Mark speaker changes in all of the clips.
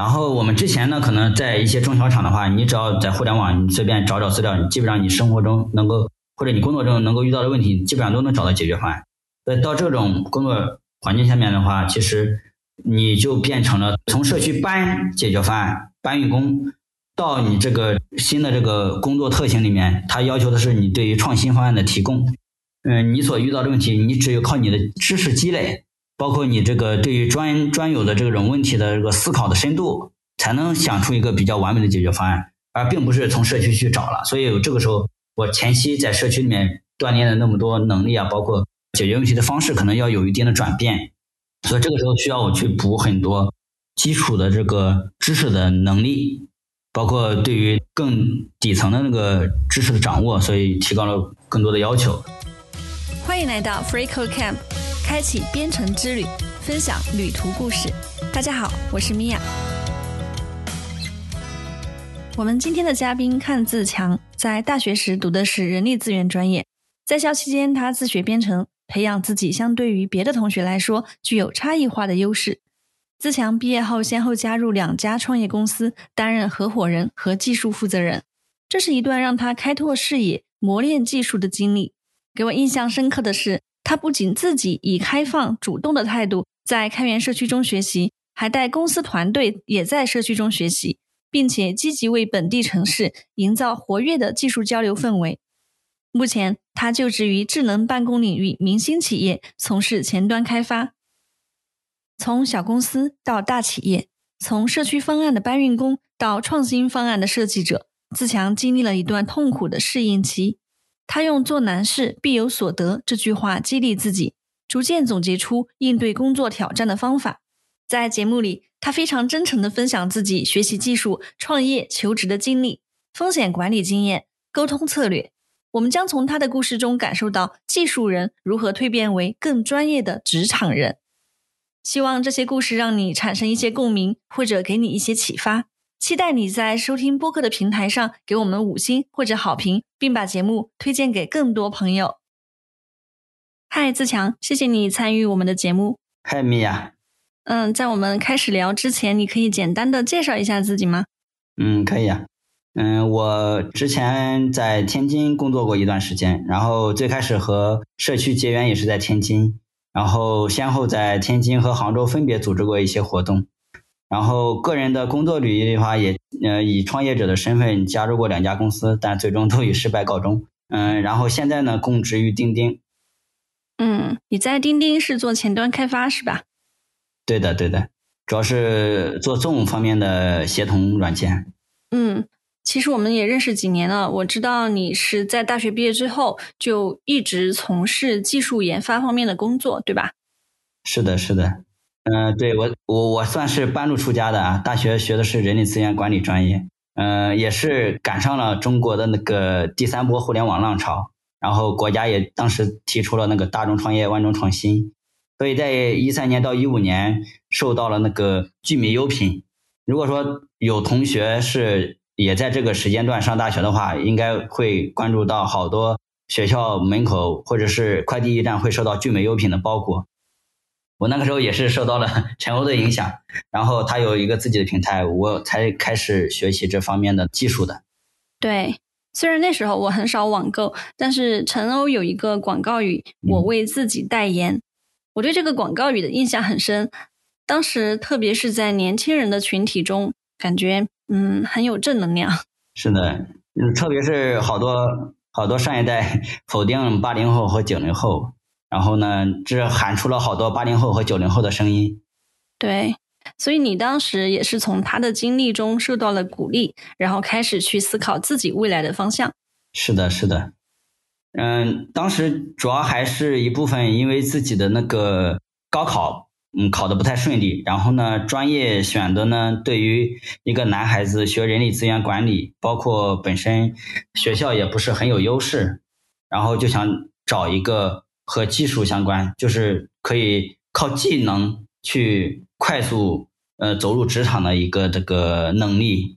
Speaker 1: 然后我们之前呢，可能在一些中小厂的话，你只要在互联网你随便找找资料，你基本上你生活中能够或者你工作中能够遇到的问题，基本上都能找到解决方案。所以到这种工作环境下面的话，其实你就变成了从社区搬解决方案、搬运工，到你这个新的这个工作特性里面，它要求的是你对于创新方案的提供。嗯，你所遇到的问题，你只有靠你的知识积累，包括你这个对于专专有的这种问题的这个思考的深度，才能想出一个比较完美的解决方案，而并不是从社区去找了。所以这个时候，我前期在社区里面锻炼的那么多能力啊，包括解决问题的方式，可能要有一定的转变。所以这个时候需要我去补很多基础的这个知识的能力，包括对于更底层的那个知识的掌握，所以提高了更多的要求。
Speaker 2: 欢迎来到 FreeCode Camp，开启编程之旅，分享旅途故事。大家好，我是米娅。我们今天的嘉宾阚自强，在大学时读的是人力资源专业，在校期间他自学编程，培养自己相对于别的同学来说具有差异化的优势。自强毕业后先后加入两家创业公司，担任合伙人和技术负责人，这是一段让他开拓视野、磨练技术的经历。给我印象深刻的是，他不仅自己以开放、主动的态度在开源社区中学习，还带公司团队也在社区中学习，并且积极为本地城市营造活跃的技术交流氛围。目前，他就职于智能办公领域明星企业，从事前端开发。从小公司到大企业，从社区方案的搬运工到创新方案的设计者，自强经历了一段痛苦的适应期。他用“做难事必有所得”这句话激励自己，逐渐总结出应对工作挑战的方法。在节目里，他非常真诚地分享自己学习技术、创业、求职的经历、风险管理经验、沟通策略。我们将从他的故事中感受到技术人如何蜕变为更专业的职场人。希望这些故事让你产生一些共鸣，或者给你一些启发。期待你在收听播客的平台上给我们五星或者好评，并把节目推荐给更多朋友。嗨，自强，谢谢你参与我们的节目。
Speaker 1: 嗨，米娅。
Speaker 2: 嗯，在我们开始聊之前，你可以简单的介绍一下自己吗？
Speaker 1: 嗯，可以啊。嗯，我之前在天津工作过一段时间，然后最开始和社区结缘也是在天津，然后先后在天津和杭州分别组织过一些活动。然后个人的工作履历的话，也呃以创业者的身份加入过两家公司，但最终都以失败告终。嗯，然后现在呢，供职于钉钉。
Speaker 2: 嗯，你在钉钉是做前端开发是吧？
Speaker 1: 对的，对的，主要是做 Zoom 方面的协同软件。
Speaker 2: 嗯，其实我们也认识几年了，我知道你是在大学毕业之后就一直从事技术研发方面的工作，对吧？
Speaker 1: 是的，是的。嗯，对我我我算是半路出家的啊，大学学的是人力资源管理专业，嗯，也是赶上了中国的那个第三波互联网浪潮，然后国家也当时提出了那个大众创业万众创新，所以在一三年到一五年受到了那个聚美优品。如果说有同学是也在这个时间段上大学的话，应该会关注到好多学校门口或者是快递驿站会收到聚美优品的包裹。我那个时候也是受到了 陈欧的影响，然后他有一个自己的平台，我才开始学习这方面的技术的。
Speaker 2: 对，虽然那时候我很少网购，但是陈欧有一个广告语“我为自己代言”，我对这个广告语的印象很深。当时特别是在年轻人的群体中，感觉嗯很有正能量。
Speaker 1: 是的，嗯，特别是好多好多上一代 否定八零后和九零后。然后呢，这喊出了好多八零后和九零后的声音。
Speaker 2: 对，所以你当时也是从他的经历中受到了鼓励，然后开始去思考自己未来的方向。
Speaker 1: 是的，是的。嗯，当时主要还是一部分因为自己的那个高考，嗯，考的不太顺利。然后呢，专业选的呢，对于一个男孩子学人力资源管理，包括本身学校也不是很有优势，然后就想找一个。和技术相关，就是可以靠技能去快速呃走入职场的一个这个能力，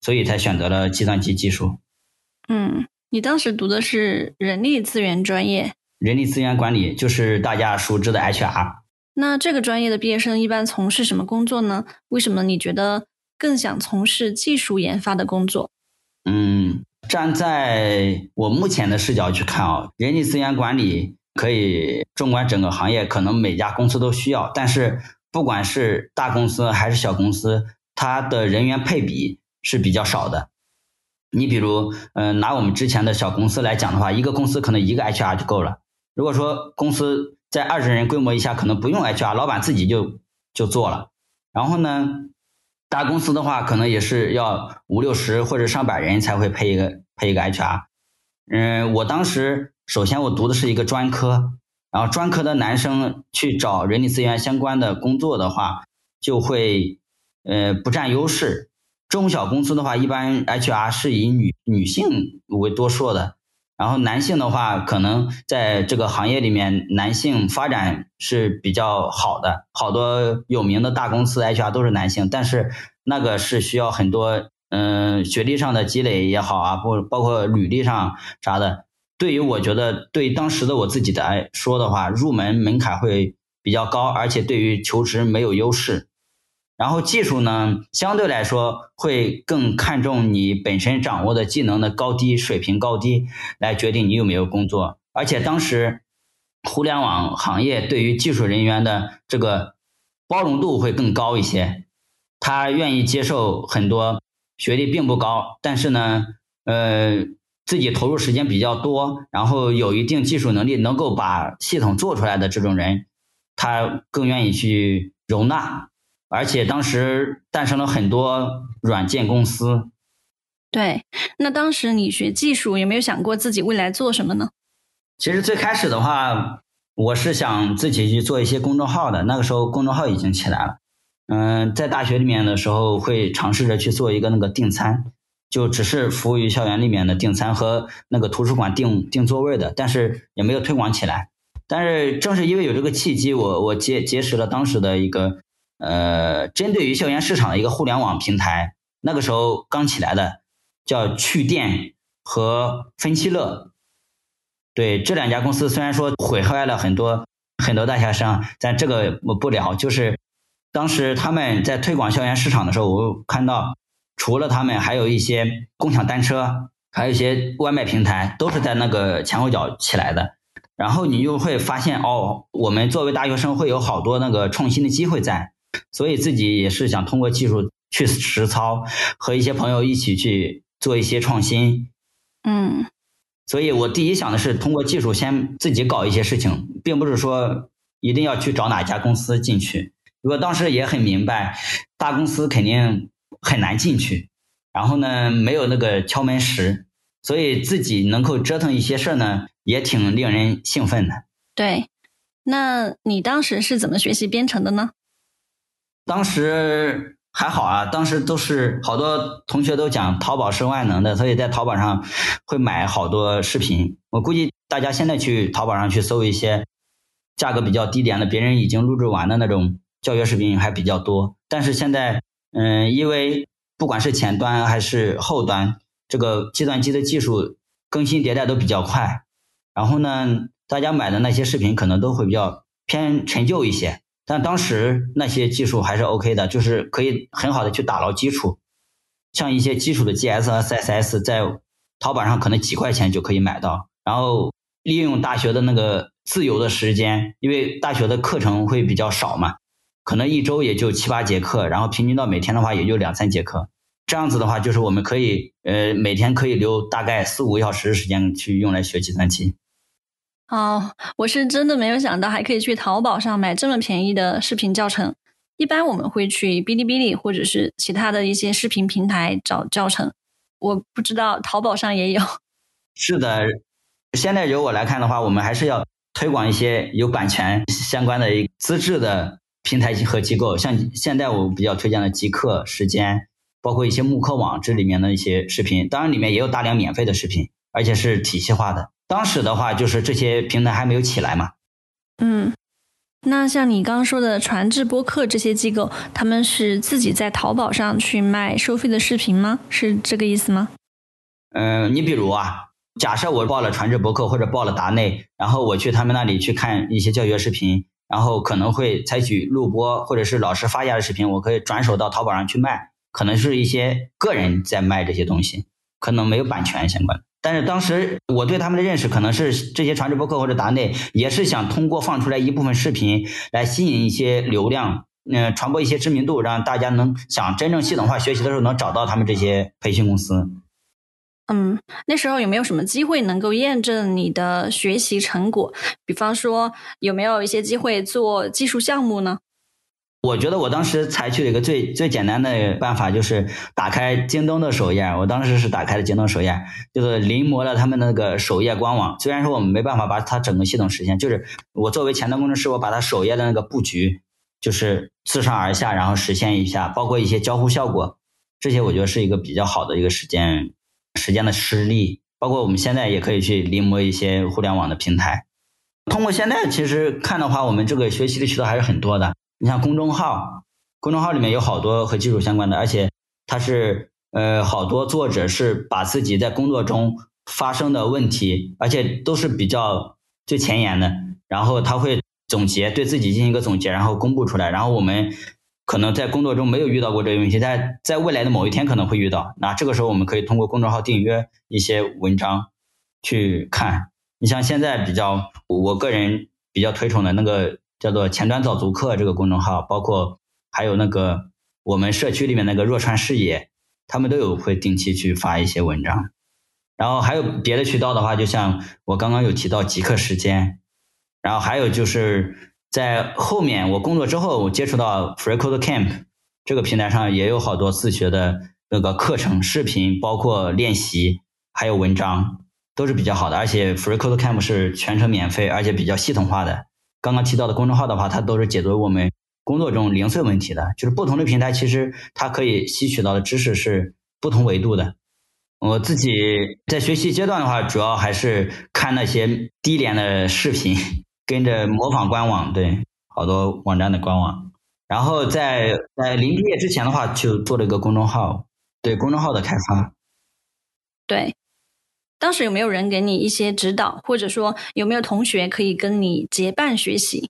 Speaker 1: 所以才选择了计算机技术。
Speaker 2: 嗯，你当时读的是人力资源专业，
Speaker 1: 人力资源管理就是大家熟知的 HR。
Speaker 2: 那这个专业的毕业生一般从事什么工作呢？为什么你觉得更想从事技术研发的工作？
Speaker 1: 嗯，站在我目前的视角去看啊，人力资源管理可以纵观整个行业，可能每家公司都需要，但是不管是大公司还是小公司，它的人员配比是比较少的。你比如，嗯，拿我们之前的小公司来讲的话，一个公司可能一个 HR 就够了。如果说公司在二十人规模以下，可能不用 HR，老板自己就就做了。然后呢，大公司的话，可能也是要五六十或者上百人才会配一个配一个 HR。嗯，我当时首先我读的是一个专科，然后专科的男生去找人力资源相关的工作的话，就会呃不占优势。中小公司的话，一般 HR 是以女女性为多数的，然后男性的话，可能在这个行业里面，男性发展是比较好的，好多有名的大公司 HR 都是男性，但是那个是需要很多嗯学历上的积累也好啊，不包括履历上啥的。对于我觉得，对当时的我自己来说的话，入门门槛会比较高，而且对于求职没有优势。然后技术呢，相对来说会更看重你本身掌握的技能的高低水平高低，来决定你有没有工作。而且当时互联网行业对于技术人员的这个包容度会更高一些，他愿意接受很多学历并不高，但是呢，呃，自己投入时间比较多，然后有一定技术能力，能够把系统做出来的这种人，他更愿意去容纳。而且当时诞生了很多软件公司。
Speaker 2: 对，那当时你学技术，有没有想过自己未来做什么呢？
Speaker 1: 其实最开始的话，我是想自己去做一些公众号的。那个时候公众号已经起来了。嗯，在大学里面的时候，会尝试着去做一个那个订餐，就只是服务于校园里面的订餐和那个图书馆订订座位的，但是也没有推广起来。但是正是因为有这个契机，我我结结识了当时的一个。呃，针对于校园市场的一个互联网平台，那个时候刚起来的，叫趣店和分期乐。对这两家公司，虽然说毁坏了很多很多大学生，但这个我不聊。就是当时他们在推广校园市场的时候，我看到除了他们，还有一些共享单车，还有一些外卖平台，都是在那个前后脚起来的。然后你就会发现，哦，我们作为大学生会有好多那个创新的机会在。所以自己也是想通过技术去实操，和一些朋友一起去做一些创新。
Speaker 2: 嗯，
Speaker 1: 所以我第一想的是通过技术先自己搞一些事情，并不是说一定要去找哪家公司进去。我当时也很明白，大公司肯定很难进去，然后呢没有那个敲门石，所以自己能够折腾一些事儿呢，也挺令人兴奋的。
Speaker 2: 对，那你当时是怎么学习编程的呢？
Speaker 1: 当时还好啊，当时都是好多同学都讲淘宝是万能的，所以在淘宝上会买好多视频。我估计大家现在去淘宝上去搜一些价格比较低点的，别人已经录制完的那种教学视频还比较多。但是现在，嗯，因为不管是前端还是后端，这个计算机的技术更新迭代都比较快，然后呢，大家买的那些视频可能都会比较偏陈旧一些。但当时那些技术还是 OK 的，就是可以很好的去打牢基础，像一些基础的 GS 和 CSS，在淘宝上可能几块钱就可以买到。然后利用大学的那个自由的时间，因为大学的课程会比较少嘛，可能一周也就七八节课，然后平均到每天的话也就两三节课。这样子的话，就是我们可以呃每天可以留大概四五个小时的时间去用来学计算机。
Speaker 2: 哦，我是真的没有想到还可以去淘宝上买这么便宜的视频教程。一般我们会去哔哩哔哩或者是其他的一些视频平台找教程。我不知道淘宝上也有。
Speaker 1: 是的，现在由我来看的话，我们还是要推广一些有版权相关的资质的平台和机构。像现在我比较推荐的极客时间，包括一些慕课网这里面的一些视频，当然里面也有大量免费的视频，而且是体系化的。当时的话，就是这些平台还没有起来嘛。
Speaker 2: 嗯，那像你刚刚说的传智播客这些机构，他们是自己在淘宝上去卖收费的视频吗？是这个意思吗？
Speaker 1: 嗯，你比如啊，假设我报了传智播客或者报了达内，然后我去他们那里去看一些教学视频，然后可能会采取录播或者是老师发下的视频，我可以转手到淘宝上去卖，可能是一些个人在卖这些东西，可能没有版权相关。但是当时我对他们的认识，可能是这些传直播课或者达内，也是想通过放出来一部分视频来吸引一些流量，嗯，传播一些知名度，让大家能想真正系统化学习的时候能找到他们这些培训公司。
Speaker 2: 嗯，那时候有没有什么机会能够验证你的学习成果？比方说，有没有一些机会做技术项目呢？
Speaker 1: 我觉得我当时采取了一个最最简单的办法，就是打开京东的首页。我当时是打开了京东首页，就是临摹了他们那个首页官网。虽然说我们没办法把它整个系统实现，就是我作为前端工程师，我把它首页的那个布局，就是自上而下，然后实现一下，包括一些交互效果，这些我觉得是一个比较好的一个实践时间的失利。包括我们现在也可以去临摹一些互联网的平台。通过现在其实看的话，我们这个学习的渠道还是很多的。你像公众号，公众号里面有好多和技术相关的，而且它是呃好多作者是把自己在工作中发生的问题，而且都是比较最前沿的，然后他会总结，对自己进行一个总结，然后公布出来。然后我们可能在工作中没有遇到过这个问题，在在未来的某一天可能会遇到。那这个时候我们可以通过公众号订阅一些文章去看。你像现在比较我个人比较推崇的那个。叫做前端早足课这个公众号，包括还有那个我们社区里面那个若川视野，他们都有会定期去发一些文章。然后还有别的渠道的话，就像我刚刚有提到极客时间，然后还有就是在后面我工作之后，我接触到 FreeCodeCamp 这个平台上也有好多自学的那个课程、视频，包括练习，还有文章，都是比较好的。而且 FreeCodeCamp 是全程免费，而且比较系统化的。刚刚提到的公众号的话，它都是解决我们工作中零碎问题的。就是不同的平台，其实它可以吸取到的知识是不同维度的。我自己在学习阶段的话，主要还是看那些低廉的视频，跟着模仿官网，对，好多网站的官网。然后在在临毕业之前的话，就做了一个公众号，对公众号的开发。
Speaker 2: 对。当时有没有人给你一些指导，或者说有没有同学可以跟你结伴学习？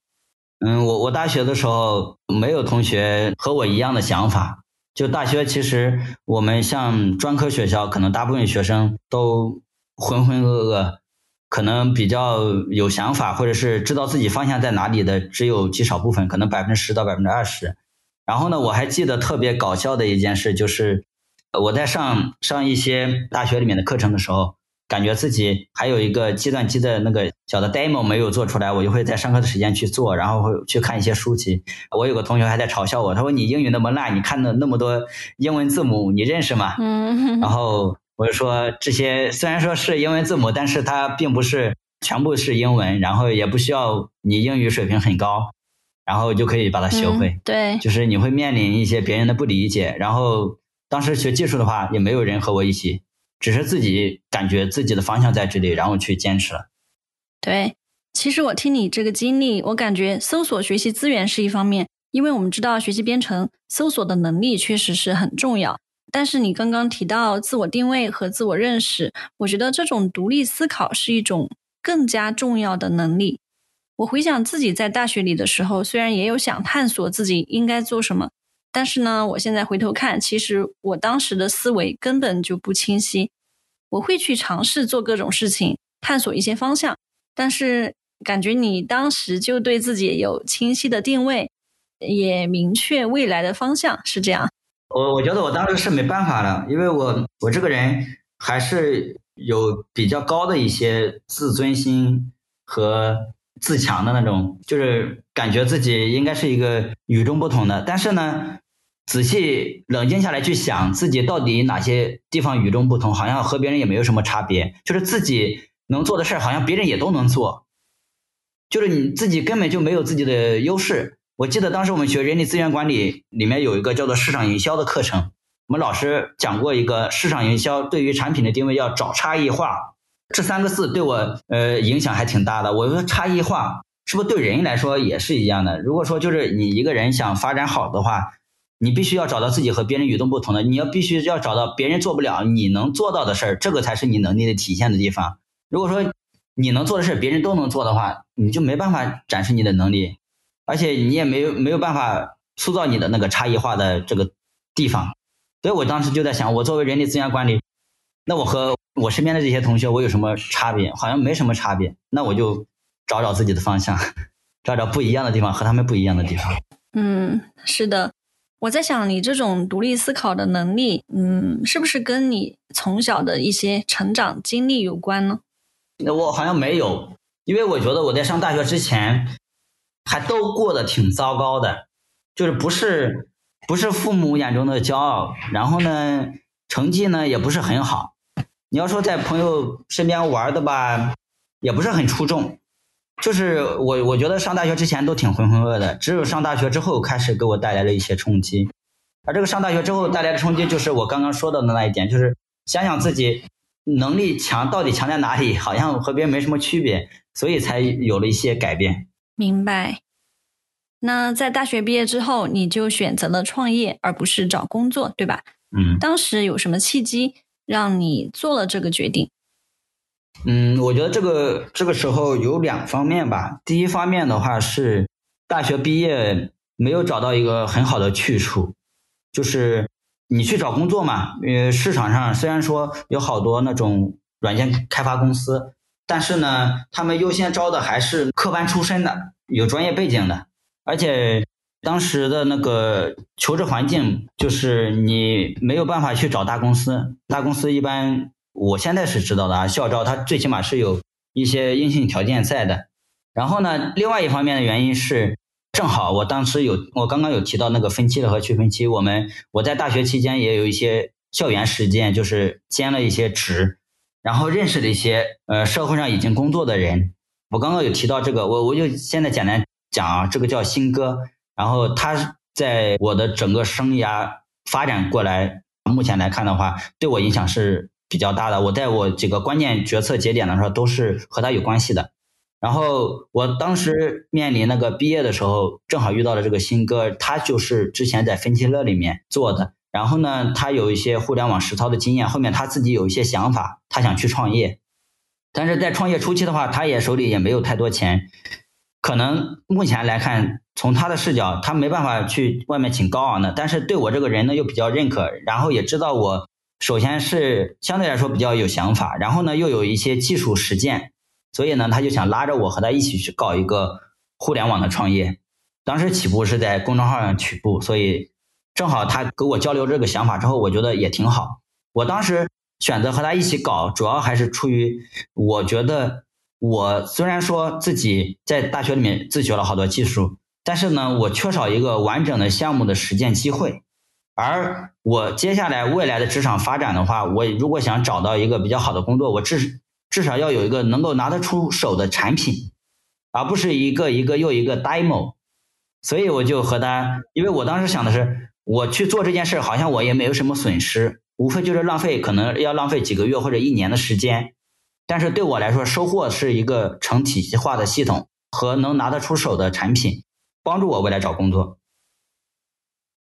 Speaker 1: 嗯，我我大学的时候没有同学和我一样的想法。就大学其实我们像专科学校，可能大部分学生都浑浑噩噩，可能比较有想法或者是知道自己方向在哪里的只有极少部分，可能百分之十到百分之二十。然后呢，我还记得特别搞笑的一件事，就是我在上上一些大学里面的课程的时候。感觉自己还有一个计算机的那个小的 demo 没有做出来，我就会在上课的时间去做，然后会去看一些书籍。我有个同学还在嘲笑我，他说：“你英语那么烂，你看的那么多英文字母，你认识吗？”嗯，然后我就说这些虽然说是英文字母，但是它并不是全部是英文，然后也不需要你英语水平很高，然后就可以把它学会。
Speaker 2: 对，
Speaker 1: 就是你会面临一些别人的不理解，然后当时学技术的话，也没有人和我一起。只是自己感觉自己的方向在这里，然后去坚持了。
Speaker 2: 对，其实我听你这个经历，我感觉搜索学习资源是一方面，因为我们知道学习编程搜索的能力确实是很重要。但是你刚刚提到自我定位和自我认识，我觉得这种独立思考是一种更加重要的能力。我回想自己在大学里的时候，虽然也有想探索自己应该做什么。但是呢，我现在回头看，其实我当时的思维根本就不清晰。我会去尝试做各种事情，探索一些方向，但是感觉你当时就对自己有清晰的定位，也明确未来的方向，是这样。
Speaker 1: 我我觉得我当时是没办法了，因为我我这个人还是有比较高的一些自尊心和自强的那种，就是感觉自己应该是一个与众不同的。但是呢。仔细冷静下来去想自己到底哪些地方与众不同，好像和别人也没有什么差别。就是自己能做的事儿，好像别人也都能做。就是你自己根本就没有自己的优势。我记得当时我们学人力资源管理里面有一个叫做市场营销的课程，我们老师讲过一个市场营销对于产品的定位要找差异化，这三个字对我呃影响还挺大的。我说差异化是不是对人来说也是一样的？如果说就是你一个人想发展好的话。你必须要找到自己和别人与众不同的，你要必须要找到别人做不了你能做到的事儿，这个才是你能力的体现的地方。如果说你能做的事别人都能做的话，你就没办法展示你的能力。而且你也没有没有办法塑造你的那个差异化的这个地方。所以我当时就在想，我作为人力资源管理，那我和我身边的这些同学，我有什么差别？好像没什么差别。那我就找找自己的方向，找找不一样的地方，和他们不一样的地方。
Speaker 2: 嗯，是的。我在想，你这种独立思考的能力，嗯，是不是跟你从小的一些成长经历有关呢？
Speaker 1: 那我好像没有，因为我觉得我在上大学之前，还都过得挺糟糕的，就是不是不是父母眼中的骄傲，然后呢，成绩呢也不是很好。你要说在朋友身边玩的吧，也不是很出众。就是我，我觉得上大学之前都挺浑浑噩的，只有上大学之后开始给我带来了一些冲击。而这个上大学之后带来的冲击，就是我刚刚说到的那一点，就是想想自己能力强到底强在哪里，好像和别人没什么区别，所以才有了一些改变。
Speaker 2: 明白。那在大学毕业之后，你就选择了创业，而不是找工作，对吧？
Speaker 1: 嗯。
Speaker 2: 当时有什么契机让你做了这个决定？
Speaker 1: 嗯，我觉得这个这个时候有两方面吧。第一方面的话是大学毕业没有找到一个很好的去处，就是你去找工作嘛。呃，市场上虽然说有好多那种软件开发公司，但是呢，他们优先招的还是科班出身的、有专业背景的。而且当时的那个求职环境，就是你没有办法去找大公司，大公司一般。我现在是知道的啊，校招它最起码是有一些硬性条件在的。然后呢，另外一方面的原因是，正好我当时有我刚刚有提到那个分期的和去分期，我们我在大学期间也有一些校园实践，就是兼了一些职，然后认识了一些呃社会上已经工作的人。我刚刚有提到这个，我我就现在简单讲啊，这个叫新哥，然后他在我的整个生涯发展过来，目前来看的话，对我影响是。比较大的，我在我几个关键决策节点的时候，都是和他有关系的。然后我当时面临那个毕业的时候，正好遇到了这个新哥，他就是之前在分期乐里面做的。然后呢，他有一些互联网实操的经验，后面他自己有一些想法，他想去创业。但是在创业初期的话，他也手里也没有太多钱，可能目前来看，从他的视角，他没办法去外面请高昂的。但是对我这个人呢，又比较认可，然后也知道我。首先是相对来说比较有想法，然后呢又有一些技术实践，所以呢他就想拉着我和他一起去搞一个互联网的创业。当时起步是在公众号上起步，所以正好他跟我交流这个想法之后，我觉得也挺好。我当时选择和他一起搞，主要还是出于我觉得我虽然说自己在大学里面自学了好多技术，但是呢我缺少一个完整的项目的实践机会。而我接下来未来的职场发展的话，我如果想找到一个比较好的工作，我至至少要有一个能够拿得出手的产品，而不是一个一个又一个 demo。所以我就和他，因为我当时想的是，我去做这件事，好像我也没有什么损失，无非就是浪费，可能要浪费几个月或者一年的时间。但是对我来说，收获是一个成体系化的系统和能拿得出手的产品，帮助我未来找工作。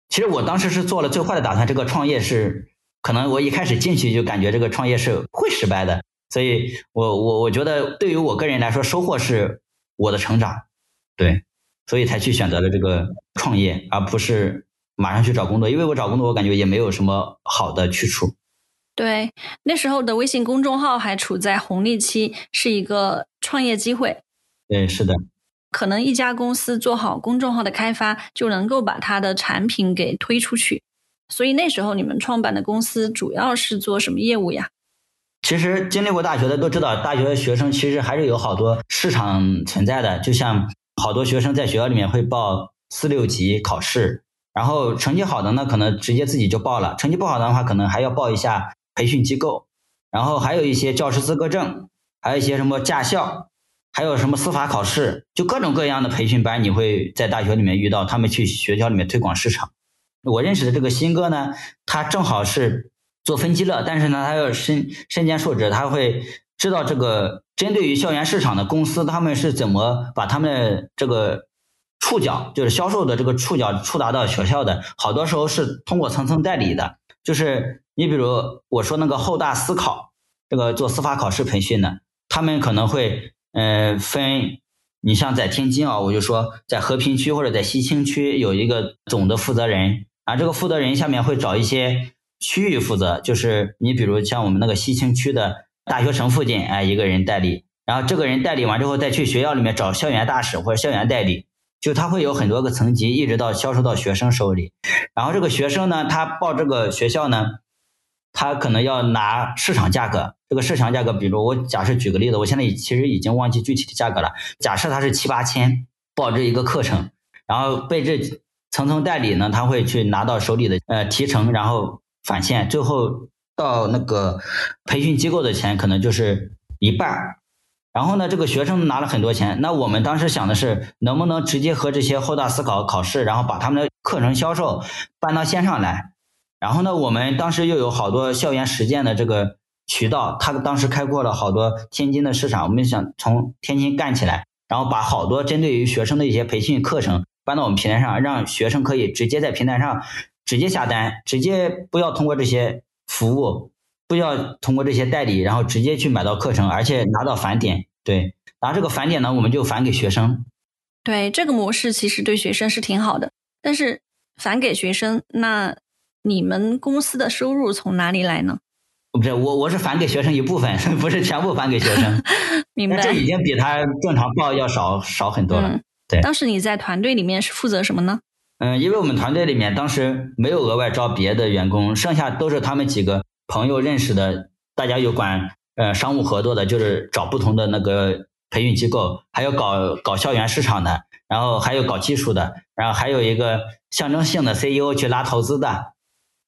Speaker 1: 其实我当时是做了最坏的打算，这个创业是可能我一开始进去就感觉这个创业是会失败的，所以我我我觉得对于我个人来说，收获是我的成长，对，所以才去选择了这个创业，而不是马上去找工作，因为我找工作我感觉也没有什么好的去处。
Speaker 2: 对，那时候的微信公众号还处在红利期，是一个创业机会。
Speaker 1: 对，是的。
Speaker 2: 可能一家公司做好公众号的开发，就能够把它的产品给推出去。所以那时候你们创办的公司主要是做什么业务呀？
Speaker 1: 其实经历过大学的都知道，大学学生其实还是有好多市场存在的。就像好多学生在学校里面会报四六级考试，然后成绩好的呢，可能直接自己就报了；成绩不好的话，可能还要报一下培训机构。然后还有一些教师资格证，还有一些什么驾校。还有什么司法考试，就各种各样的培训班，你会在大学里面遇到。他们去学校里面推广市场。我认识的这个新哥呢，他正好是做分期乐，但是呢，他要身身兼数职，他会知道这个针对于校园市场的公司，他们是怎么把他们这个触角，就是销售的这个触角触达到学校的。好多时候是通过层层代理的，就是你比如我说那个后大司考，这个做司法考试培训的，他们可能会。呃，分你像在天津啊，我就说在和平区或者在西青区有一个总的负责人啊，这个负责人下面会找一些区域负责，就是你比如像我们那个西青区的大学城附近，哎，一个人代理，然后这个人代理完之后，再去学校里面找校园大使或者校园代理，就他会有很多个层级，一直到销售到学生手里。然后这个学生呢，他报这个学校呢，他可能要拿市场价格。这个市场价格，比如我假设举个例子，我现在其实已经忘记具体的价格了。假设他是七八千报这一个课程，然后被这层层代理呢，他会去拿到手里的呃提成，然后返现，最后到那个培训机构的钱可能就是一半。然后呢，这个学生拿了很多钱，那我们当时想的是，能不能直接和这些后大思考考试，然后把他们的课程销售搬到线上来。然后呢，我们当时又有好多校园实践的这个。渠道，他当时开阔了好多天津的市场，我们想从天津干起来，然后把好多针对于学生的一些培训课程搬到我们平台上，让学生可以直接在平台上直接下单，直接不要通过这些服务，不要通过这些代理，然后直接去买到课程，而且拿到返点。对，拿这个返点呢，我们就返给学生。
Speaker 2: 对，这个模式其实对学生是挺好的，但是返给学生，那你们公司的收入从哪里来呢？
Speaker 1: 不是我，我是返给学生一部分，不是全部返给学生。
Speaker 2: 明白。
Speaker 1: 这已经比他正常报要少少很多了。对。
Speaker 2: 当时你在团队里面是负责什么呢？
Speaker 1: 嗯，因为我们团队里面当时没有额外招别的员工，剩下都是他们几个朋友认识的，大家有管呃商务合作的，就是找不同的那个培训机构，还有搞搞校园市场的，然后还有搞技术的，然后还有一个象征性的 CEO 去拉投资的。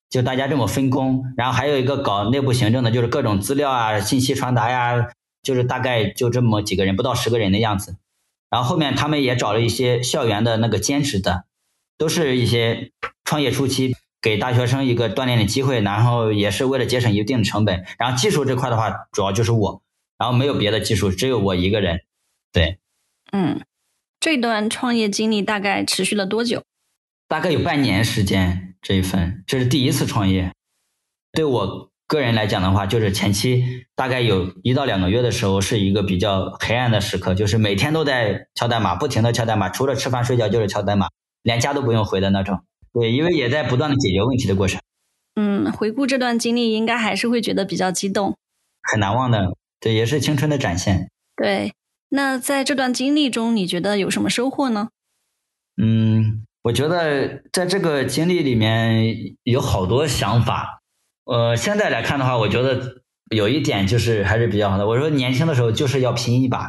Speaker 1: 就大家这么分工，然后还有一个搞内部行政的，就是各种资料啊、信息传达呀，就是大概就这么几个人，不到十个人的样子。然后后面他们也找了一些校园的那个兼职的，都是一些创业初期给大学生一个锻炼的机会，然后也是为了节省一定的成本。然后技术这块的话，主要就是我，然后没有别的技术，只有我一个人。对，
Speaker 2: 嗯，这段创业经历大概持续了多久？
Speaker 1: 大概有半年时间。这一份这是第一次创业，对我个人来讲的话，就是前期大概有一到两个月的时候，是一个比较黑暗的时刻，就是每天都在敲代码，不停的敲代码，除了吃饭睡觉就是敲代码，连家都不用回的那种。对，因为也在不断的解决问题的过程。
Speaker 2: 嗯，回顾这段经历，应该还是会觉得比较激动，
Speaker 1: 很难忘的。对，也是青春的展现。
Speaker 2: 对，那在这段经历中，你觉得有什么收获呢？
Speaker 1: 嗯。我觉得在这个经历里面有好多想法，呃，现在来看的话，我觉得有一点就是还是比较好的。我说年轻的时候就是要拼一把，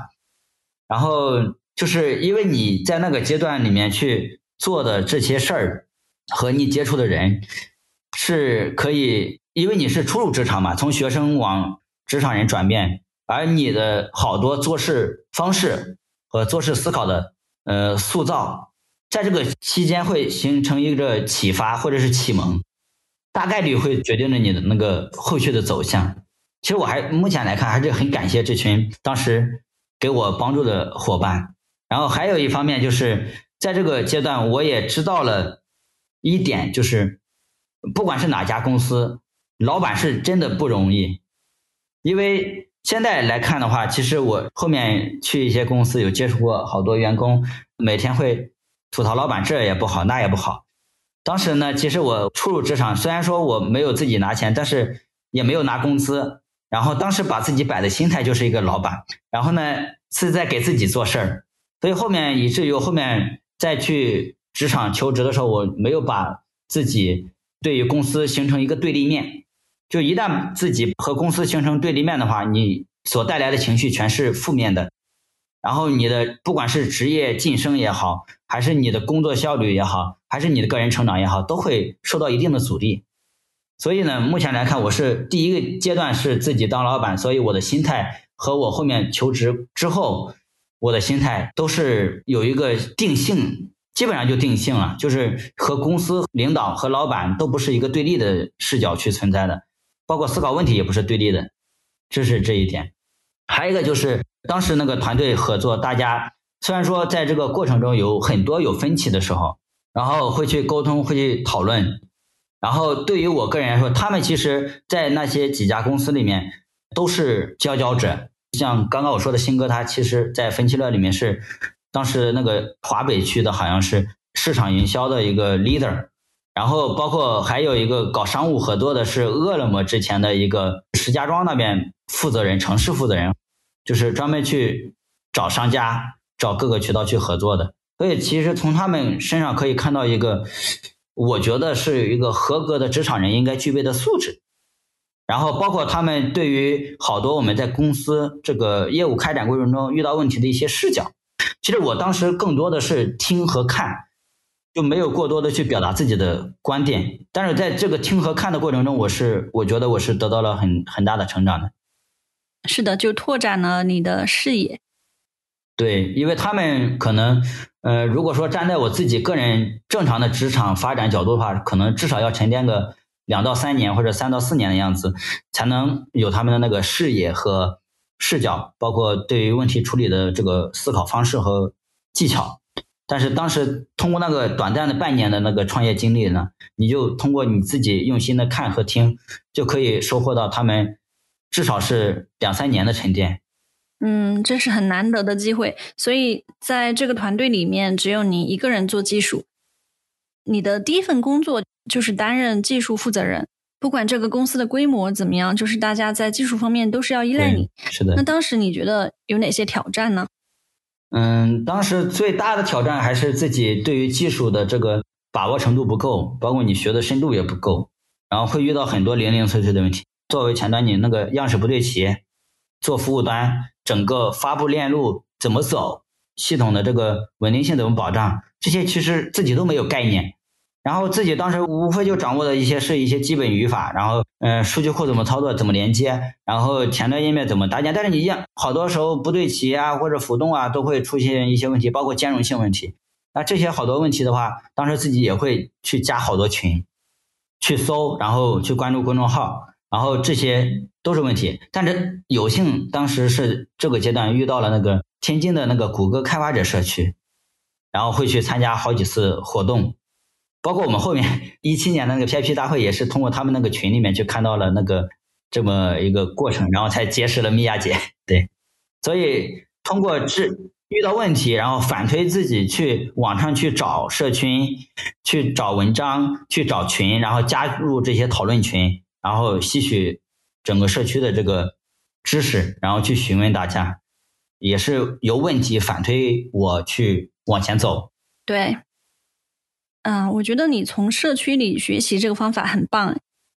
Speaker 1: 然后就是因为你在那个阶段里面去做的这些事儿和你接触的人是可以，因为你是初入职场嘛，从学生往职场人转变，而你的好多做事方式和做事思考的呃塑造。在这个期间会形成一个启发或者是启蒙，大概率会决定着你的那个后续的走向。其实我还目前来看还是很感谢这群当时给我帮助的伙伴。然后还有一方面就是在这个阶段，我也知道了一点，就是不管是哪家公司，老板是真的不容易。因为现在来看的话，其实我后面去一些公司有接触过好多员工，每天会。吐槽老板这也不好那也不好，当时呢，其实我初入职场，虽然说我没有自己拿钱，但是也没有拿工资，然后当时把自己摆的心态就是一个老板，然后呢是在给自己做事儿，所以后面以至于后面再去职场求职的时候，我没有把自己对于公司形成一个对立面，就一旦自己和公司形成对立面的话，你所带来的情绪全是负面的。然后你的不管是职业晋升也好，还是你的工作效率也好，还是你的个人成长也好，都会受到一定的阻力。所以呢，目前来看，我是第一个阶段是自己当老板，所以我的心态和我后面求职之后，我的心态都是有一个定性，基本上就定性了，就是和公司领导和老板都不是一个对立的视角去存在的，包括思考问题也不是对立的，这是这一点。还有一个就是。当时那个团队合作，大家虽然说在这个过程中有很多有分歧的时候，然后会去沟通，会去讨论。然后对于我个人来说，他们其实，在那些几家公司里面都是佼佼者。像刚刚我说的新哥，他其实在分歧乐里面是当时那个华北区的好像是市场营销的一个 leader，然后包括还有一个搞商务合作的是饿了么之前的一个石家庄那边负责人，城市负责人，就是专门去找商家、找各个渠道去合作的。所以其实从他们身上可以看到一个，我觉得是一个合格的职场人应该具备的素质。然后包括他们对于好多我们在公司这个业务开展过程中遇到问题的一些视角，其实我当时更多的是听和看，就没有过多的去表达自己的观点。但是在这个听和看的过程中，我是我觉得我是得到了很很大的成长的。
Speaker 2: 是的，就拓展了你的视野。
Speaker 1: 对，因为他们可能，呃，如果说站在我自己个人正常的职场发展角度的话，可能至少要沉淀个。两到三年或者三到四年的样子，才能有他们的那个视野和视角，包括对于问题处理的这个思考方式和技巧。但是当时通过那个短暂的半年的那个创业经历呢，你就通过你自己用心的看和听，就可以收获到他们至少是两三年的沉淀。
Speaker 2: 嗯，这是很难得的机会。所以在这个团队里面，只有你一个人做技术。你的第一份工作。就是担任技术负责人，不管这个公司的规模怎么样，就是大家在技术方面都是要依赖你。
Speaker 1: 是的。
Speaker 2: 那当时你觉得有哪些挑战呢？
Speaker 1: 嗯，当时最大的挑战还是自己对于技术的这个把握程度不够，包括你学的深度也不够，然后会遇到很多零零碎碎的问题。作为前端，你那个样式不对齐，做服务端，整个发布链路怎么走，系统的这个稳定性怎么保障，这些其实自己都没有概念。然后自己当时无非就掌握的一些是一些基本语法，然后嗯，数据库怎么操作，怎么连接，然后前端页面怎么搭建。但是你样好多时候不对齐啊，或者浮动啊，都会出现一些问题，包括兼容性问题。那这些好多问题的话，当时自己也会去加好多群，去搜，然后去关注公众号，然后这些都是问题。但是有幸当时是这个阶段遇到了那个天津的那个谷歌开发者社区，然后会去参加好几次活动。包括我们后面 一七年的那个 PIP 大会，也是通过他们那个群里面去看到了那个这么一个过程，然后才结识了米娅姐。对，所以通过这遇到问题，然后反推自己去网上去找社群，去找文章，去找群，然后加入这些讨论群，然后吸取整个社区的这个知识，然后去询问大家，也是由问题反推我去往前走。
Speaker 2: 对。嗯，我觉得你从社区里学习这个方法很棒，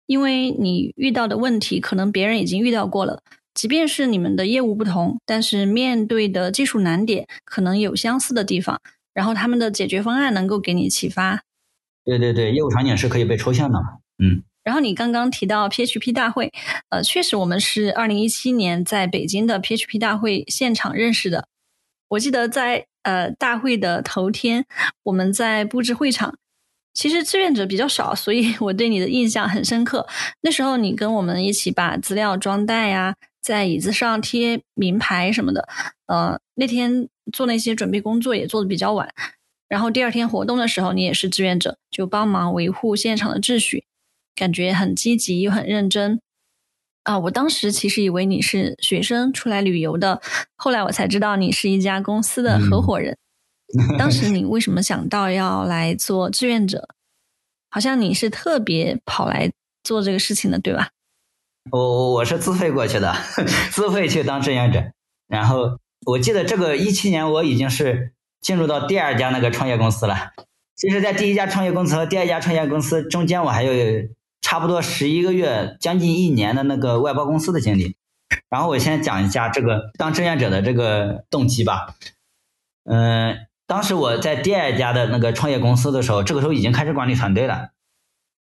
Speaker 2: 因为你遇到的问题可能别人已经遇到过了，即便是你们的业务不同，但是面对的技术难点可能有相似的地方，然后他们的解决方案能够给你启发。
Speaker 1: 对对对，业务场景是可以被抽象的嘛？嗯。
Speaker 2: 然后你刚刚提到 PHP 大会，呃，确实我们是二零一七年在北京的 PHP 大会现场认识的。我记得在呃大会的头天，我们在布置会场。其实志愿者比较少，所以 我对你的印象很深刻。那时候你跟我们一起把资料装袋呀，在椅子上贴名牌什么的。呃，那天做那些准备工作也做的比较晚。然后第二天活动的时候，你也是志愿者，就帮忙维护现场的秩序，感觉很积极又很认真。啊，我当时其实以为你是学生出来旅游的，后来我才知道你是一家公司的合伙人。当时你为什么想到要来做志愿者？好像你是特别跑来做这个事情的，对吧？
Speaker 1: 我我是自费过去的，自费去当志愿者。然后我记得这个一七年我已经是进入到第二家那个创业公司了。其实，在第一家创业公司和第二家创业公司中间，我还有差不多十一个月，将近一年的那个外包公司的经历。然后我先讲一下这个当志愿者的这个动机吧。嗯。当时我在第二家的那个创业公司的时候，这个时候已经开始管理团队了。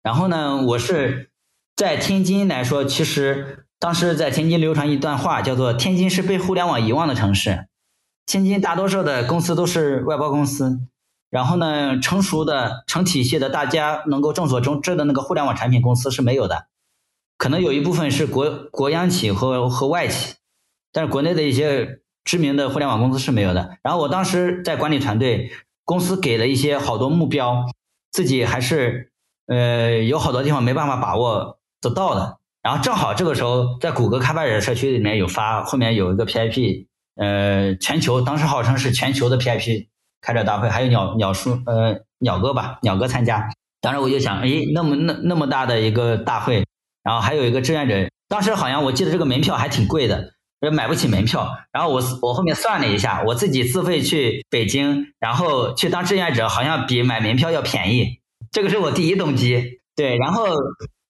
Speaker 1: 然后呢，我是在天津来说，其实当时在天津流传一段话，叫做“天津是被互联网遗忘的城市”。天津大多数的公司都是外包公司，然后呢，成熟的、成体系的、大家能够众所周知的那个互联网产品公司是没有的。可能有一部分是国国央企和和外企，但是国内的一些。知名的互联网公司是没有的。然后我当时在管理团队，公司给了一些好多目标，自己还是呃有好多地方没办法把握得到的。然后正好这个时候，在谷歌开发者社区里面有发，后面有一个 PIP 呃全球，当时号称是全球的 PIP 开展大会，还有鸟鸟叔呃鸟哥吧，鸟哥参加。当时我就想，哎，那么那那么大的一个大会，然后还有一个志愿者，当时好像我记得这个门票还挺贵的，买不起门票。然后我我后面算了一下，我自己自费去北京，然后去当志愿者，好像比买门票要便宜。这个是我第一动机。对，然后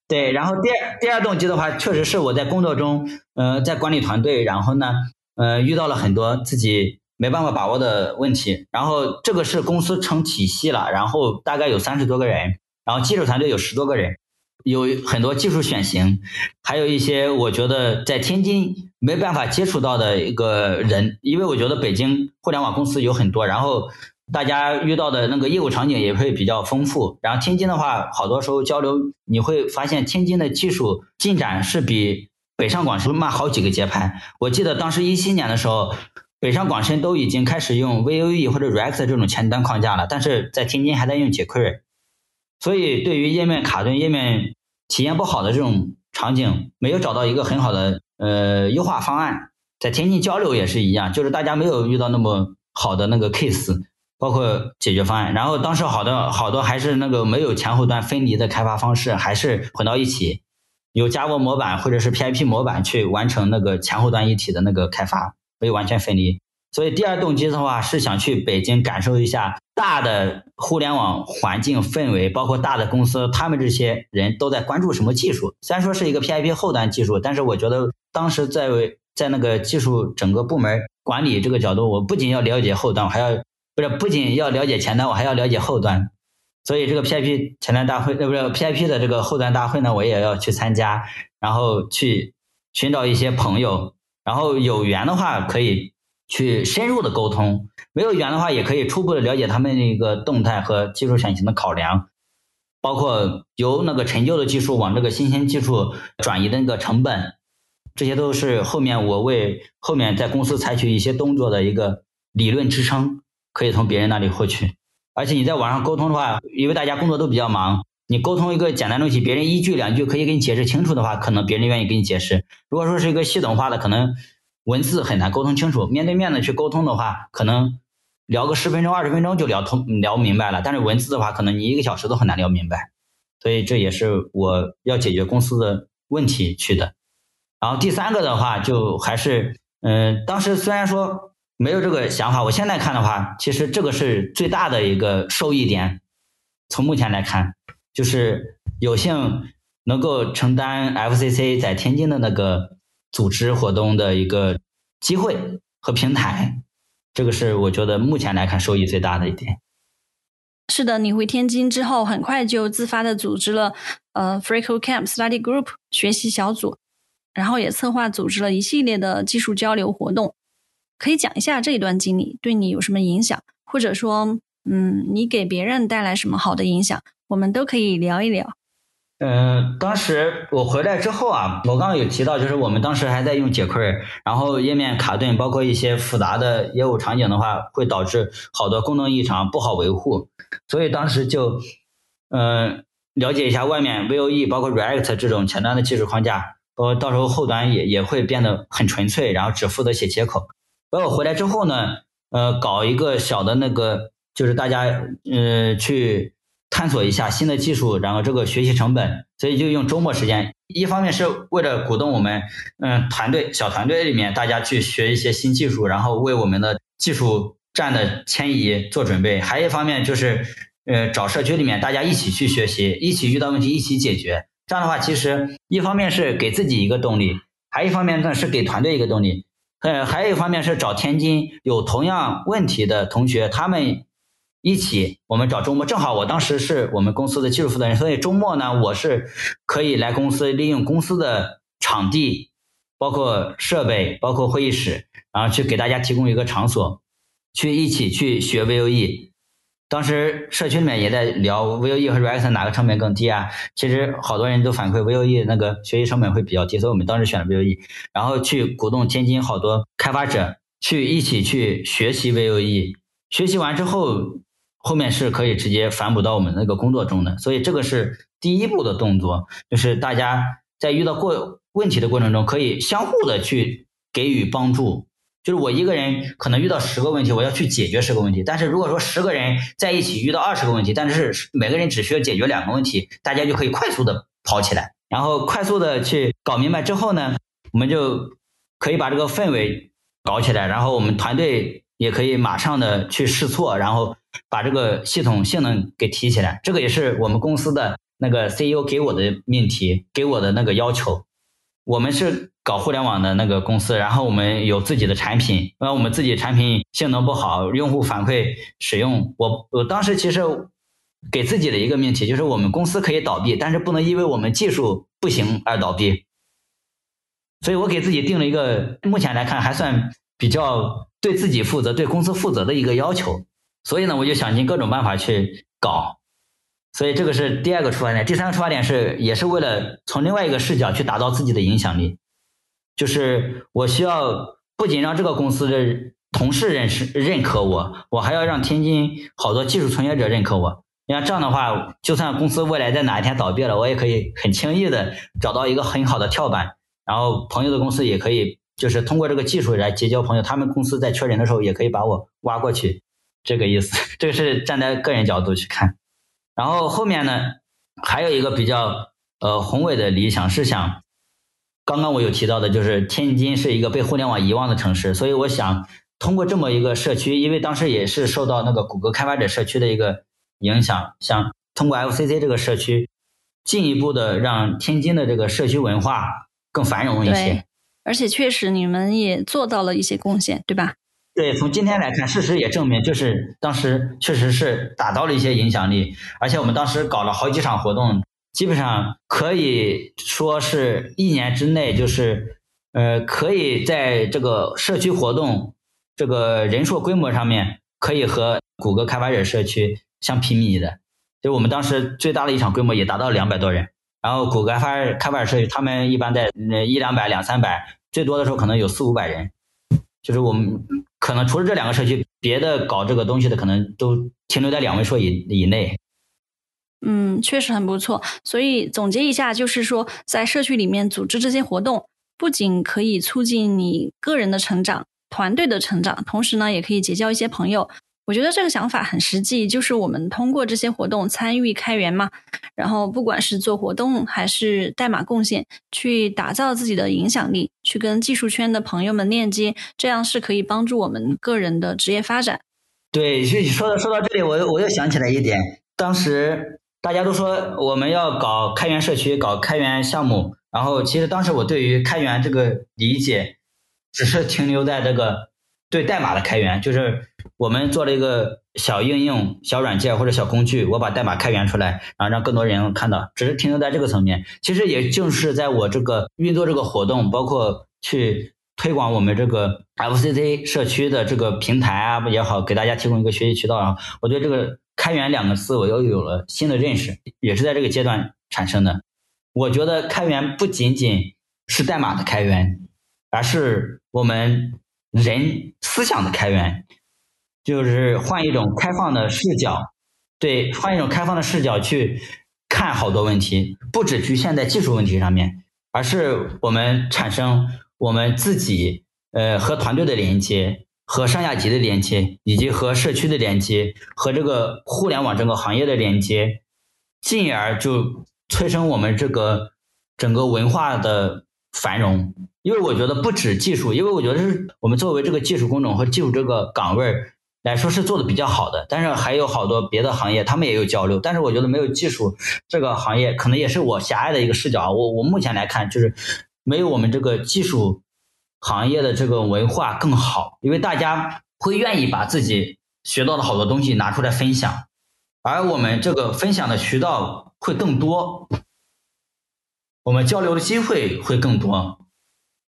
Speaker 1: 对，然后第二第二动机的话，确实是我在工作中，呃，在管理团队，然后呢，呃，遇到了很多自己没办法把握的问题。然后这个是公司成体系了，然后大概有三十多个人。然后技术团队有十多个人，有很多技术选型，还有一些我觉得在天津没办法接触到的一个人，因为我觉得北京互联网公司有很多，然后大家遇到的那个业务场景也会比较丰富。然后天津的话，好多时候交流你会发现天津的技术进展是比北上广深慢好几个节拍。我记得当时一七年的时候，北上广深都已经开始用 Vue 或者 React 这种前端框架了，但是在天津还在用 jQuery。所以，对于页面卡顿、页面体验不好的这种场景，没有找到一个很好的呃优化方案。在天津交流也是一样，就是大家没有遇到那么好的那个 case，包括解决方案。然后当时好多好多还是那个没有前后端分离的开发方式，还是混到一起，有 Java 模板或者是 PIP 模板去完成那个前后端一体的那个开发，没有完全分离。所以第二动机的话是想去北京感受一下大的互联网环境氛围，包括大的公司，他们这些人都在关注什么技术。虽然说是一个 PIP 后端技术，但是我觉得当时在在那个技术整个部门管理这个角度，我不仅要了解后端，我还要不是不仅要了解前端，我还要了解后端。所以这个 PIP 前端大会，呃，不是 PIP 的这个后端大会呢，我也要去参加，然后去寻找一些朋友，然后有缘的话可以。去深入的沟通，没有缘的话，也可以初步的了解他们那个动态和技术选型的考量，包括由那个陈旧的技术往这个新鲜技术转移的那个成本，这些都是后面我为后面在公司采取一些动作的一个理论支撑，可以从别人那里获取。而且你在网上沟通的话，因为大家工作都比较忙，你沟通一个简单东西，别人一句两句可以给你解释清楚的话，可能别人愿意给你解释。如果说是一个系统化的，可能。文字很难沟通清楚，面对面的去沟通的话，可能聊个十分钟、二十分钟就聊通、聊明白了。但是文字的话，可能你一个小时都很难聊明白。所以这也是我要解决公司的问题去的。然后第三个的话，就还是，嗯，当时虽然说没有这个想法，我现在看的话，其实这个是最大的一个受益点。从目前来看，就是有幸能够承担 FCC 在天津的那个。组织活动的一个机会和平台，这个是我觉得目前来看收益最大的一点。
Speaker 2: 是的，你回天津之后，很快就自发的组织了呃 Freecode Camp Study Group 学习小组，然后也策划组织了一系列的技术交流活动。可以讲一下这一段经历对你有什么影响，或者说，嗯，你给别人带来什么好的影响，我们都可以聊一聊。
Speaker 1: 嗯，当时我回来之后啊，我刚刚有提到，就是我们当时还在用 jQuery，然后页面卡顿，包括一些复杂的业务场景的话，会导致好多功能异常，不好维护。所以当时就，嗯，了解一下外面 Vue，包括 React 这种前端的技术框架，呃，到时候后端也也会变得很纯粹，然后只负责写接口。等我回来之后呢，呃，搞一个小的那个，就是大家，呃，去。探索一下新的技术，然后这个学习成本，所以就用周末时间。一方面是为了鼓动我们，嗯，团队小团队里面大家去学一些新技术，然后为我们的技术站的迁移做准备；还有一方面就是，呃，找社区里面大家一起去学习，一起遇到问题一起解决。这样的话，其实一方面是给自己一个动力，还一方面呢是给团队一个动力。呃，还有一方面是找天津有同样问题的同学，他们。一起，我们找周末，正好我当时是我们公司的技术负责人，所以周末呢，我是可以来公司利用公司的场地，包括设备，包括会议室，然后去给大家提供一个场所，去一起去学 Vue。当时社区里面也在聊 Vue 和 React 哪个成本更低啊？其实好多人都反馈 Vue 那个学习成本会比较低，所以我们当时选了 Vue，然后去鼓动天津好多开发者去一起去学习 Vue，学习完之后。后面是可以直接反哺到我们那个工作中的，所以这个是第一步的动作，就是大家在遇到过问题的过程中，可以相互的去给予帮助，就是我一个人可能遇到十个问题，我要去解决十个问题。但是如果说十个人在一起遇到二十个问题，但是每个人只需要解决两个问题，大家就可以快速的跑起来，然后快速的去搞明白之后呢，我们就可以把这个氛围搞起来，然后我们团队也可以马上的去试错，然后把这个系统性能给提起来。这个也是我们公司的那个 CEO 给我的命题，给我的那个要求。我们是搞互联网的那个公司，然后我们有自己的产品，那我们自己产品性能不好，用户反馈使用，我我当时其实给自己的一个命题就是，我们公司可以倒闭，但是不能因为我们技术不行而倒闭。所以我给自己定了一个目前来看还算比较对自己负责、对公司负责的一个要求。所以呢，我就想尽各种办法去搞。所以这个是第二个出发点，第三个出发点是也是为了从另外一个视角去打造自己的影响力，就是我需要不仅让这个公司的同事认识认可我，我还要让天津好多技术从业者认可我。你看这样的话，就算公司未来在哪一天倒闭了，我也可以很轻易的找到一个很好的跳板，然后朋友的公司也可以就是通过这个技术来结交朋友，他们公司在缺人的时候也可以把我挖过去，这个意思。这个是站在个人角度去看。然后后面呢，还有一个比较呃宏伟的理想是想，刚刚我有提到的，就是天津是一个被互联网遗忘的城市，所以我想通过这么一个社区，因为当时也是受到那个谷歌开发者社区的一个影响，想通过 FCC 这个社区，进一步的让天津的这个社区文化更繁荣一些。
Speaker 2: 而且确实你们也做到了一些贡献，对吧？
Speaker 1: 对，从今天来看，事实也证明，就是当时确实是达到了一些影响力，而且我们当时搞了好几场活动，基本上可以说是一年之内，就是呃，可以在这个社区活动这个人数规模上面，可以和谷歌开发者社区相媲美的。就我们当时最大的一场规模也达到两百多人，然后谷歌开发开发者社区他们一般在一两百、两三百，最多的时候可能有四五百人，就是我们。可能除了这两个社区，别的搞这个东西的可能都停留在两位数以以内。
Speaker 2: 嗯，确实很不错。所以总结一下，就是说，在社区里面组织这些活动，不仅可以促进你个人的成长、团队的成长，同时呢，也可以结交一些朋友。我觉得这个想法很实际，就是我们通过这些活动参与开源嘛，然后不管是做活动还是代码贡献，去打造自己的影响力，去跟技术圈的朋友们链接，这样是可以帮助我们个人的职业发展。
Speaker 1: 对，所以说到说到这里，我我又想起来一点，当时大家都说我们要搞开源社区，搞开源项目，然后其实当时我对于开源这个理解，只是停留在这个。对代码的开源，就是我们做了一个小应用、小软件或者小工具，我把代码开源出来，然后让更多人看到，只是停留在这个层面。其实也就是在我这个运作这个活动，包括去推广我们这个 FCC 社区的这个平台啊也好，给大家提供一个学习渠道啊。我对这个“开源”两个字，我又有了新的认识，也是在这个阶段产生的。我觉得开源不仅仅是代码的开源，而是我们。人思想的开源，就是换一种开放的视角，对，换一种开放的视角去看好多问题，不只局限在技术问题上面，而是我们产生我们自己呃和团队的连接，和上下级的连接，以及和社区的连接，和这个互联网整个行业的连接，进而就催生我们这个整个文化的繁荣。因为我觉得不止技术，因为我觉得是我们作为这个技术工种和技术这个岗位来说是做的比较好的，但是还有好多别的行业他们也有交流，但是我觉得没有技术这个行业，可能也是我狭隘的一个视角。我我目前来看，就是没有我们这个技术行业的这个文化更好，因为大家会愿意把自己学到的好多东西拿出来分享，而我们这个分享的渠道会更多，我们交流的机会会更多。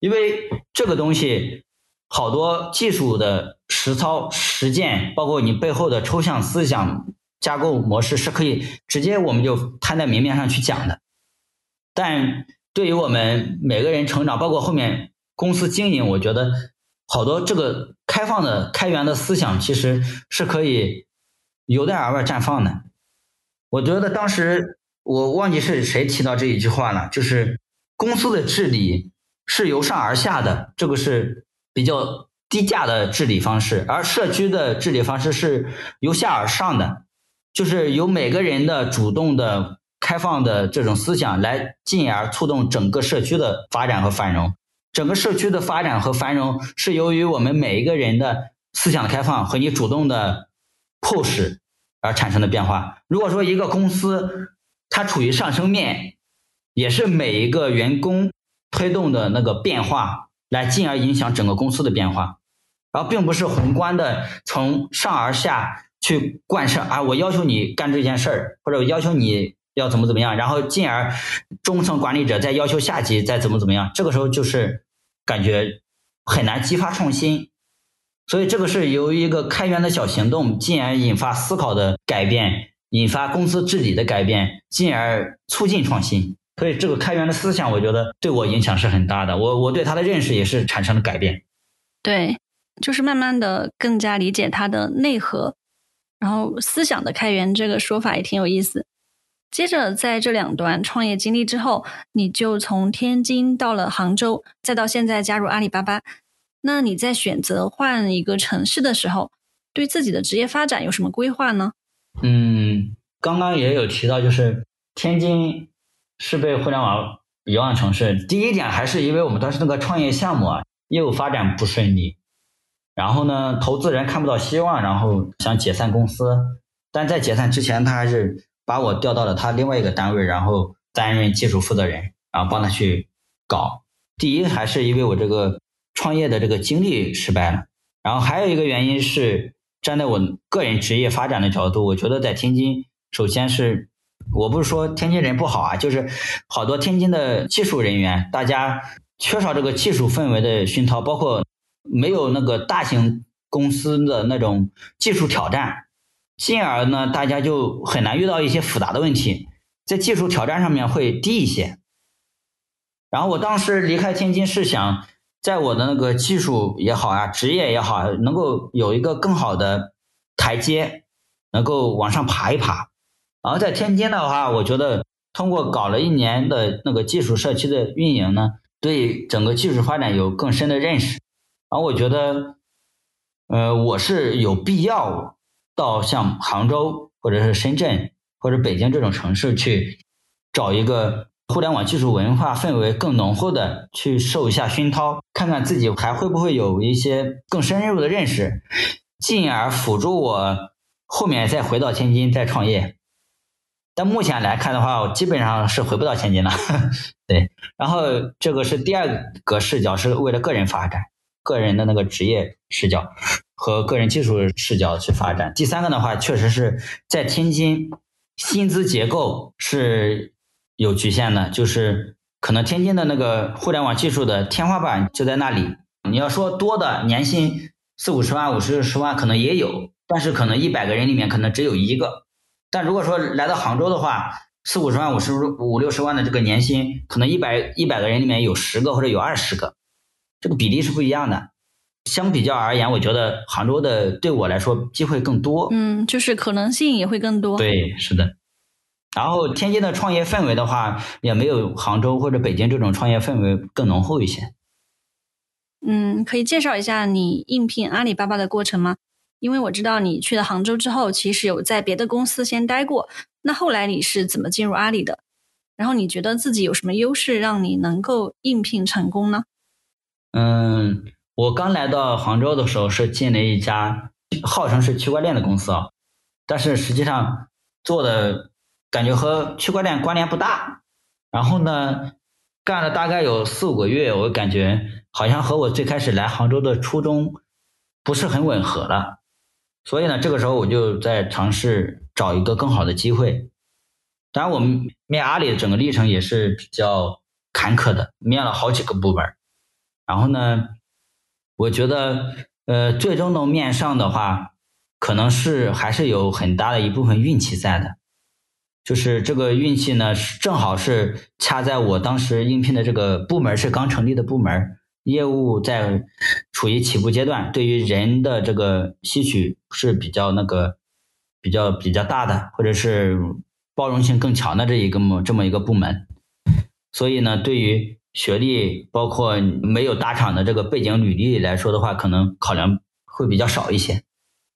Speaker 1: 因为这个东西，好多技术的实操实践，包括你背后的抽象思想架构模式，是可以直接我们就摊在明面上去讲的。但对于我们每个人成长，包括后面公司经营，我觉得好多这个开放的开源的思想，其实是可以由内而外绽放的。我觉得当时我忘记是谁提到这一句话了，就是公司的治理。是由上而下的，这个是比较低价的治理方式，而社区的治理方式是由下而上的，就是由每个人的主动的、开放的这种思想来，进而促动整个社区的发展和繁荣。整个社区的发展和繁荣是由于我们每一个人的思想开放和你主动的 push 而产生的变化。如果说一个公司它处于上升面，也是每一个员工推动的那个变化，来进而影响整个公司的变化。然后并不是宏观的从上而下去贯彻啊，我要求你干这件事儿，或者我要求你要怎么怎么样，然后进而中层管理者再要求下级再怎么怎么样，这个时候就是感觉很难激发创新。所以这个是由于一个开源的小行动，进而引发思考的改变，引发公司治理的改变，进而促进创新。所以这个开源的思想，我觉得对我影响是很大的。我我对他的认识也是产生了改变。
Speaker 2: 对。就是慢慢的更加理解它的内核，然后思想的开源这个说法也挺有意思。接着在这两段创业经历之后，你就从天津到了杭州，再到现在加入阿里巴巴。那你在选择换一个城市的时候，对自己的职业发展有什么规划呢？
Speaker 1: 嗯，刚刚也有提到，就是天津是被互联网遗忘城市。第一点还是因为我们当时那个创业项目啊，业务发展不顺利。然后呢，投资人看不到希望，然后想解散公司，但在解散之前，他还是把我调到了他另外一个单位，然后担任技术负责人，然后帮他去搞。第一，还是因为我这个创业的这个经历失败了，然后还有一个原因是站在我个人职业发展的角度，我觉得在天津，首先是我不是说天津人不好啊，就是好多天津的技术人员，大家缺少这个技术氛围的熏陶，包括。没有那个大型公司的那种技术挑战，进而呢，大家就很难遇到一些复杂的问题，在技术挑战上面会低一些。然后我当时离开天津是想，在我的那个技术也好啊，职业也好，能够有一个更好的台阶，能够往上爬一爬。然后在天津的话，我觉得通过搞了一年的那个技术社区的运营呢，对整个技术发展有更深的认识。然后我觉得，呃，我是有必要到像杭州或者是深圳或者北京这种城市去找一个互联网技术文化氛围更浓厚的去受一下熏陶，看看自己还会不会有一些更深入的认识，进而辅助我后面再回到天津再创业。但目前来看的话，我基本上是回不到天津了。对，然后这个是第二个视角，是为了个人发展。个人的那个职业视角和个人技术视角去发展。第三个的话，确实是在天津，薪资结构是有局限的，就是可能天津的那个互联网技术的天花板就在那里。你要说多的年薪四五十万、五十十万可能也有，但是可能一百个人里面可能只有一个。但如果说来到杭州的话，四五十万、五十五六十万的这个年薪，可能一百一百个人里面有十个或者有二十个。这个比例是不一样的，相比较而言，我觉得杭州的对我来说机会更多，
Speaker 2: 嗯，就是可能性也会更多。
Speaker 1: 对，是的。然后天津的创业氛围的话，也没有杭州或者北京这种创业氛围更浓厚一些。
Speaker 2: 嗯，可以介绍一下你应聘阿里巴巴的过程吗？因为我知道你去了杭州之后，其实有在别的公司先待过，那后来你是怎么进入阿里的？然后你觉得自己有什么优势让你能够应聘成功呢？
Speaker 1: 嗯，我刚来到杭州的时候是进了一家号称是区块链的公司啊，但是实际上做的感觉和区块链关联不大。然后呢，干了大概有四五个月，我感觉好像和我最开始来杭州的初衷不是很吻合了。所以呢，这个时候我就在尝试找一个更好的机会。当然，我们面阿里的整个历程也是比较坎坷的，面了好几个部门。然后呢，我觉得，呃，最终能面上的话，可能是还是有很大的一部分运气在的。就是这个运气呢，正好是恰在我当时应聘的这个部门是刚成立的部门，业务在处于起步阶段，对于人的这个吸取是比较那个比较比较大的，或者是包容性更强的这一个么这么一个部门。所以呢，对于学历，包括没有大厂的这个背景履历来说的话，可能考量会比较少一些，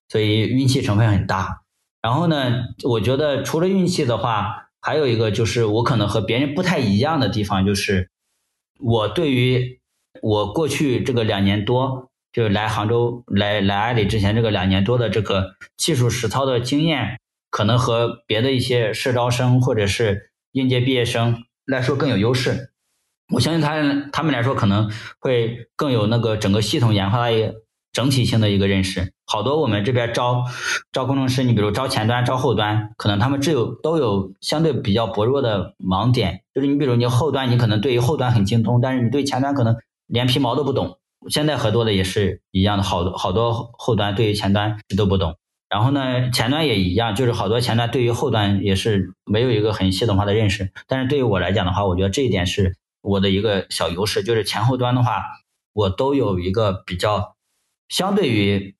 Speaker 1: 所以运气成分很大。然后呢，我觉得除了运气的话，还有一个就是我可能和别人不太一样的地方，就是我对于我过去这个两年多，就是来杭州来来阿里之前这个两年多的这个技术实操的经验，可能和别的一些社招生或者是应届毕业生来说更有优势。我相信他他们来说可能会更有那个整个系统研发的整体性的一个认识。好多我们这边招招工程师，你比如招前端、招后端，可能他们只有都有相对比较薄弱的盲点。就是你比如你后端，你可能对于后端很精通，但是你对前端可能连皮毛都不懂。现在合作的也是一样的，好多好多后端对于前端都不懂。然后呢，前端也一样，就是好多前端对于后端也是没有一个很系统化的认识。但是对于我来讲的话，我觉得这一点是我的一个小优势，就是前后端的话，我都有一个比较相对于。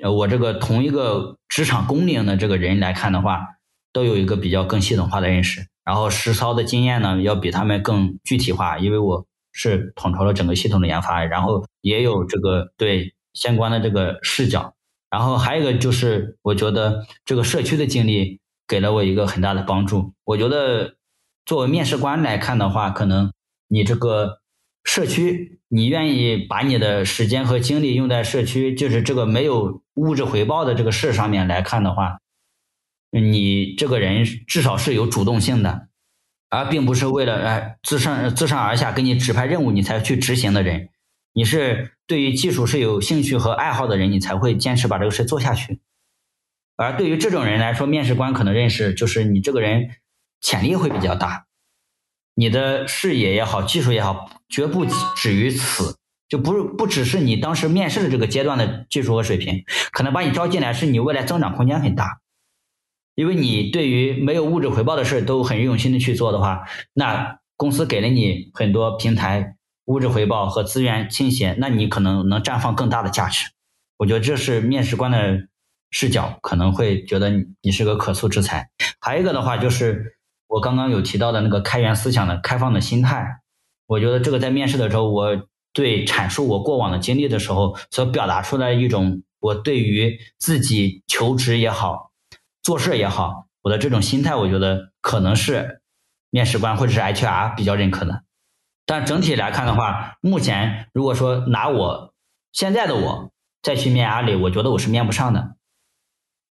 Speaker 1: 呃，我这个同一个职场工龄的这个人来看的话，都有一个比较更系统化的认识，然后实操的经验呢，要比他们更具体化，因为我是统筹了整个系统的研发，然后也有这个对相关的这个视角，然后还有一个就是，我觉得这个社区的经历给了我一个很大的帮助。我觉得作为面试官来看的话，可能你这个。社区，你愿意把你的时间和精力用在社区，就是这个没有物质回报的这个事上面来看的话，你这个人至少是有主动性的，而并不是为了哎自上自上而下给你指派任务你才去执行的人。你是对于技术是有兴趣和爱好的人，你才会坚持把这个事做下去。而对于这种人来说，面试官可能认识就是你这个人潜力会比较大。你的视野也好，技术也好，绝不止于此，就不不只是你当时面试的这个阶段的技术和水平，可能把你招进来是你未来增长空间很大，因为你对于没有物质回报的事都很用心的去做的话，那公司给了你很多平台、物质回报和资源倾斜，那你可能能绽放更大的价值。我觉得这是面试官的视角，可能会觉得你是个可塑之才。还有一个的话就是。我刚刚有提到的那个开源思想的开放的心态，我觉得这个在面试的时候，我对阐述我过往的经历的时候，所表达出来一种我对于自己求职也好，做事也好，我的这种心态，我觉得可能是面试官或者是 HR 比较认可的。但整体来看的话，目前如果说拿我现在的我再去面阿里，我觉得我是面不上的。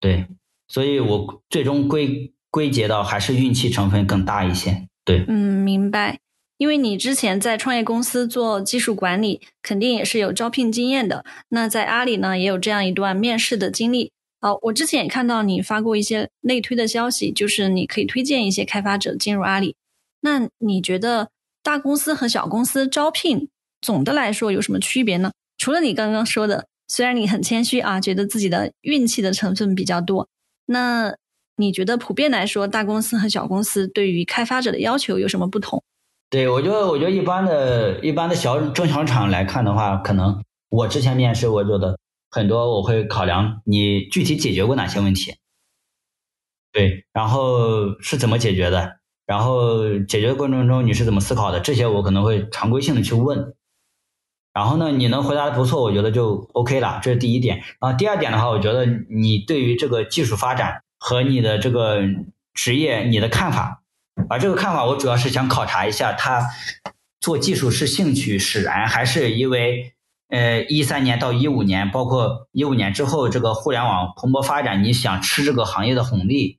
Speaker 1: 对，所以我最终归。归结到还是运气成分更大一些，对，
Speaker 2: 嗯，明白。因为你之前在创业公司做技术管理，肯定也是有招聘经验的。那在阿里呢，也有这样一段面试的经历。好，我之前也看到你发过一些内推的消息，就是你可以推荐一些开发者进入阿里。那你觉得大公司和小公司招聘总的来说有什么区别呢？除了你刚刚说的，虽然你很谦虚啊，觉得自己的运气的成分比较多，那。你觉得普遍来说，大公司和小公司对于开发者的要求有什么不同？
Speaker 1: 对我觉得，我觉得一般的、一般的小中小厂来看的话，可能我之前面试，我觉得很多我会考量你具体解决过哪些问题，对，然后是怎么解决的，然后解决过程中你是怎么思考的，这些我可能会常规性的去问。然后呢，你能回答的不错，我觉得就 OK 了，这是第一点。啊，第二点的话，我觉得你对于这个技术发展。和你的这个职业，你的看法，啊，这个看法我主要是想考察一下，他做技术是兴趣使然，还是因为呃一三年到一五年，包括一五年之后这个互联网蓬勃发展，你想吃这个行业的红利？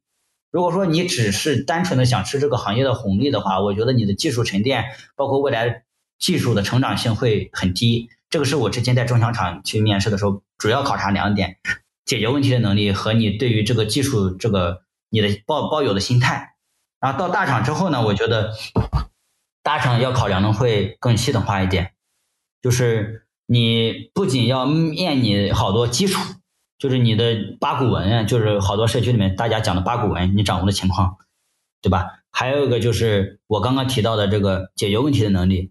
Speaker 1: 如果说你只是单纯的想吃这个行业的红利的话，我觉得你的技术沉淀，包括未来技术的成长性会很低。这个是我之前在中小厂去面试的时候，主要考察两点。解决问题的能力和你对于这个技术这个你的抱抱有的心态，然后到大厂之后呢，我觉得大厂要考量的会更系统化一点，就是你不仅要面你好多基础，就是你的八股文，就是好多社区里面大家讲的八股文，你掌握的情况，对吧？还有一个就是我刚刚提到的这个解决问题的能力，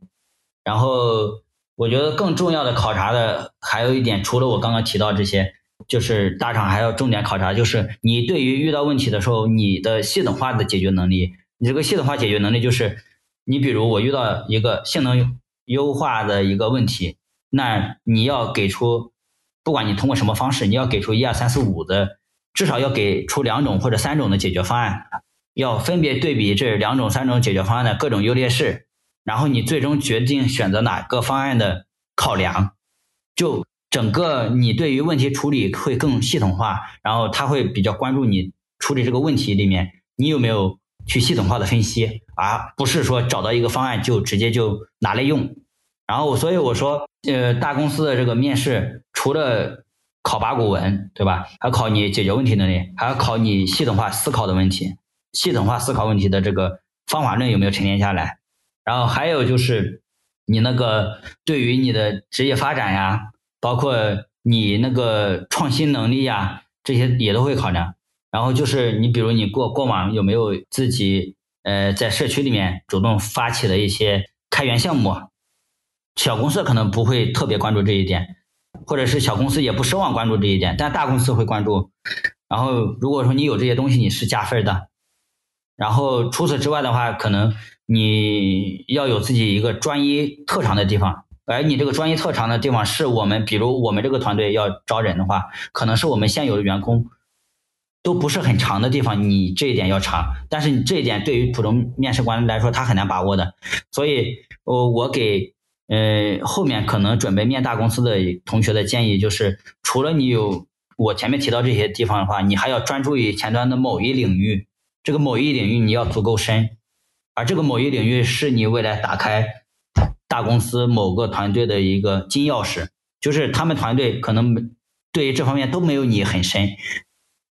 Speaker 1: 然后我觉得更重要的考察的还有一点，除了我刚刚提到这些。就是大厂还要重点考察，就是你对于遇到问题的时候，你的系统化的解决能力。你这个系统化解决能力，就是你比如我遇到一个性能优化的一个问题，那你要给出，不管你通过什么方式，你要给出一二三四五的，至少要给出两种或者三种的解决方案，要分别对比这两种三种解决方案的各种优劣势，然后你最终决定选择哪个方案的考量，就整个你对于问题处理会更系统化，然后他会比较关注你处理这个问题里面你有没有。去系统化的分析，而不是说找到一个方案就直接就拿来用。然后，所以我说，呃，大公司的这个面试，除了考八股文，对吧？还考你解决问题能力，还要考你系统化思考的问题，系统化思考问题的这个方法论有没有沉淀下来？然后还有就是你那个对于你的职业发展呀，包括你那个创新能力呀，这些也都会考量。然后就是你，比如你过过往有没有自己呃在社区里面主动发起的一些开源项目？小公司可能不会特别关注这一点，或者是小公司也不奢望关注这一点，但大公司会关注。然后如果说你有这些东西，你是加分的。然后除此之外的话，可能你要有自己一个专一特长的地方，而你这个专一特长的地方是我们，比如我们这个团队要招人的话，可能是我们现有的员工。都不是很长的地方，你这一点要长，但是你这一点对于普通面试官来说，他很难把握的。所以，我我给呃后面可能准备面大公司的同学的建议就是，除了你有我前面提到这些地方的话，你还要专注于前端的某一领域，这个某一领域你要足够深，而这个某一领域是你未来打开大公司某个团队的一个金钥匙，就是他们团队可能对于这方面都没有你很深。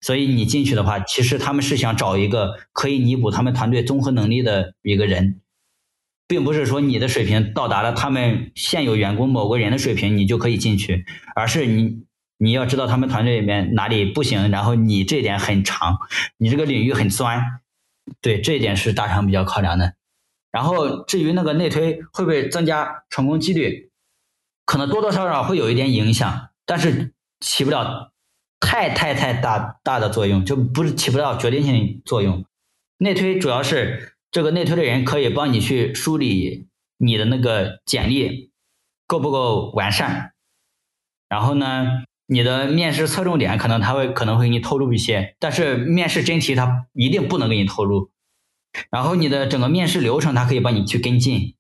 Speaker 1: 所以你进去的话，其实他们是想找一个可以弥补他们团队综合能力的一个人，并不是说你的水平到达了他们现有员工某个人的水平，你就可以进去，而是你你要知道他们团队里面哪里不行，然后你这点很长，你这个领域很酸，对这一点是大厂比较考量的。然后至于那个内推会不会增加成功几率，可能多多少少会有一点影响，但是起不了。太太太大大的作用，就不是起不到决定性作用。内推主要是这个内推的人可以帮你去梳理你的那个简历够不够完善，然后呢，你的面试侧重点可能他会可能会给你透露一些，但是面试真题他一定不能给你透露。然后你的整个面试流程他可以帮你去跟进。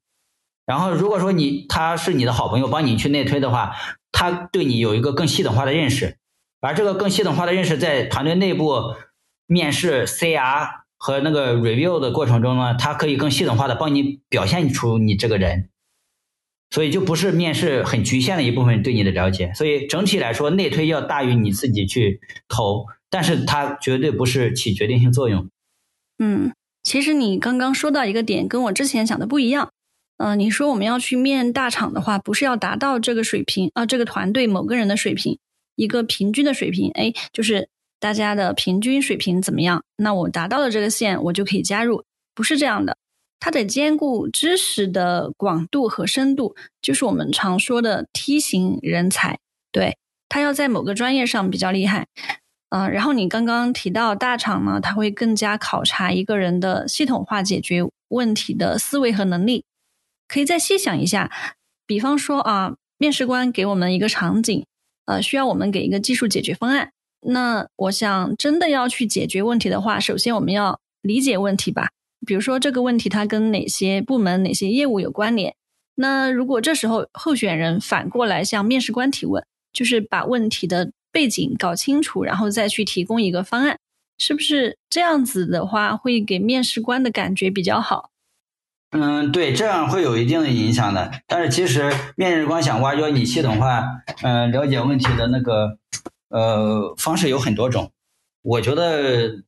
Speaker 1: 然后如果说你他是你的好朋友，帮你去内推的话，他对你有一个更系统化的认识。而这个更系统化的认识，在团队内部面试、CR 和那个 review 的过程中呢，它可以更系统化的帮你表现出你这个人，所以就不是面试很局限的一部分对你的了解。所以整体来说，内推要大于你自己去投，但是它绝对不是起决定性作用。
Speaker 2: 嗯，其实你刚刚说到一个点，跟我之前想的不一样。嗯，你说我们要去面大厂的话，不是要达到这个水平啊，这个团队某个人的水平。一个平均的水平，哎，就是大家的平均水平怎么样？那我达到了这个线，我就可以加入。不是这样的，它得兼顾知识的广度和深度，就是我们常说的梯形人才。对，他要在某个专业上比较厉害。嗯，然后你刚刚提到大厂呢，他会更加考察一个人的系统化解决问题的思维和能力。可以再细想一下，比方说啊，面试官给我们一个场景。呃，需要我们给一个技术解决方案。那我想，真的要去解决问题的话，首先我们要理解问题吧。比如说这个问题它跟哪些部门、哪些业务有关联？那如果这时候候选人反过来向面试官提问，就是把问题的背景搞清楚，然后再去提供一个方案，是不是这样子的话，会给面试官的感觉比较好？
Speaker 1: 嗯，对，这样会有一定的影响的。但是其实面试官想挖掘你系统化，嗯，了解问题的那个呃方式有很多种。我觉得，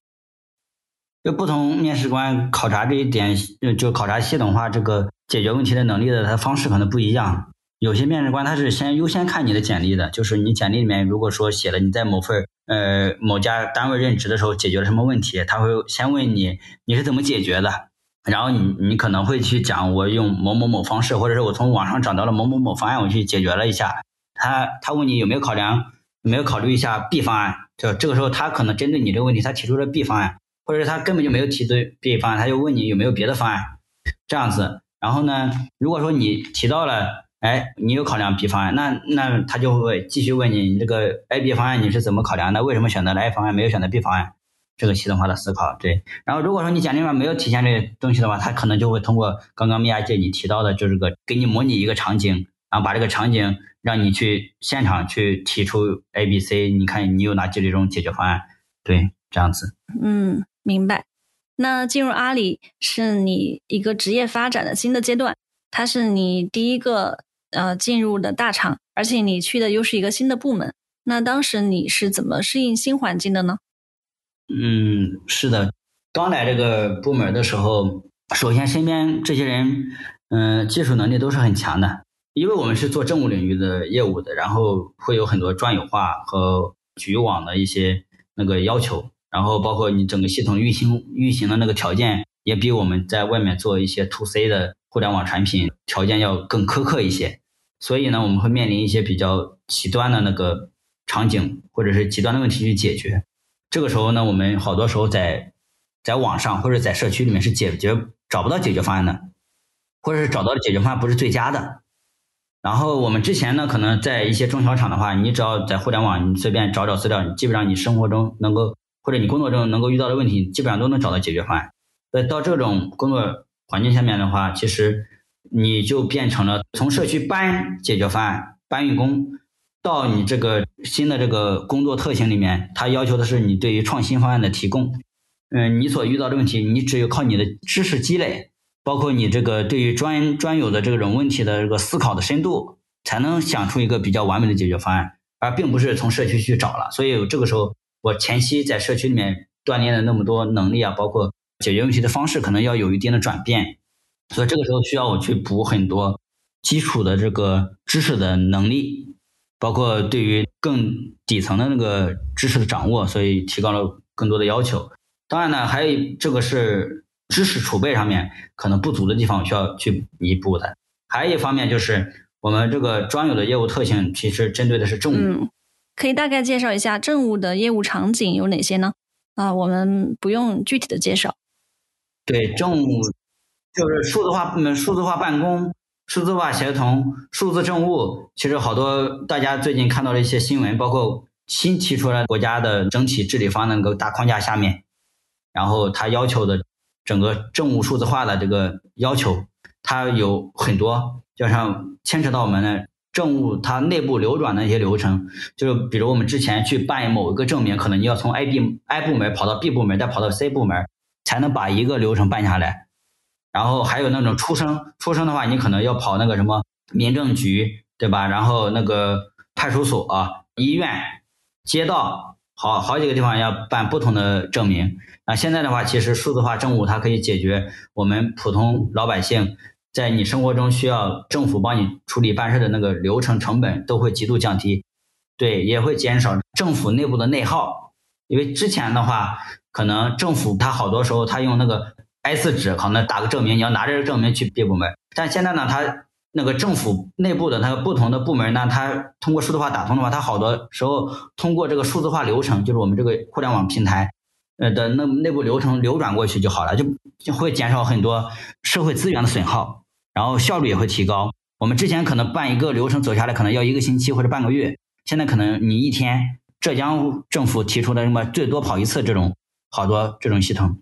Speaker 1: 就不同面试官考察这一点，就考察系统化这个解决问题的能力的，他方式可能不一样。有些面试官他是先优先看你的简历的，就是你简历里面如果说写了你在某份呃某家单位任职的时候解决了什么问题，他会先问你你是怎么解决的。然后你你可能会去讲我用某某某方式，或者是我从网上找到了某某某方案，我去解决了一下。他他问你有没有考量，没有考虑一下 B 方案？就这个时候他可能针对你这个问题，他提出了 B 方案，或者是他根本就没有提出 B 方案，他就问你有没有别的方案。这样子。然后呢，如果说你提到了，哎，你有考量 B 方案，那那他就会继续问你，你这个 A、B 方案你是怎么考量的？为什么选择了 A 方案，没有选择 B 方案？这个系统化的思考，对。然后如果说你简历上没有体现这些东西的话，他可能就会通过刚刚米娅姐你提到的，就是个给你模拟一个场景，然后把这个场景让你去现场去提出 A、B、C，你看你有哪几种解决方案？对，这样子。
Speaker 2: 嗯，明白。那进入阿里是你一个职业发展的新的阶段，它是你第一个呃进入的大厂，而且你去的又是一个新的部门。那当时你是怎么适应新环境的呢？
Speaker 1: 嗯，是的，刚来这个部门的时候，首先身边这些人，嗯，技术能力都是很强的，因为我们是做政务领域的业务的，然后会有很多专有化和局域网的一些那个要求。然后包括你整个系统运行运行的那个条件，也比我们在外面做一些 to C 的互联网产品条件要更苛刻一些。所以呢，我们会面临一些比较极端的那个场景，或者是极端的问题去解决。这个时候呢，我们好多时候在在网上或者在社区里面是解决找不到解决方案的，或者是找到的解决方案不是最佳的。然后我们之前呢，可能在一些中小厂的话，你只要在互联网，你随便找找资料，基本上你生活中能够。或者你工作中能够遇到的问题，基本上都能找到解决方案。那到这种工作环境下面的话，其实你就变成了从社区搬解决方案、搬运工，到你这个新的这个工作特性里面，它要求的是你对于创新方案的提供。嗯，你所遇到的问题，你只有靠你的知识积累，包括你这个对于专专有的这种问题的这个思考的深度，才能想出一个比较完美的解决方案，而并不是从社区去找了。所以这个时候。我前期在社区里面锻炼的那么多能力啊，包括解决问题的方式，可能要有一定的转变，所以这个时候需要我去补很多基础的这个知识的能力，包括对于更底层的那个知识的掌握，所以提高了更多的要求。当然呢，还有这个是知识储备上面可能不足的地方需要去弥补的。还有一方面就是我们这个专有的业务特性，其实针对的是政务。
Speaker 2: 可以大概介绍一下政务的业务场景有哪些呢？啊，我们不用具体的介绍。
Speaker 1: 对，政务就是数字化，嗯，数字化办公、数字化协同、数字政务。其实好多大家最近看到了一些新闻，包括新提出来国家的整体治理方案那个大框架下面，然后它要求的整个政务数字化的这个要求，它有很多，就像牵扯到我们的。政务它内部流转的一些流程，就是比如我们之前去办某一个证明，可能你要从 A B I 部门跑到 B 部门，再跑到 C 部门，才能把一个流程办下来。然后还有那种出生，出生的话，你可能要跑那个什么民政局，对吧？然后那个派出所、医院、街道，好好几个地方要办不同的证明。那现在的话，其实数字化政务它可以解决我们普通老百姓。在你生活中需要政府帮你处理办事的那个流程成本都会极度降低，对，也会减少政府内部的内耗。因为之前的话，可能政府他好多时候他用那个 A4 纸，可能打个证明，你要拿着这个证明去别部门。但现在呢，他那个政府内部的那个不同的部门呢，他通过数字化打通的话，他好多时候通过这个数字化流程，就是我们这个互联网平台呃的那内部流程流转过去就好了，就就会减少很多社会资源的损耗。然后效率也会提高。我们之前可能办一个流程走下来，可能要一个星期或者半个月，现在可能你一天。浙江政府提出的什么最多跑一次这种，好多这种系统。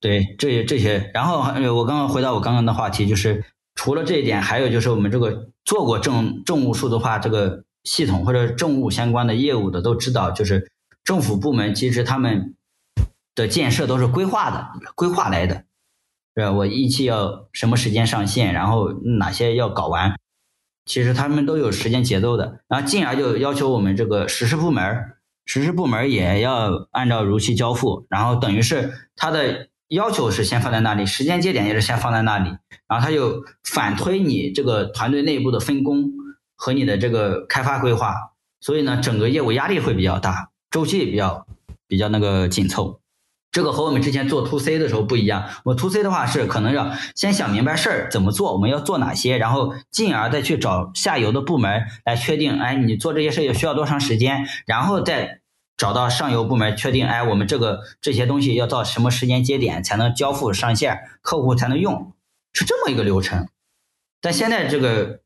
Speaker 1: 对，这这些。然后我刚刚回到我刚刚的话题，就是除了这一点，还有就是我们这个做过政政务数字化这个系统或者政务相关的业务的都知道，就是政府部门其实他们的建设都是规划的，规划来的。是吧？我一期要什么时间上线，然后哪些要搞完，其实他们都有时间节奏的。然后进而就要求我们这个实施部门，实施部门也要按照如期交付。然后等于是他的要求是先放在那里，时间节点也是先放在那里。然后他就反推你这个团队内部的分工和你的这个开发规划，所以呢，整个业务压力会比较大，周期也比较比较那个紧凑。这个和我们之前做 to C 的时候不一样。我 to C 的话是可能要先想明白事儿怎么做，我们要做哪些，然后进而再去找下游的部门来确定，哎，你做这些事情需要多长时间，然后再找到上游部门确定，哎，我们这个这些东西要到什么时间节点才能交付上线，客户才能用。是这么一个流程。但现在这个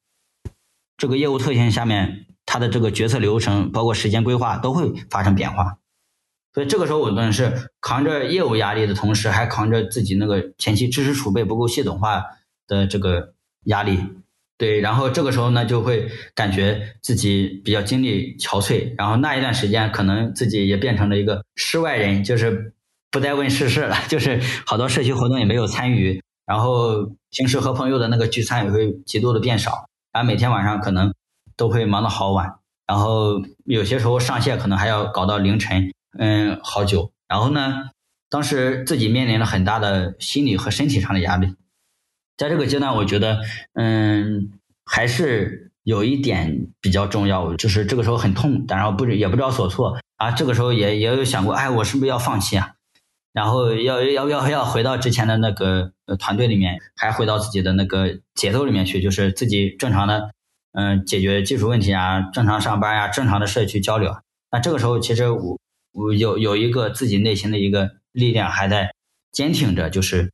Speaker 1: 这个业务特性下面，它的这个决策流程，包括时间规划都会发生变化。所以这个时候，我们是扛着业务压力的同时，还扛着自己那个前期知识储备不够系统化的这个压力。对，然后这个时候呢，就会感觉自己比较精力憔悴，然后那一段时间，可能自己也变成了一个世外人，就是不再问世事了，就是好多社区活动也没有参与，然后平时和朋友的那个聚餐也会极度的变少，然后每天晚上可能都会忙到好晚，然后有些时候上线可能还要搞到凌晨。嗯，好久。然后呢，当时自己面临了很大的心理和身体上的压力。在这个阶段，我觉得，嗯，还是有一点比较重要，就是这个时候很痛，然后不也不知道所措啊。这个时候也也有想过，哎，我是不是要放弃啊？然后要要要要回到之前的那个团队里面，还回到自己的那个节奏里面去，就是自己正常的，嗯，解决技术问题啊，正常上班呀，正常的社区交流。那这个时候，其实我。我有有一个自己内心的一个力量还在坚挺着，就是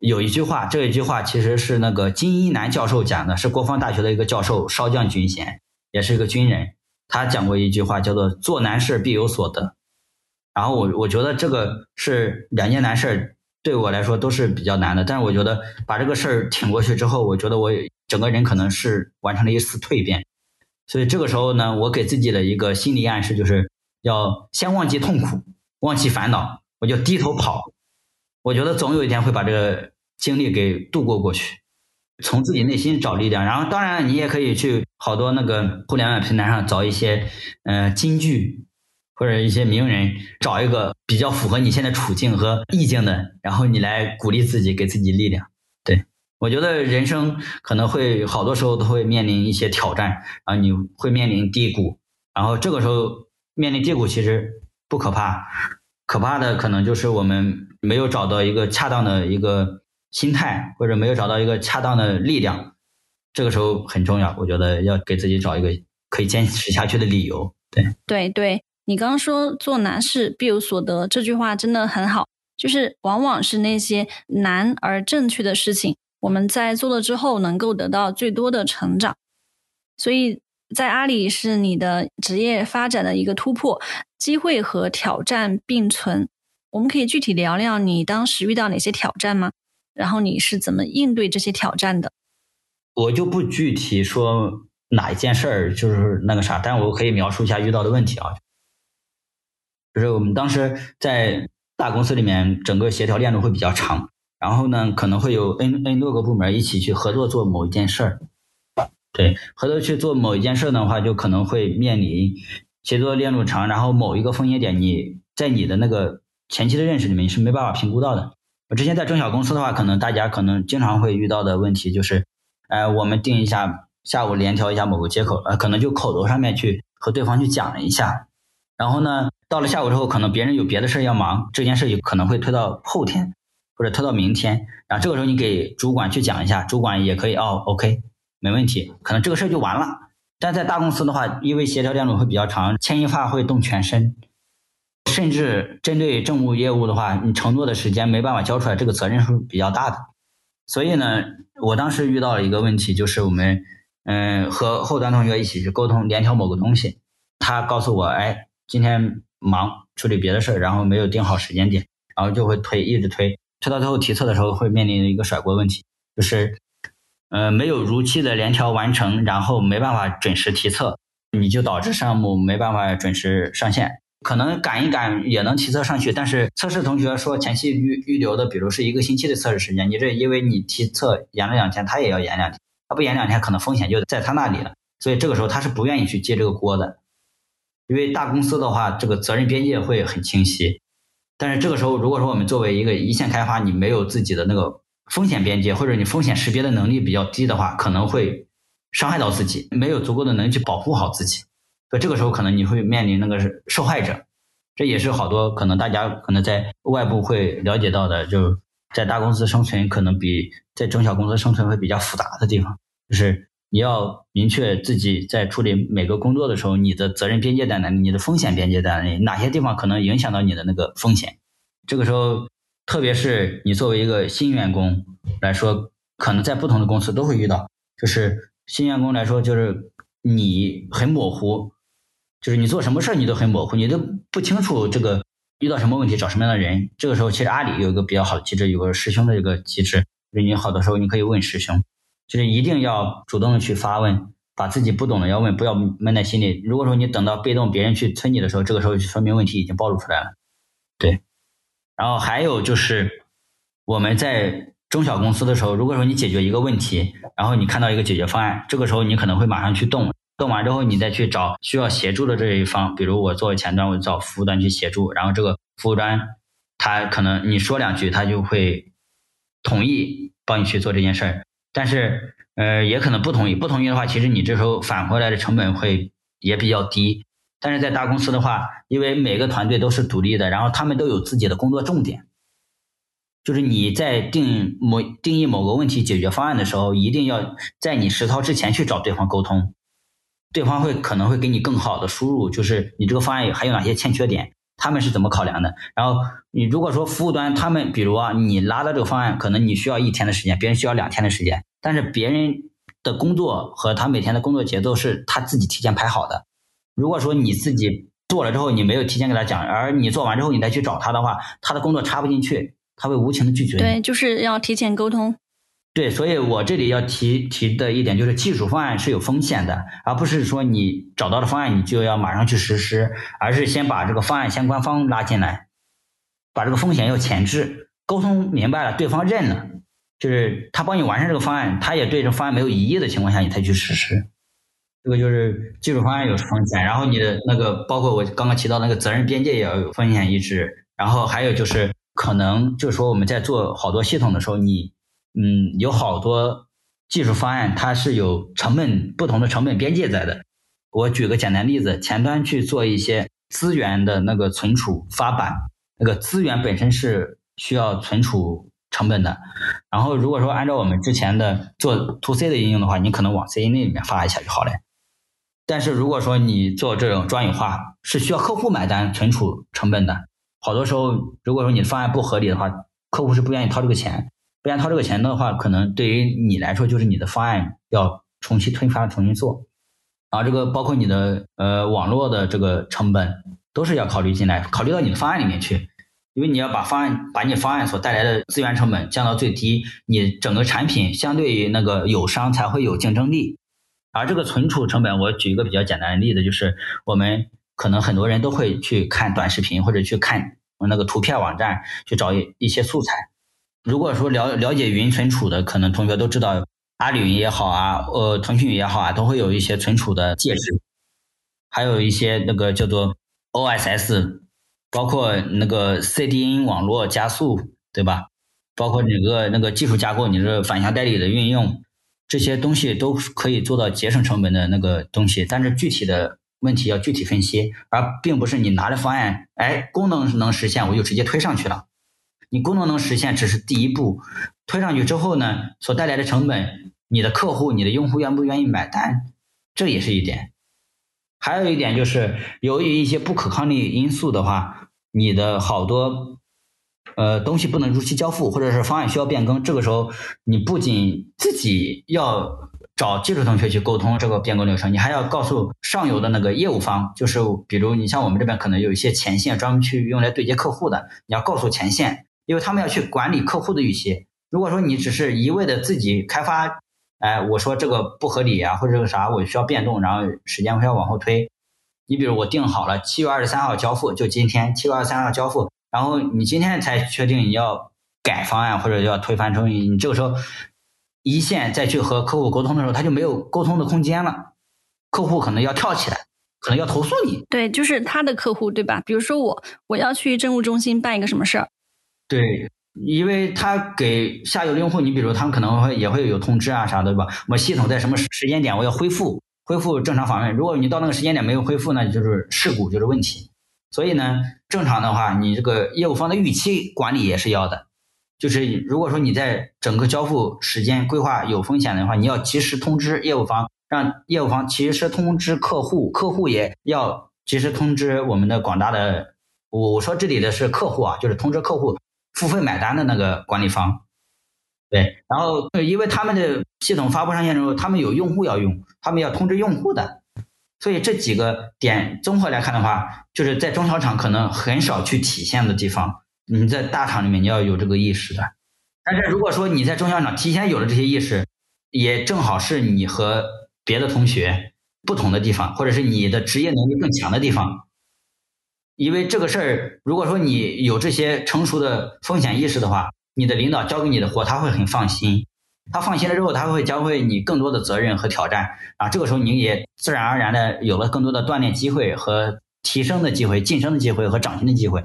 Speaker 1: 有一句话，这一句话其实是那个金一南教授讲的，是国防大学的一个教授，少将军衔，也是一个军人，他讲过一句话，叫做“做难事必有所得”。然后我我觉得这个是两件难事儿对我来说都是比较难的，但是我觉得把这个事儿挺过去之后，我觉得我整个人可能是完成了一次蜕变。所以这个时候呢，我给自己的一个心理暗示就是。要先忘记痛苦，忘记烦恼，我就低头跑。我觉得总有一天会把这个经历给度过过去，从自己内心找力量。然后，当然你也可以去好多那个互联网平台上找一些，呃，金句或者一些名人，找一个比较符合你现在处境和意境的，然后你来鼓励自己，给自己力量。对我觉得人生可能会好多时候都会面临一些挑战，然后你会面临低谷，然后这个时候。面临低谷其实不可怕，可怕的可能就是我们没有找到一个恰当的一个心态，或者没有找到一个恰当的力量。这个时候很重要，我觉得要给自己找一个可以坚持下去的理由。对
Speaker 2: 对对，你刚刚说做难事必有所得这句话真的很好，就是往往是那些难而正确的事情，我们在做了之后能够得到最多的成长。所以。在阿里是你的职业发展的一个突破，机会和挑战并存。我们可以具体聊聊你当时遇到哪些挑战吗？然后你是怎么应对这些挑战的？
Speaker 1: 我就不具体说哪一件事儿，就是那个啥，但我可以描述一下遇到的问题啊。就是我们当时在大公司里面，整个协调链路会比较长，然后呢，可能会有 n n 多个部门一起去合作做某一件事儿。对，合作去做某一件事的话，就可能会面临协作链路长，然后某一个风险点，你在你的那个前期的认识里面你是没办法评估到的。我之前在中小公司的话，可能大家可能经常会遇到的问题就是，呃，我们定一下下午联调一下某个接口，呃，可能就口头上面去和对方去讲了一下，然后呢，到了下午之后，可能别人有别的事要忙，这件事有可能会推到后天或者推到明天，然后这个时候你给主管去讲一下，主管也可以哦，OK。没问题，可能这个事儿就完了。但在大公司的话，因为协调链路会比较长，牵一发会动全身，甚至针对政务业务的话，你承诺的时间没办法交出来，这个责任是比较大的。所以呢，我当时遇到了一个问题，就是我们嗯和后端同学一起去沟通联调某个东西，他告诉我，哎，今天忙处理别的事儿，然后没有定好时间点，然后就会推，一直推，推到最后提测的时候会面临一个甩锅问题，就是。呃，没有如期的联调完成，然后没办法准时提测，你就导致项目没办法准时上线。可能赶一赶也能提测上去，但是测试同学说前期预预留的，比如是一个星期的测试时间，你这因为你提测延了两天，他也要延两天，他不延两天，可能风险就在他那里了。所以这个时候他是不愿意去接这个锅的，因为大公司的话，这个责任边界会很清晰。但是这个时候，如果说我们作为一个一线开发，你没有自己的那个。风险边界或者你风险识别的能力比较低的话，可能会伤害到自己，没有足够的能力去保护好自己，所以这个时候可能你会面临那个受害者，这也是好多可能大家可能在外部会了解到的，就在大公司生存可能比在中小公司生存会比较复杂的地方，就是你要明确自己在处理每个工作的时候，你的责任边界在哪里，你的风险边界在哪里，哪些地方可能影响到你的那个风险，这个时候。特别是你作为一个新员工来说，可能在不同的公司都会遇到，就是新员工来说，就是你很模糊，就是你做什么事儿你都很模糊，你都不清楚这个遇到什么问题找什么样的人。这个时候，其实阿里有一个比较好的机制，有个师兄的一个机制，就是你好的时候你可以问师兄，就是一定要主动的去发问。把自己不懂的要问，不要闷在心里。如果说你等到被动别人去催你的时候，这个时候说明问题已经暴露出来了。对，然后还有就是我们在中小公司的时候，如果说你解决一个问题，然后你看到一个解决方案，这个时候你可能会马上去动，动完之后你再去找需要协助的这一方，比如我作为前端，我找服务端去协助，然后这个服务端他可能你说两句，他就会同意帮你去做这件事儿，但是。呃，也可能不同意。不同意的话，其实你这时候返回来的成本会也比较低。但是在大公司的话，因为每个团队都是独立的，然后他们都有自己的工作重点，就是你在定某定义某个问题解决方案的时候，一定要在你实操之前去找对方沟通，对方会可能会给你更好的输入，就是你这个方案还有哪些欠缺点，他们是怎么考量的。然后你如果说服务端他们，比如啊，你拉的这个方案，可能你需要一天的时间，别人需要两天的时间。但是别人的工作和他每天的工作节奏是他自己提前排好的。如果说你自己做了之后，你没有提前给他讲，而你做完之后你再去找他的话，他的工作插不进去，他会无情的拒绝你。
Speaker 2: 对，就是要提前沟通。
Speaker 1: 对，所以我这里要提提的一点就是，技术方案是有风险的，而不是说你找到了方案你就要马上去实施，而是先把这个方案相关方拉进来，把这个风险要前置，沟通明白了，对方认了。就是他帮你完善这个方案，他也对这方案没有疑义的情况下，你才去实施。这个就是技术方案有风险，然后你的那个包括我刚刚提到那个责任边界也要有风险意识，然后还有就是可能就是说我们在做好多系统的时候，你嗯有好多技术方案它是有成本不同的成本边界在的。我举个简单例子，前端去做一些资源的那个存储发版，那个资源本身是需要存储。成本的，然后如果说按照我们之前的做 to C 的应用的话，你可能往 C 内里面发一下就好了。但是如果说你做这种专业化，是需要客户买单存储成本的。好多时候，如果说你的方案不合理的话，客户是不愿意掏这个钱，不愿意掏这个钱的话，可能对于你来说就是你的方案要重新推翻、重新做。然后这个包括你的呃网络的这个成本都是要考虑进来，考虑到你的方案里面去。因为你要把方案，把你方案所带来的资源成本降到最低，你整个产品相对于那个友商才会有竞争力。而这个存储成本，我举一个比较简单的例子，就是我们可能很多人都会去看短视频或者去看那个图片网站去找一一些素材。如果说了了解云存储的，可能同学都知道，阿里云也好啊，呃，腾讯也好啊，都会有一些存储的介质，还有一些那个叫做 OSS。包括那个 CDN 网络加速，对吧？包括整个那个技术架构，你这反向代理的运用，这些东西都可以做到节省成本的那个东西。但是具体的问题要具体分析，而并不是你拿着方案，哎，功能能实现，我就直接推上去了。你功能能实现只是第一步，推上去之后呢，所带来的成本，你的客户、你的用户愿不愿意买单，这也是一点。还有一点就是，由于一些不可抗力因素的话，你的好多呃东西不能如期交付，或者是方案需要变更。这个时候，你不仅自己要找技术同学去沟通这个变更流程，你还要告诉上游的那个业务方，就是比如你像我们这边可能有一些前线专门去用来对接客户的，你要告诉前线，因为他们要去管理客户的预期。如果说你只是一味的自己开发。哎，我说这个不合理啊，或者这个啥，我需要变动，然后时间需要往后推。你比如我定好了七月二十三号交付，就今天七月二十三号交付，然后你今天才确定你要改方案或者要推翻重新，你这个时候一线再去和客户沟通的时候，他就没有沟通的空间了，客户可能要跳起来，可能要投诉你。
Speaker 2: 对，就是他的客户，对吧？比如说我我要去政务中心办一个什么事儿，
Speaker 1: 对。因为他给下游的用户，你比如他们可能会也会有通知啊啥的，对吧？我系统在什么时间点我要恢复恢复正常访问，如果你到那个时间点没有恢复那，就是事故就是问题。所以呢，正常的话，你这个业务方的预期管理也是要的，就是如果说你在整个交付时间规划有风险的话，你要及时通知业务方，让业务方及时通知客户，客户也要及时通知我们的广大的，我我说这里的是客户啊，就是通知客户。付费买单的那个管理方，对，然后因为他们的系统发布上线之后，他们有用户要用，他们要通知用户的，所以这几个点综合来看的话，就是在中小厂可能很少去体现的地方，你在大厂里面你要有这个意识的。但是如果说你在中小厂提前有了这些意识，也正好是你和别的同学不同的地方，或者是你的职业能力更强的地方。因为这个事儿，如果说你有这些成熟的风险意识的话，你的领导交给你的活他会很放心。他放心了之后，他会教会你更多的责任和挑战啊。这个时候你也自然而然的有了更多的锻炼机会和提升的机会、晋升的机会和涨薪的机会。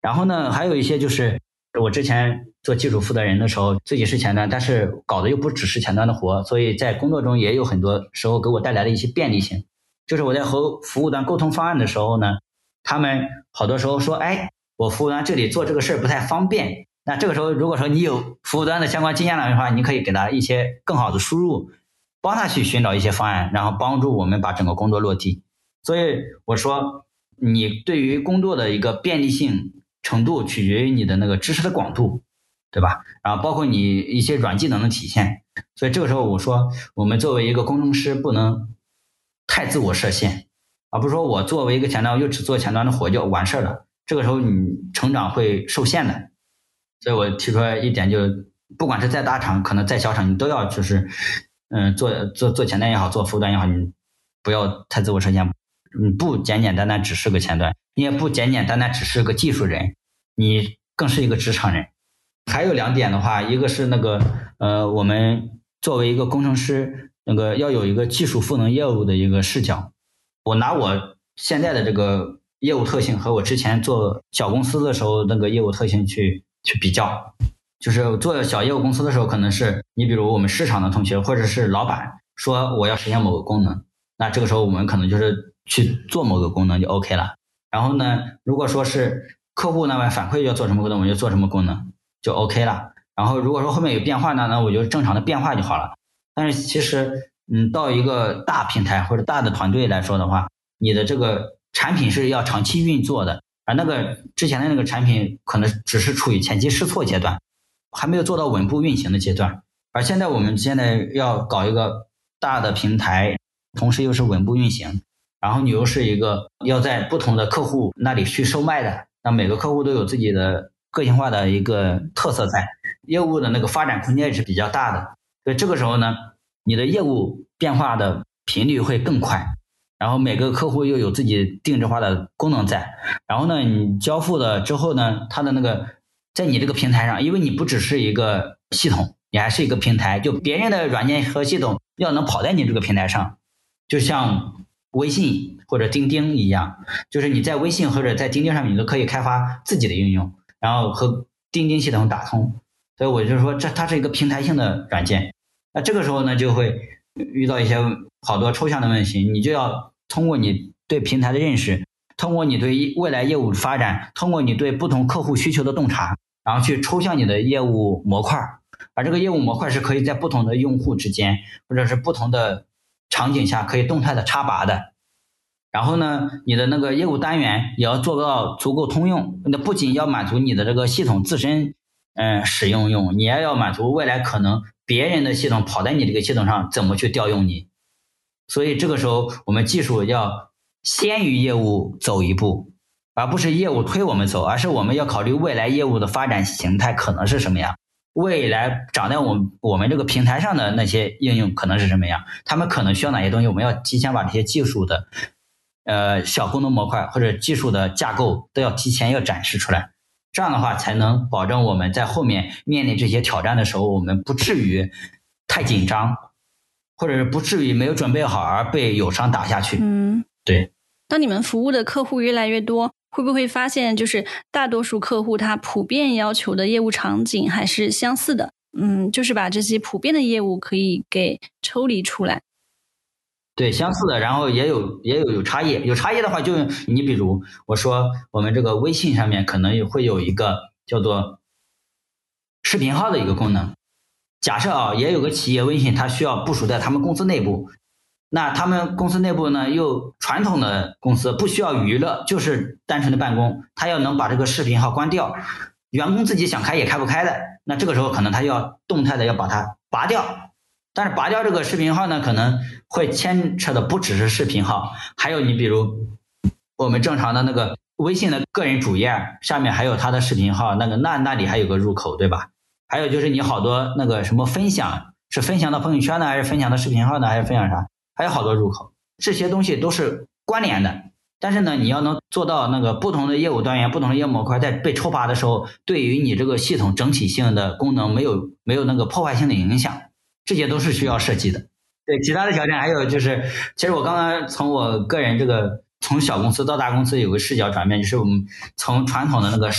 Speaker 1: 然后呢，还有一些就是我之前做技术负责人的时候，自己是前端，但是搞的又不只是前端的活，所以在工作中也有很多时候给我带来的一些便利性。就是我在和服务端沟通方案的时候呢。他们好多时候说：“哎，我服务端这里做这个事儿不太方便。”那这个时候，如果说你有服务端的相关经验的话，你可以给他一些更好的输入，帮他去寻找一些方案，然后帮助我们把整个工作落地。所以我说，你对于工作的一个便利性程度，取决于你的那个知识的广度，对吧？然后包括你一些软技能的体现。所以这个时候，我说，我们作为一个工程师，不能太自我设限。而不是说我作为一个前端，我就只做前端的活就完事儿了。这个时候你成长会受限的。所以我提出来一点，就不管是在大厂，可能在小厂，你都要就是，嗯，做做做前端也好，做服务端也好，你不要太自我设限。你不简简单单只是个前端，你也不简简单单只是个技术人，你更是一个职场人。还有两点的话，一个是那个呃，我们作为一个工程师，那个要有一个技术赋能业务的一个视角。我拿我现在的这个业务特性和我之前做小公司的时候那个业务特性去去比较，就是做小业务公司的时候，可能是你比如我们市场的同学或者是老板说我要实现某个功能，那这个时候我们可能就是去做某个功能就 OK 了。然后呢，如果说是客户那边反馈要做什么功能，我们就做什么功能就 OK 了。然后如果说后面有变化呢，那我就正常的变化就好了。但是其实。嗯，到一个大平台或者大的团队来说的话，你的这个产品是要长期运作的，那个之前的那个产品可能只是处于前期试错阶段，还没有做到稳步运行的阶段。而现在我们现在要搞一个大的平台，同时又是稳步运行，然后你又是一个要在不同的客户那里去售卖的，那每个客户都有自己的个性化的一个特色在，业务的那个发展空间也是比较大的。所以这个时候呢。你的业务变化的频率会更快，然后每个客户又有自己定制化的功能在，然后呢，你交付了之后呢，它的那个在你这个平台上，因为你不只是一个系统，你还是一个平台，就别人的软件和系统要能跑在你这个平台上，就像微信或者钉钉一样，就是你在微信或者在钉钉上面，你都可以开发自己的应用，然后和钉钉系统打通，所以我就说这它是一个平台性的软件。那这个时候呢，就会遇到一些好多抽象的问题，你就要通过你对平台的认识，通过你对未来业务发展，通过你对不同客户需求的洞察，然后去抽象你的业务模块，而这个业务模块是可以在不同的用户之间，或者是不同的场景下可以动态的插拔的。然后呢，你的那个业务单元也要做到足够通用，那不仅要满足你的这个系统自身嗯使用用，你还要满足未来可能。别人的系统跑在你这个系统上，怎么去调用你？所以这个时候，我们技术要先于业务走一步，而不是业务推我们走，而是我们要考虑未来业务的发展形态可能是什么样，未来长在我们我们这个平台上的那些应用可能是什么样，他们可能需要哪些东西，我们要提前把这些技术的呃小功能模块或者技术的架构都要提前要展示出来。这样的话，才能保证我们在后面面临这些挑战的时候，我们不至于太紧张，或者是不至于没有准备好而被友商打下去。
Speaker 2: 嗯，
Speaker 1: 对。
Speaker 2: 当你们服务的客户越来越多，会不会发现，就是大多数客户他普遍要求的业务场景还是相似的？嗯，就是把这些普遍的业务可以给抽离出来。
Speaker 1: 对，相似的，然后也有也有有差异，有差异的话，就你比如我说，我们这个微信上面可能会有一个叫做视频号的一个功能。假设啊，也有个企业微信，它需要部署在他们公司内部，那他们公司内部呢，又传统的公司不需要娱乐，就是单纯的办公，他要能把这个视频号关掉，员工自己想开也开不开的，那这个时候可能他要动态的要把它拔掉。但是拔掉这个视频号呢，可能会牵扯的不只是视频号，还有你比如我们正常的那个微信的个人主页下面还有他的视频号，那个那那里还有个入口，对吧？还有就是你好多那个什么分享，是分享到朋友圈呢，还是分享到视频号呢，还是分享啥？还有好多入口，这些东西都是关联的。但是呢，你要能做到那个不同的业务单元、不同的业务模块在被抽拔的时候，对于你这个系统整体性的功能没有没有那个破坏性的影响，这些都是需要设计的。对，其他的条件还有就是，其实我刚刚从我个人这个从小公司到大公司有个视角转变，就是我们从传统的那个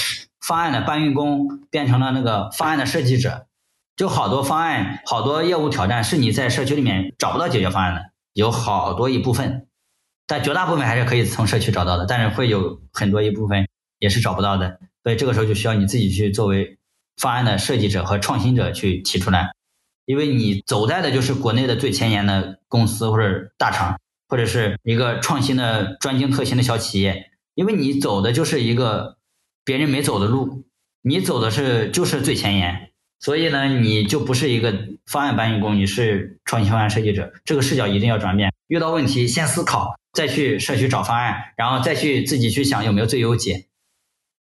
Speaker 1: 方案的搬运工变成了那个方案的设计者，就好多方案、好多业务挑战是你在社区里面找不到解决方案的，有好多一部分。但绝大部分还是可以从社区找到的，但是会有很多一部分也是找不到的，所以这个时候就需要你自己去作为方案的设计者和创新者去提出来，因为你走在的就是国内的最前沿的公司或者大厂，或者是一个创新的专精特新的小企业，因为你走的就是一个别人没走的路，你走的是就是最前沿，所以呢，你就不是一个方案搬运工，你是创新方案设计者，这个视角一定要转变，遇到问题先思考。再去社区找方案，然后再去自己去想有没有最优解，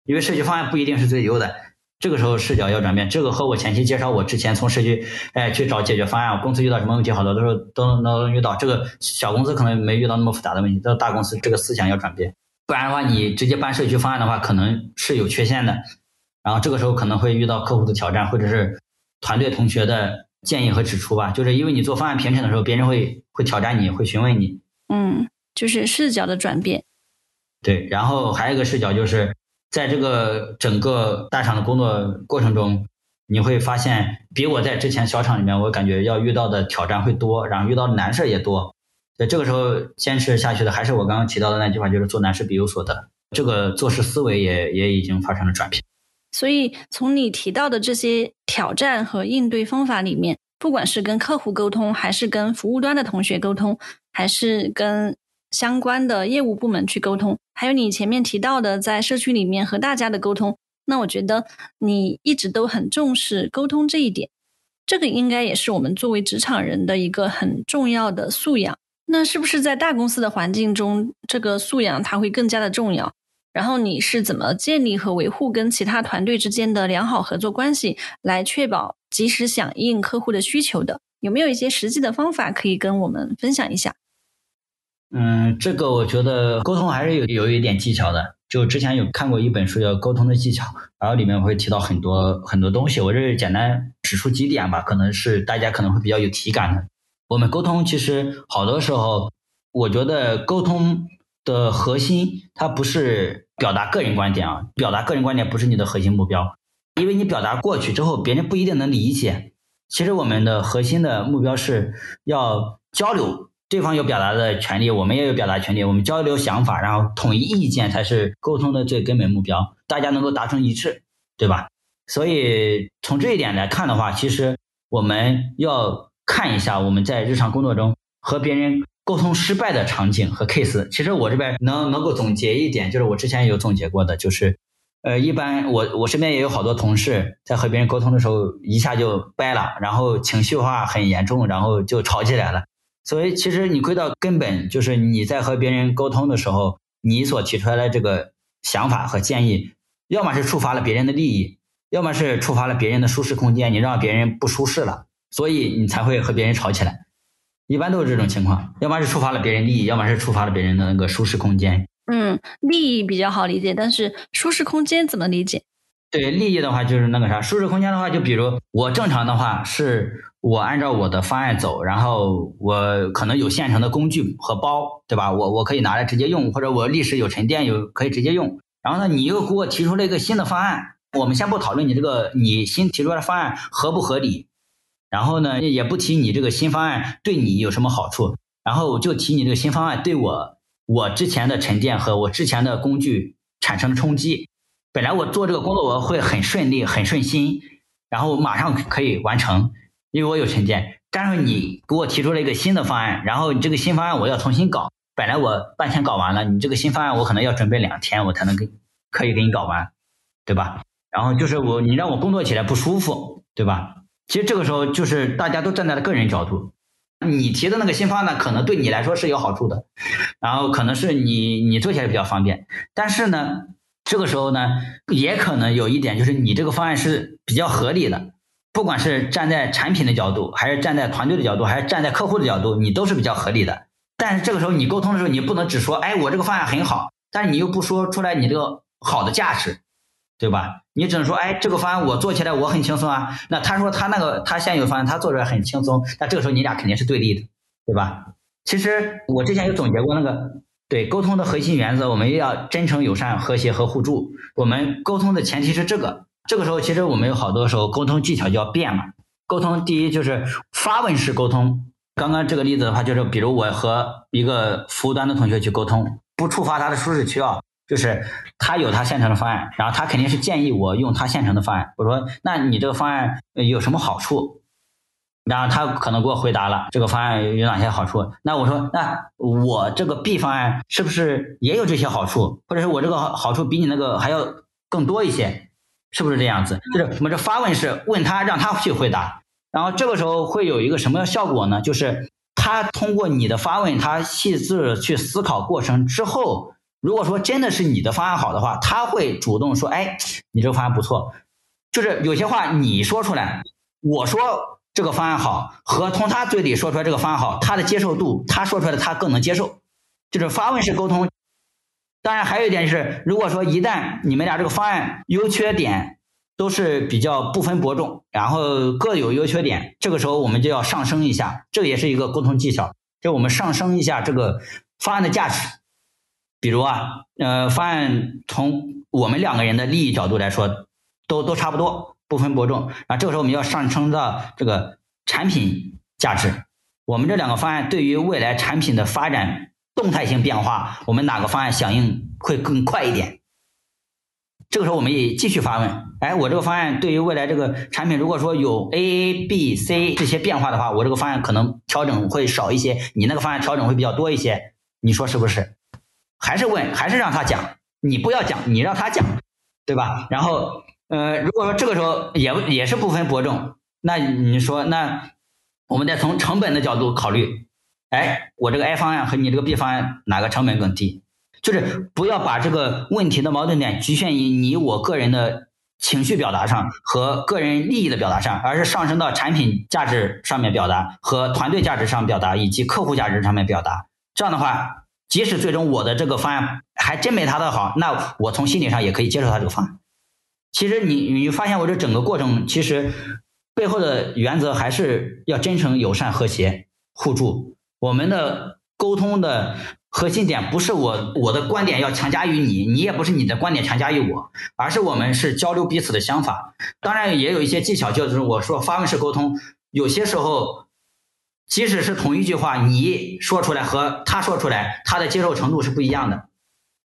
Speaker 1: 因为社区方案不一定是最优的。这个时候视角要转变。这个和我前期介绍我之前从社区哎去找解决方案，公司遇到什么问题，好多都是都能遇到。这个小公司可能没遇到那么复杂的问题，到大公司这个思想要转变，不然的话你直接搬社区方案的话，可能是有缺陷的。然后这个时候可能会遇到客户的挑战，或者是团队同学的建议和指出吧。就是因为你做方案评审的时候，别人会会挑战你，会询问你。
Speaker 2: 嗯。就是视角的转变，
Speaker 1: 对，然后还有一个视角就是在这个整个大厂的工作过程中，你会发现比我在之前小厂里面，我感觉要遇到的挑战会多，然后遇到的难事也多。在这个时候坚持下去的，还是我刚刚提到的那句话，就是做难事必有所得。这个做事思维也也已经发生了转变。
Speaker 2: 所以从你提到的这些挑战和应对方法里面，不管是跟客户沟通，还是跟服务端的同学沟通，还是跟相关的业务部门去沟通，还有你前面提到的在社区里面和大家的沟通，那我觉得你一直都很重视沟通这一点，这个应该也是我们作为职场人的一个很重要的素养。那是不是在大公司的环境中，这个素养它会更加的重要？然后你是怎么建立和维护跟其他团队之间的良好合作关系，来确保及时响应客户的需求的？有没有一些实际的方法可以跟我们分享一下？
Speaker 1: 嗯，这个我觉得沟通还是有有一点技巧的。就之前有看过一本书叫《沟通的技巧》，然后里面会提到很多很多东西。我这简单指出几点吧，可能是大家可能会比较有体感的。我们沟通其实好多时候，我觉得沟通的核心它不是表达个人观点啊，表达个人观点不是你的核心目标，因为你表达过去之后，别人不一定能理解。其实我们的核心的目标是要交流。对方有表达的权利，我们也有表达权利。我们交流想法，然后统一意见才是沟通的最根本目标。大家能够达成一致，对吧？所以从这一点来看的话，其实我们要看一下我们在日常工作中和别人沟通失败的场景和 case。其实我这边能能够总结一点，就是我之前有总结过的，就是呃，一般我我身边也有好多同事在和别人沟通的时候一下就掰了，然后情绪化很严重，然后就吵起来了。所以，其实你归到根本，就是你在和别人沟通的时候，你所提出来的这个想法和建议，要么是触发了别人的利益，要么是触发了别人的舒适空间，你让别人不舒适了，所以你才会和别人吵起来。一般都是这种情况，要么是触发了别人利益，要么是触发了别人的那个舒适空间。
Speaker 2: 嗯，利益比较好理解，但是舒适空间怎么理解？
Speaker 1: 对利益的话，就是那个啥，舒适空间的话，就比如我正常的话是。我按照我的方案走，然后我可能有现成的工具和包，对吧？我我可以拿来直接用，或者我历史有沉淀，有可以直接用。然后呢，你又给我提出了一个新的方案，我们先不讨论你这个你新提出来的方案合不合理，然后呢，也不提你这个新方案对你有什么好处，然后就提你这个新方案对我我之前的沉淀和我之前的工具产生了冲击。本来我做这个工作我会很顺利、很顺心，然后马上可以完成。因为我有沉淀，但是你给我提出了一个新的方案，然后你这个新方案我要重新搞，本来我半天搞完了，你这个新方案我可能要准备两天，我才能给可以给你搞完，对吧？然后就是我你让我工作起来不舒服，对吧？其实这个时候就是大家都站在了个人角度，你提的那个新方案可能对你来说是有好处的，然后可能是你你做起来比较方便，但是呢，这个时候呢，也可能有一点就是你这个方案是比较合理的，不管是站在产品的角度，还是站在团队的角度，还是站在客户的角度，你都是比较合理的。但是这个时候你沟通的时候，你不能只说，哎，我这个方案很好，但是你又不说出来你这个好的价值。对吧？你只能说，哎，这个方案我做起来我很轻松啊。那他说他那个他现有方案他做出来很轻松，那这个时候你俩肯定是对立的，对吧？其实我之前有总结过那个对沟通的核心原则，我们要真诚、友善、和谐和互助。我们沟通的前提是这个。这个时候其实我们有好多时候沟通技巧就要变了。沟通第一就是发问式沟通。刚刚这个例子的话，就是比如我和一个服务端的同学去沟通，不触发他的舒适区啊。就是他有他现成的方案，然后他肯定是建议我用他现成的方案。我说，那你这个方案有什么好处？然后他可能给我回答了这个方案有哪些好处。那我说，那我这个 B 方案是不是也有这些好处？或者是我这个好处比你那个还要更多一些？是不是这样子？就是我们这发问是问他，让他去回答。然后这个时候会有一个什么样效果呢？就是他通过你的发问，他细致去思考过程之后。如果说真的是你的方案好的话，他会主动说：“哎，你这个方案不错。”就是有些话你说出来，我说这个方案好，和从他嘴里说出来这个方案好，他的接受度，他说出来的他更能接受。就是发问式沟通。当然，还有一点是，如果说一旦你们俩这个方案优缺点都是比较不分伯仲，然后各有优缺点，这个时候我们就要上升一下，这也是一个沟通技巧，就我们上升一下这个方案的价值。比如啊，呃，方案从我们两个人的利益角度来说，都都差不多，不分伯仲。啊这个时候我们要上升到这个产品价值，我们这两个方案对于未来产品的发展动态性变化，我们哪个方案响应会更快一点？这个时候我们也继续发问，哎，我这个方案对于未来这个产品，如果说有 A、B、C 这些变化的话，我这个方案可能调整会少一些，你那个方案调整会比较多一些，你说是不是？还是问，还是让他讲，你不要讲，你让他讲，对吧？然后，呃，如果说这个时候也也是不分伯仲，那你说，那我们再从成本的角度考虑，哎，我这个 A 方案和你这个 B 方案哪个成本更低？就是不要把这个问题的矛盾点局限于你我个人的情绪表达上和个人利益的表达上，而是上升到产品价值上面表达和团队价值上表达以及客户价值上面表达。这样的话。即使最终我的这个方案还真没他的好，那我从心理上也可以接受他这个方案。其实你你发现我这整个过程，其实背后的原则还是要真诚、友善、和谐、互助。我们的沟通的核心点不是我我的观点要强加于你，你也不是你的观点强加于我，而是我们是交流彼此的想法。当然也有一些技巧，就是我说发问式沟通，有些时候。即使是同一句话，你说出来和他说出来，他的接受程度是不一样的。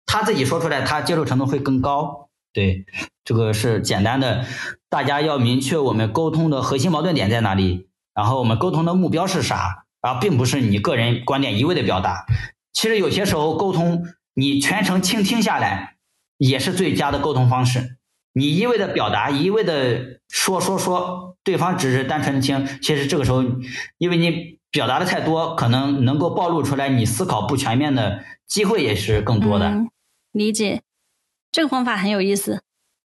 Speaker 1: 他自己说出来，他接受程度会更高。对，这个是简单的。大家要明确我们沟通的核心矛盾点在哪里，然后我们沟通的目标是啥，而并不是你个人观点一味的表达。其实有些时候沟通，你全程倾听下来，也是最佳的沟通方式。你一味的表达，一味的说说说，对方只是单纯的听。其实这个时候，因为你表达的太多，可能能够暴露出来你思考不全面的机会也是更多的。
Speaker 2: 理解，这个方法很有意思。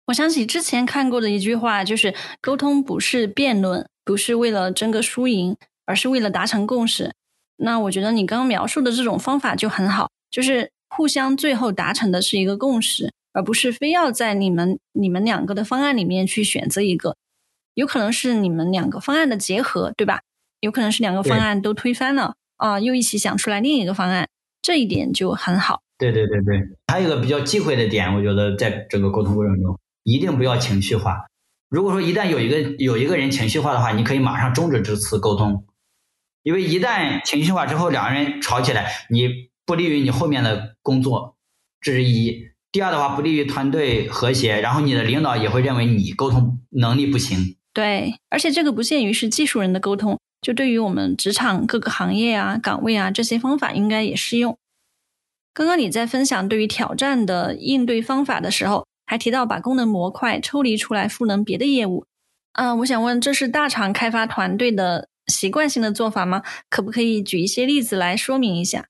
Speaker 2: 我想起之前看过的一句话，就是沟通不是辩论，不是为了争个输赢，而是为了达成共识。那我觉得你刚刚描述的这种方法就很好，就是互相最后达成的是一个共识。而不是非要在你们你们两个的方案里面去选择一个，有可能是你们两个方案的结合，对吧？有可能是两个方案都推翻了啊，又一起想出来另一个方案，这一点就很好。
Speaker 1: 对对对对，还有一个比较忌讳的点，我觉得在整个沟通过程中，一定不要情绪化。如果说一旦有一个有一个人情绪化的话，你可以马上终止这次沟通，因为一旦情绪化之后，两个人吵起来，你不利于你后面的工作，这是一。第二的话，不利于团队和谐，然后你的领导也会认为你沟通能力不行。
Speaker 2: 对，而且这个不限于是技术人的沟通，就对于我们职场各个行业啊、岗位啊这些方法应该也适用。刚刚你在分享对于挑战的应对方法的时候，还提到把功能模块抽离出来赋能别的业务。嗯，我想问，这是大厂开发团队的习惯性的做法吗？可不可以举一些例子来说明一下？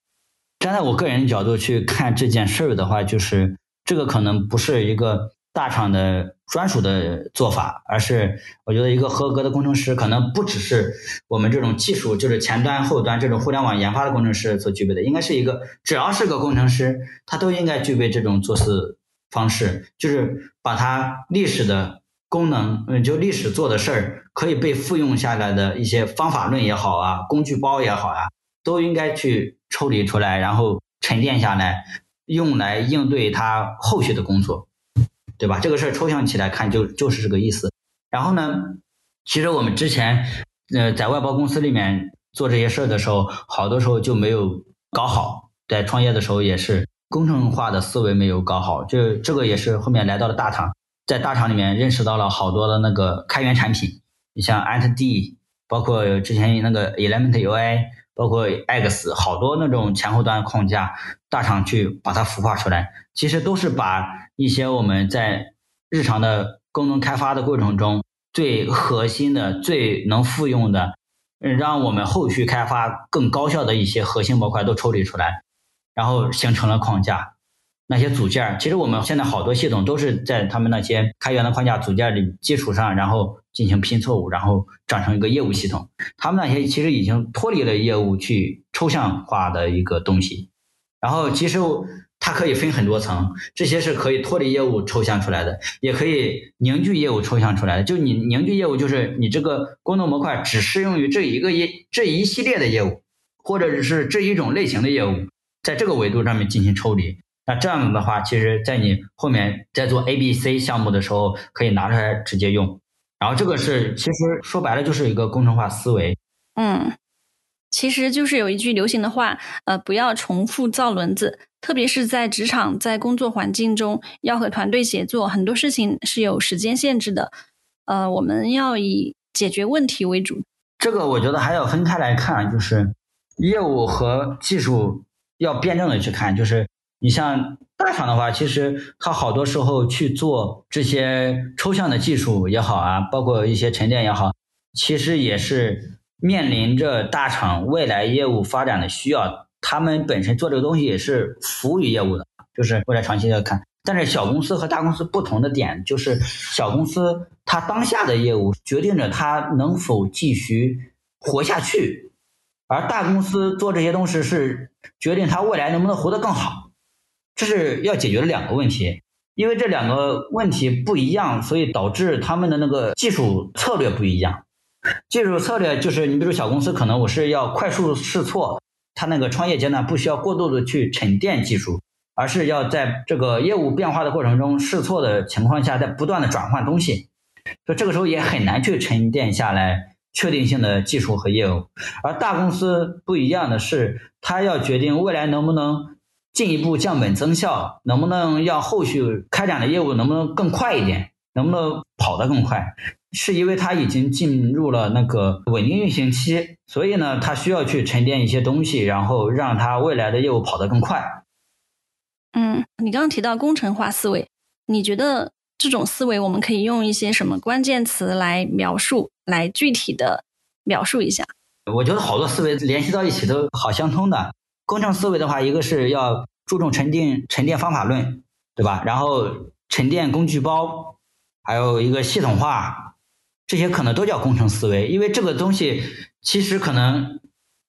Speaker 1: 站在我个人角度去看这件事儿的话，就是这个可能不是一个大厂的专属的做法，而是我觉得一个合格的工程师可能不只是我们这种技术，就是前端、后端这种互联网研发的工程师所具备的，应该是一个只要是个工程师，他都应该具备这种做事方式，就是把他历史的功能，嗯，就历史做的事儿可以被复用下来的一些方法论也好啊，工具包也好啊，都应该去。抽离出来，然后沉淀下来，用来应对他后续的工作，对吧？这个事儿抽象起来看，就就是这个意思。然后呢，其实我们之前呃在外包公司里面做这些事儿的时候，好多时候就没有搞好。在创业的时候也是工程化的思维没有搞好，就这个也是后面来到了大厂，在大厂里面认识到了好多的那个开源产品，你像 AntD，包括之前那个 Element UI。包括 X 好多那种前后端框架，大厂去把它孵化出来，其实都是把一些我们在日常的功能开发的过程中最核心的、最能复用的，让我们后续开发更高效的一些核心模块都抽离出来，然后形成了框架。那些组件，其实我们现在好多系统都是在他们那些开源的框架组件里基础上，然后进行拼错误，然后长成一个业务系统。他们那些其实已经脱离了业务去抽象化的一个东西。然后其实它可以分很多层，这些是可以脱离业务抽象出来的，也可以凝聚业务抽象出来的。就你凝聚业务，就是你这个功能模块只适用于这一个业这一系列的业务，或者是这一种类型的业务，在这个维度上面进行抽离。那这样子的话，其实，在你后面在做 A、B、C 项目的时候，可以拿出来直接用。然后这个是，其实说白了就是一个工程化思维。
Speaker 2: 嗯，其实就是有一句流行的话，呃，不要重复造轮子。特别是在职场、在工作环境中，要和团队协作，很多事情是有时间限制的。呃，我们要以解决问题为主。
Speaker 1: 这个我觉得还要分开来看，就是业务和技术要辩证的去看，就是。你像大厂的话，其实它好多时候去做这些抽象的技术也好啊，包括一些沉淀也好，其实也是面临着大厂未来业务发展的需要。他们本身做这个东西也是服务于业务的，就是未来长期要看。但是小公司和大公司不同的点就是，小公司它当下的业务决定着它能否继续活下去，而大公司做这些东西是决定它未来能不能活得更好。这是要解决的两个问题，因为这两个问题不一样，所以导致他们的那个技术策略不一样。技术策略就是，你比如小公司，可能我是要快速试错，它那个创业阶段不需要过度的去沉淀技术，而是要在这个业务变化的过程中试错的情况下，在不断的转换东西，所以这个时候也很难去沉淀下来确定性的技术和业务。而大公司不一样的是，它要决定未来能不能。进一步降本增效，能不能要后续开展的业务能不能更快一点，能不能跑得更快？是因为它已经进入了那个稳定运行期，所以呢，它需要去沉淀一些东西，然后让它未来的业务跑得更快。
Speaker 2: 嗯，你刚刚提到工程化思维，你觉得这种思维我们可以用一些什么关键词来描述，来具体的描述一下？
Speaker 1: 我觉得好多思维联系到一起都好相通的。工程思维的话，一个是要注重沉淀沉淀方法论，对吧？然后沉淀工具包，还有一个系统化，这些可能都叫工程思维。因为这个东西其实可能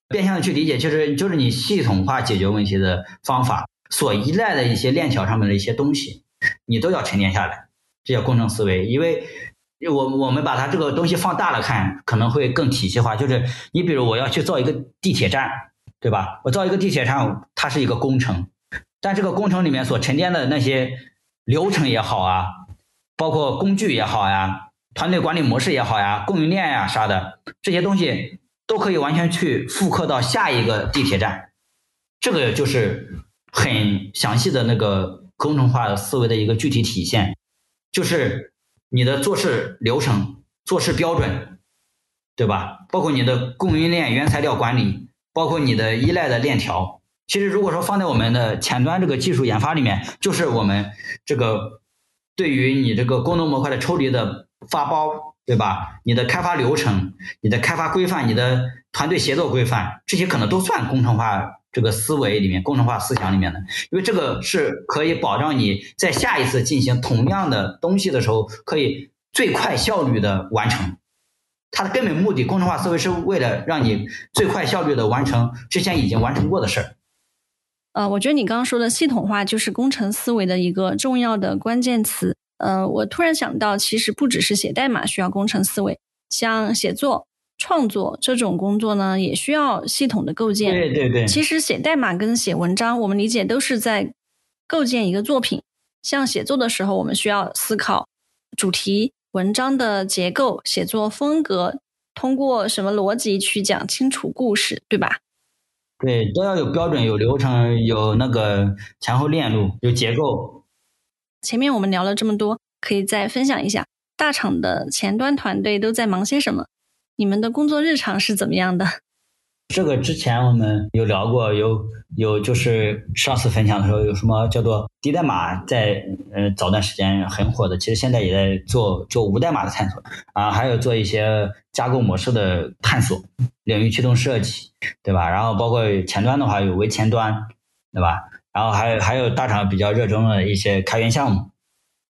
Speaker 1: 变相的去理解，就是就是你系统化解决问题的方法所依赖的一些链条上面的一些东西，你都要沉淀下来，这叫工程思维。因为我我们把它这个东西放大了看，可能会更体系化。就是你比如我要去造一个地铁站。对吧？我造一个地铁站，它是一个工程，但这个工程里面所沉淀的那些流程也好啊，包括工具也好呀，团队管理模式也好呀，供应链呀啥的，这些东西都可以完全去复刻到下一个地铁站。这个就是很详细的那个工程化思维的一个具体体现，就是你的做事流程、做事标准，对吧？包括你的供应链、原材料管理。包括你的依赖的链条，其实如果说放在我们的前端这个技术研发里面，就是我们这个对于你这个功能模块的抽离的发包，对吧？你的开发流程、你的开发规范、你的团队协作规范，这些可能都算工程化这个思维里面、工程化思想里面的，因为这个是可以保障你在下一次进行同样的东西的时候，可以最快效率的完成。它的根本目的，工程化思维是为了让你最快效率的完成之前已经完成过的事儿。
Speaker 2: 呃，我觉得你刚刚说的系统化就是工程思维的一个重要的关键词。呃，我突然想到，其实不只是写代码需要工程思维，像写作、创作这种工作呢，也需要系统的构建。
Speaker 1: 对对对。
Speaker 2: 其实写代码跟写文章，我们理解都是在构建一个作品。像写作的时候，我们需要思考主题。文章的结构、写作风格，通过什么逻辑去讲清楚故事，对吧？
Speaker 1: 对，都要有标准、有流程、有那个前后链路、有结构。
Speaker 2: 前面我们聊了这么多，可以再分享一下大厂的前端团队都在忙些什么？你们的工作日常是怎么样的？
Speaker 1: 这个之前我们有聊过，有有就是上次分享的时候有什么叫做低代码，在呃早段时间很火的，其实现在也在做做无代码的探索啊，还有做一些架构模式的探索，领域驱动设计，对吧？然后包括前端的话有微前端，对吧？然后还有还有大厂比较热衷的一些开源项目，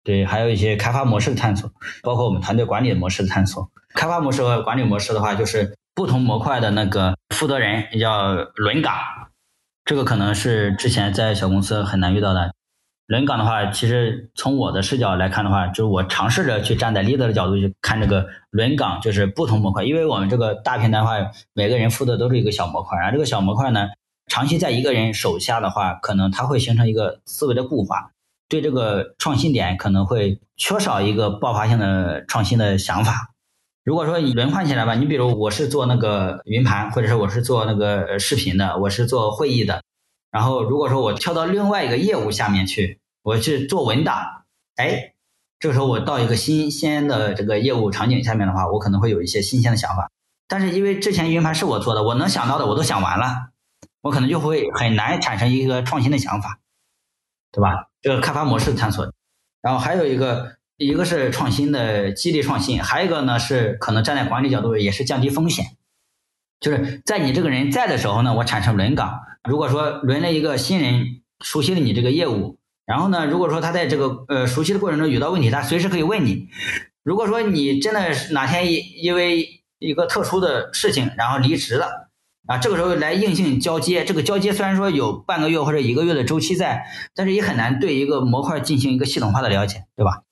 Speaker 1: 对，还有一些开发模式的探索，包括我们团队管理模式的探索。开发模式和管理模式的话，就是不同模块的那个。负责人叫轮岗，这个可能是之前在小公司很难遇到的。轮岗的话，其实从我的视角来看的话，就是我尝试着去站在 leader 的角度去看这个轮岗，就是不同模块。因为我们这个大平台的话，每个人负责都是一个小模块，然后这个小模块呢，长期在一个人手下的话，可能他会形成一个思维的固化，对这个创新点可能会缺少一个爆发性的创新的想法。如果说你轮换起来吧，你比如我是做那个云盘，或者是我是做那个视频的，我是做会议的，然后如果说我跳到另外一个业务下面去，我去做文档，哎，这个时候我到一个新鲜的这个业务场景下面的话，我可能会有一些新鲜的想法。但是因为之前云盘是我做的，我能想到的我都想完了，我可能就会很难产生一个创新的想法，对吧？这个开发模式探索，然后还有一个。一个是创新的激励创新，还有一个呢是可能站在管理角度也是降低风险，就是在你这个人在的时候呢，我产生轮岗。如果说轮了一个新人，熟悉了你这个业务，然后呢，如果说他在这个呃熟悉的过程中遇到问题，他随时可以问你。如果说你真的是哪天因因为一个特殊的事情然后离职了啊，这个时候来硬性交接，这个交接虽然说有半个月或者一个月的周期在，但是也很难对一个模块进行一个系统化的了解，对吧？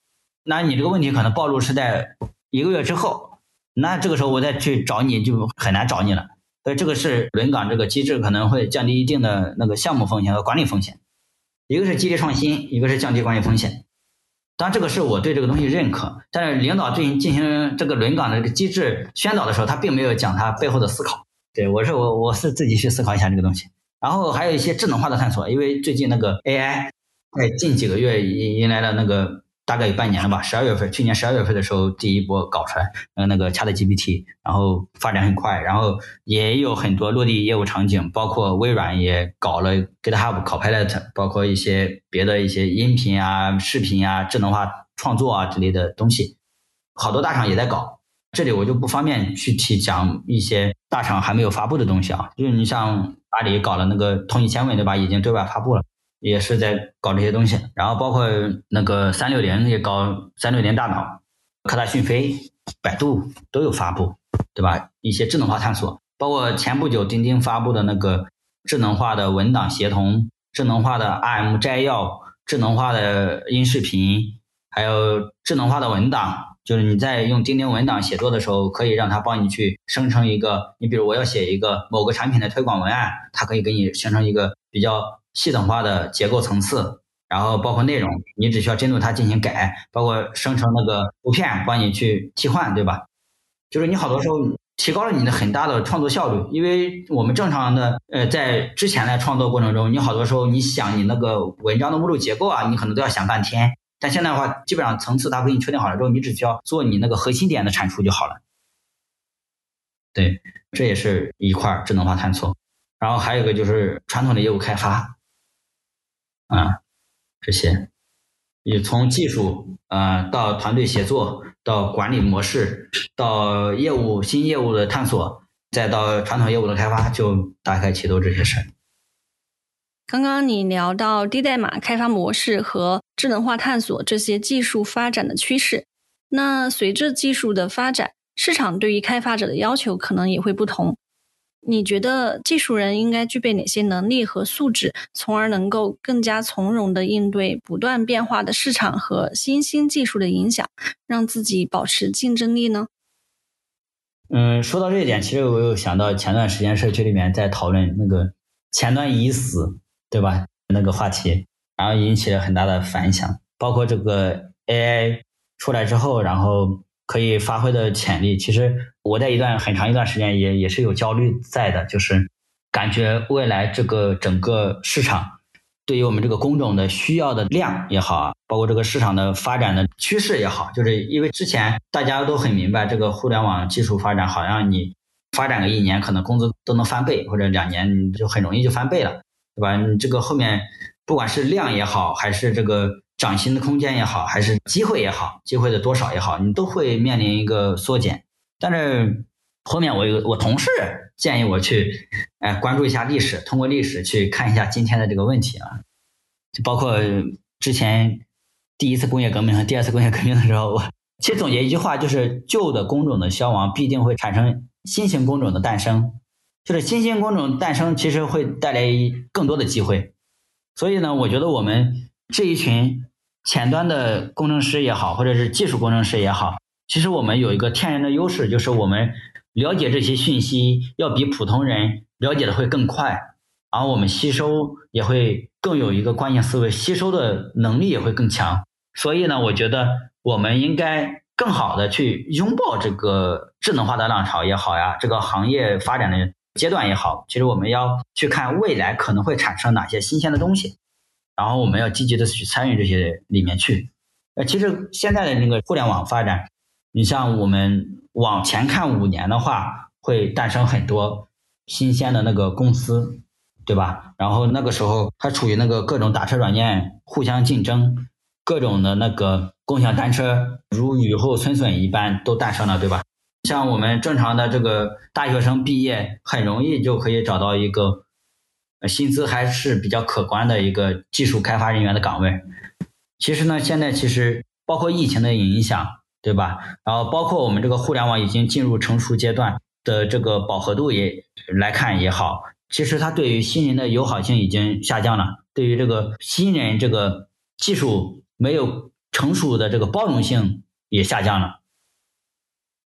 Speaker 1: 那你这个问题可能暴露是在一个月之后，那这个时候我再去找你就很难找你了。所以这个是轮岗这个机制可能会降低一定的那个项目风险和管理风险，一个是激励创新，一个是降低管理风险。当然这个是我对这个东西认可，但是领导对进行这个轮岗的这个机制宣导的时候，他并没有讲他背后的思考。对我是我我是自己去思考一下这个东西。然后还有一些智能化的探索，因为最近那个 AI 在近几个月迎迎来了那个。大概有半年了吧，十二月份，去年十二月份的时候，第一波搞出来，呃，那个 ChatGPT，然后发展很快，然后也有很多落地业务场景，包括微软也搞了 GitHub Copilot，包括一些别的一些音频啊、视频啊、智能化创作啊之类的东西，好多大厂也在搞。这里我就不方便具体讲一些大厂还没有发布的东西啊，就是你像阿里搞了那个通义千问，对吧？已经对外发布了。也是在搞这些东西，然后包括那个三六零也搞三六零大脑，科大讯飞、百度都有发布，对吧？一些智能化探索，包括前不久钉钉发布的那个智能化的文档协同、智能化的 RM 摘要、智能化的音视频，还有智能化的文档，就是你在用钉钉文档写作的时候，可以让它帮你去生成一个，你比如我要写一个某个产品的推广文案，它可以给你生成一个比较。系统化的结构层次，然后包括内容，你只需要针对它进行改，包括生成那个图片，帮你去替换，对吧？就是你好多时候提高了你的很大的创作效率，因为我们正常的呃在之前的创作过程中，你好多时候你想你那个文章的目录结构啊，你可能都要想半天，但现在的话，基本上层次它给你确定好了之后，你只需要做你那个核心点的产出就好了。对，这也是一块智能化探索，然后还有一个就是传统的业务开发。啊，这些你从技术呃到团队协作，到管理模式，到业务新业务的探索，再到传统业务的开发，就大概其都这些事儿。
Speaker 2: 刚刚你聊到低代码开发模式和智能化探索这些技术发展的趋势，那随着技术的发展，市场对于开发者的要求可能也会不同。你觉得技术人应该具备哪些能力和素质，从而能够更加从容的应对不断变化的市场和新兴技术的影响，让自己保持竞争力呢？
Speaker 1: 嗯，说到这一点，其实我又想到前段时间社区里面在讨论那个前端已死。对吧？那个话题，然后引起了很大的反响。包括这个 AI 出来之后，然后可以发挥的潜力，其实我在一段很长一段时间也也是有焦虑在的，就是感觉未来这个整个市场对于我们这个工种的需要的量也好啊，包括这个市场的发展的趋势也好，就是因为之前大家都很明白，这个互联网技术发展好像你发展个一年，可能工资都能翻倍，或者两年就很容易就翻倍了。对吧？你这个后面不管是量也好，还是这个涨薪的空间也好，还是机会也好，机会的多少也好，你都会面临一个缩减。但是后面我有我同事建议我去，哎，关注一下历史，通过历史去看一下今天的这个问题啊。就包括之前第一次工业革命和第二次工业革命的时候，我其实总结一句话，就是旧的工种的消亡必定会产生新型工种的诞生。就是新兴工种诞生，其实会带来更多的机会。所以呢，我觉得我们这一群前端的工程师也好，或者是技术工程师也好，其实我们有一个天然的优势，就是我们了解这些讯息要比普通人了解的会更快，而我们吸收也会更有一个关键思维，吸收的能力也会更强。所以呢，我觉得我们应该更好的去拥抱这个智能化的浪潮也好呀，这个行业发展的。阶段也好，其实我们要去看未来可能会产生哪些新鲜的东西，然后我们要积极的去参与这些里面去。呃，其实现在的那个互联网发展，你像我们往前看五年的话，会诞生很多新鲜的那个公司，对吧？然后那个时候还处于那个各种打车软件互相竞争，各种的那个共享单车如雨后春笋一般都诞生了，对吧？像我们正常的这个大学生毕业，很容易就可以找到一个薪资还是比较可观的一个技术开发人员的岗位。其实呢，现在其实包括疫情的影响，对吧？然后包括我们这个互联网已经进入成熟阶段的这个饱和度也来看也好，其实它对于新人的友好性已经下降了，对于这个新人这个技术没有成熟的这个包容性也下降了。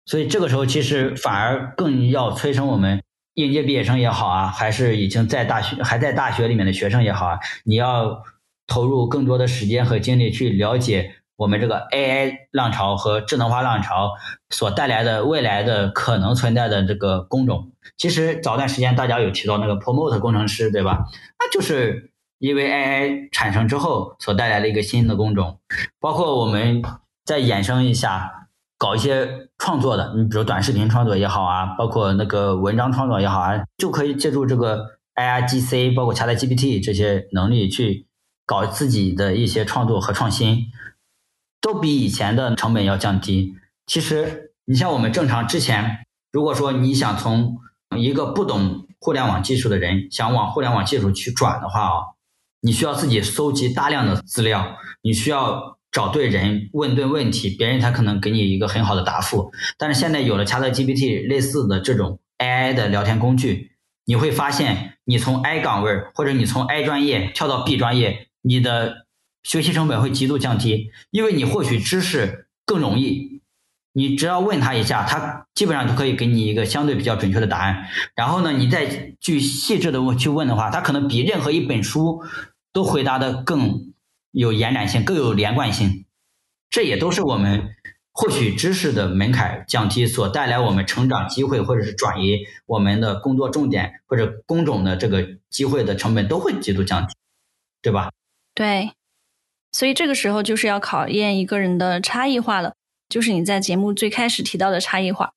Speaker 1: 所以这个时候，其实反而更要催生我们应届毕业生也好啊，还是已经在大学还在大学里面的学生也好啊，你要投入更多的时间和精力去了解我们这个 AI 浪潮和智能化浪潮所带来的未来的可能存在的这个工种。其实早段时间大家有提到那个 Promote 工程师，对吧？那就是因为 AI 产生之后所带来的一个新的工种，包括我们再衍生一下。搞一些创作的，你比如短视频创作也好啊，包括那个文章创作也好啊，就可以借助这个 AIGC，包括 ChatGPT 这些能力去搞自己的一些创作和创新，都比以前的成本要降低。其实，你像我们正常之前，如果说你想从一个不懂互联网技术的人想往互联网技术去转的话啊，你需要自己搜集大量的资料，你需要。找对人问对问题，别人才可能给你一个很好的答复。但是现在有了 ChatGPT 类似的这种 AI 的聊天工具，你会发现，你从 A 岗位或者你从 A 专业跳到 B 专业，你的学习成本会极度降低，因为你获取知识更容易。你只要问他一下，他基本上都可以给你一个相对比较准确的答案。然后呢，你再去细致的问去问的话，他可能比任何一本书都回答的更。有延展性，更有连贯性，这也都是我们获取知识的门槛降低所带来我们成长机会，或者是转移我们的工作重点或者工种的这个机会的成本都会极度降低，对吧？
Speaker 2: 对，所以这个时候就是要考验一个人的差异化了，就是你在节目最开始提到的差异化。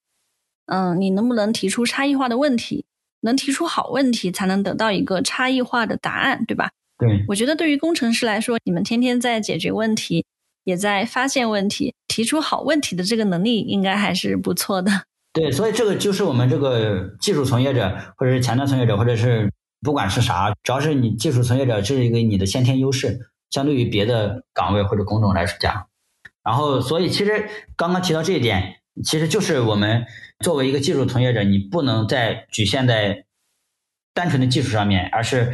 Speaker 2: 嗯，你能不能提出差异化的问题？能提出好问题，才能得到一个差异化的答案，对吧？
Speaker 1: 对，
Speaker 2: 我觉得对于工程师来说，你们天天在解决问题，也在发现问题、提出好问题的这个能力，应该还是不错的。
Speaker 1: 对，所以这个就是我们这个技术从业者，或者是前端从业者，或者是不管是啥，只要是你技术从业者，这是一个你的先天优势，相对于别的岗位或者工种来讲。然后，所以其实刚刚提到这一点，其实就是我们作为一个技术从业者，你不能再局限在单纯的技术上面，而是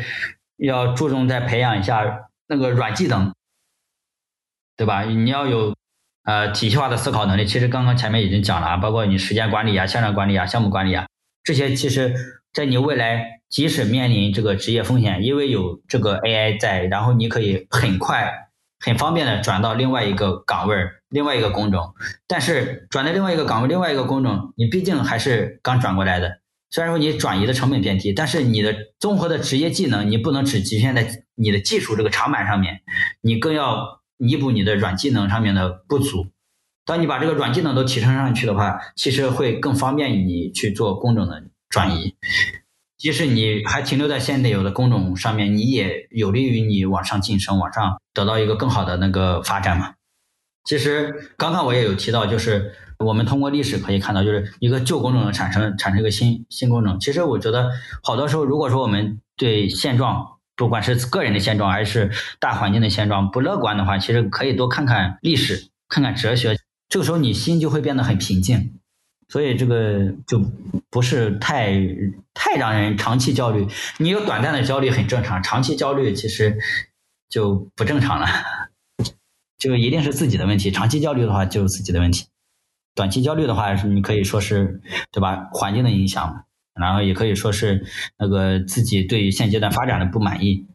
Speaker 1: 要注重在培养一下那个软技能，对吧？你要有呃体系化的思考能力。其实刚刚前面已经讲了，包括你时间管理啊、向量管理啊、项目管理啊，这些其实在你未来即使面临这个职业风险，因为有这个 AI 在，然后你可以很快、很方便的转到另外一个岗位、另外一个工种。但是转到另外一个岗位、另外一个工种，你毕竟还是刚转过来的。虽然说你转移的成本变低，但是你的综合的职业技能，你不能只局限在你的技术这个长板上面，你更要弥补你的软技能上面的不足。当你把这个软技能都提升上去的话，其实会更方便你去做工种的转移。即使你还停留在现有的工种上面，你也有利于你往上晋升，往上得到一个更好的那个发展嘛。其实刚刚我也有提到，就是我们通过历史可以看到，就是一个旧工种的产生，产生一个新新工种。其实我觉得，好多时候如果说我们对现状，不管是个人的现状还是大环境的现状不乐观的话，其实可以多看看历史，看看哲学。这个时候你心就会变得很平静，所以这个就不是太太让人长期焦虑。你有短暂的焦虑很正常，长期焦虑其实就不正常了。就一定是自己的问题，长期焦虑的话就是自己的问题，短期焦虑的话，你可以说是对吧？环境的影响，然后也可以说是那个自己对现阶段发展的不满意。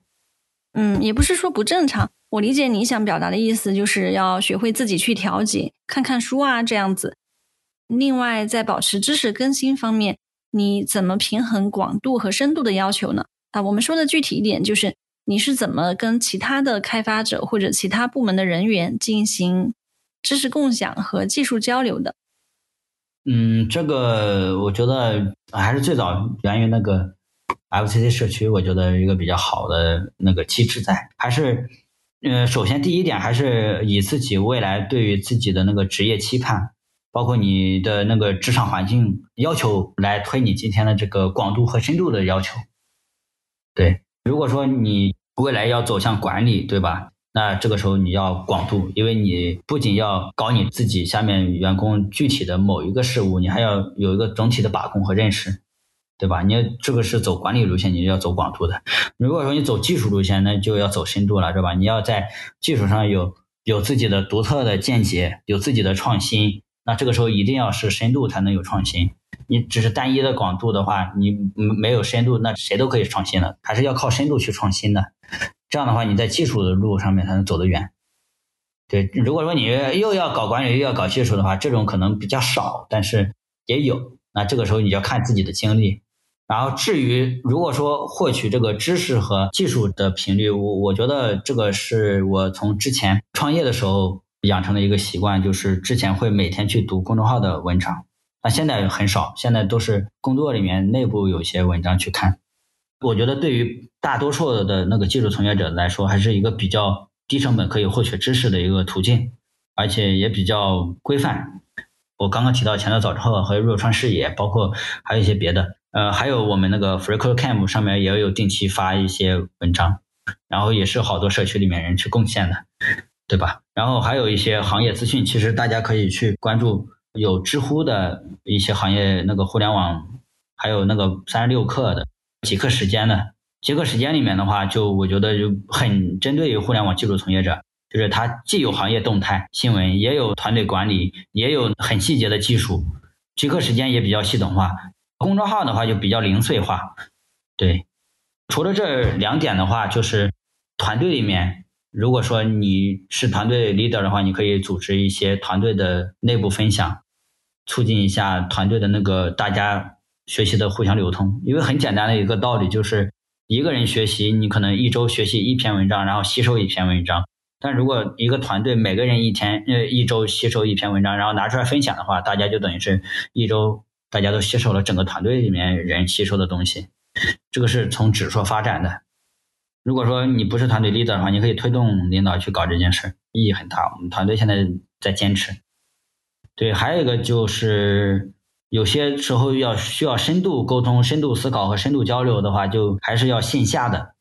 Speaker 2: 嗯，也不是说不正常。我理解你想表达的意思，就是要学会自己去调节，看看书啊这样子。另外，在保持知识更新方面，你怎么平衡广度和深度的要求呢？啊，我们说的具体一点就是。你是怎么跟其他的开发者或者其他部门的人员进行知识共享和技术交流的？
Speaker 1: 嗯，这个我觉得还是最早源于那个 FCC 社区，我觉得一个比较好的那个机制在，还是呃，首先第一点还是以自己未来对于自己的那个职业期盼，包括你的那个职场环境要求来推你今天的这个广度和深度的要求。对，如果说你。未来要走向管理，对吧？那这个时候你要广度，因为你不仅要搞你自己下面员工具体的某一个事物，你还要有一个整体的把控和认识，对吧？你这个是走管理路线，你就要走广度的。如果说你走技术路线，那就要走深度了，对吧？你要在技术上有有自己的独特的见解，有自己的创新，那这个时候一定要是深度才能有创新。你只是单一的广度的话，你没有深度，那谁都可以创新的，还是要靠深度去创新的。这样的话，你在技术的路上面才能走得远。对，如果说你又要搞管理又要搞技术的话，这种可能比较少，但是也有。那这个时候你就要看自己的经历。然后至于如果说获取这个知识和技术的频率，我我觉得这个是我从之前创业的时候养成的一个习惯，就是之前会每天去读公众号的文章。那现在很少，现在都是工作里面内部有些文章去看。我觉得对于大多数的那个技术从业者来说，还是一个比较低成本可以获取知识的一个途径，而且也比较规范。我刚刚提到前端早知道和若川视野，包括还有一些别的，呃，还有我们那个 FreeCodeCamp 上面也有定期发一些文章，然后也是好多社区里面人去贡献的，对吧？然后还有一些行业资讯，其实大家可以去关注。有知乎的一些行业，那个互联网，还有那个三十六氪的极客时间的极客时间里面的话，就我觉得就很针对于互联网技术从业者，就是它既有行业动态新闻，也有团队管理，也有很细节的技术。极客时间也比较系统化，公众号的话就比较零碎化。对，除了这两点的话，就是团队里面。如果说你是团队 leader 的话，你可以组织一些团队的内部分享，促进一下团队的那个大家学习的互相流通。因为很简单的一个道理就是，一个人学习，你可能一周学习一篇文章，然后吸收一篇文章。但如果一个团队每个人一天呃一周吸收一篇文章，然后拿出来分享的话，大家就等于是一周大家都吸收了整个团队里面人吸收的东西。这个是从指数发展的。如果说你不是团队 leader 的话，你可以推动领导去搞这件事，意义很大。我们团队现在在坚持。对，还有一个就是有些时候要需要深度沟通、深度思考和深度交流的话，就还是要线下的，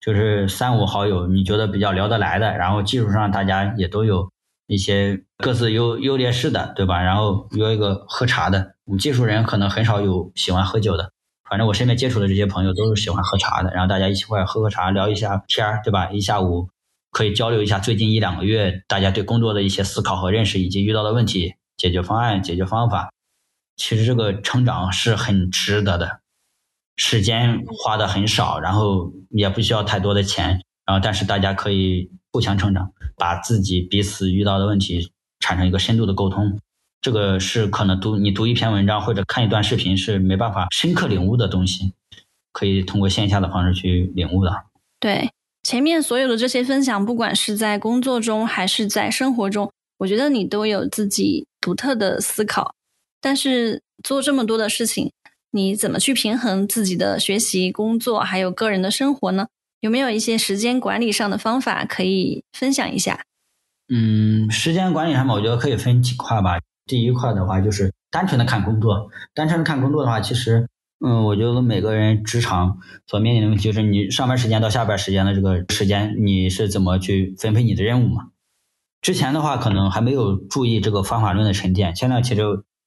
Speaker 1: 就是三五好友，你觉得比较聊得来的，然后技术上大家也都有一些各自优优劣势的，对吧？然后约一个喝茶的，我们技术人可能很少有喜欢喝酒的。反正我身边接触的这些朋友都是喜欢喝茶的，然后大家一起过来喝喝茶，聊一下天儿，对吧？一下午可以交流一下最近一两个月大家对工作的一些思考和认识，以及遇到的问题、解决方案、解决方法。其实这个成长是很值得的，时间花的很少，然后也不需要太多的钱，然后但是大家可以互相成长，把自己彼此遇到的问题产生一个深度的沟通。这个是可能读你读一篇文章或者看一段视频是没办法深刻领悟的东西，可以通过线下的方式去领悟的。
Speaker 2: 对前面所有的这些分享，不管是在工作中还是在生活中，我觉得你都有自己独特的思考。但是做这么多的事情，你怎么去平衡自己的学习、工作还有个人的生活呢？有没有一些时间管理上的方法可以分享一下？
Speaker 1: 嗯，时间管理上面，我觉得可以分几块吧。第一块的话就是单纯的看工作，单纯的看工作的话，其实，嗯，我觉得每个人职场所面临的问题就是你上班时间到下班时间的这个时间，你是怎么去分配你的任务嘛？之前的话可能还没有注意这个方法论的沉淀，现在其实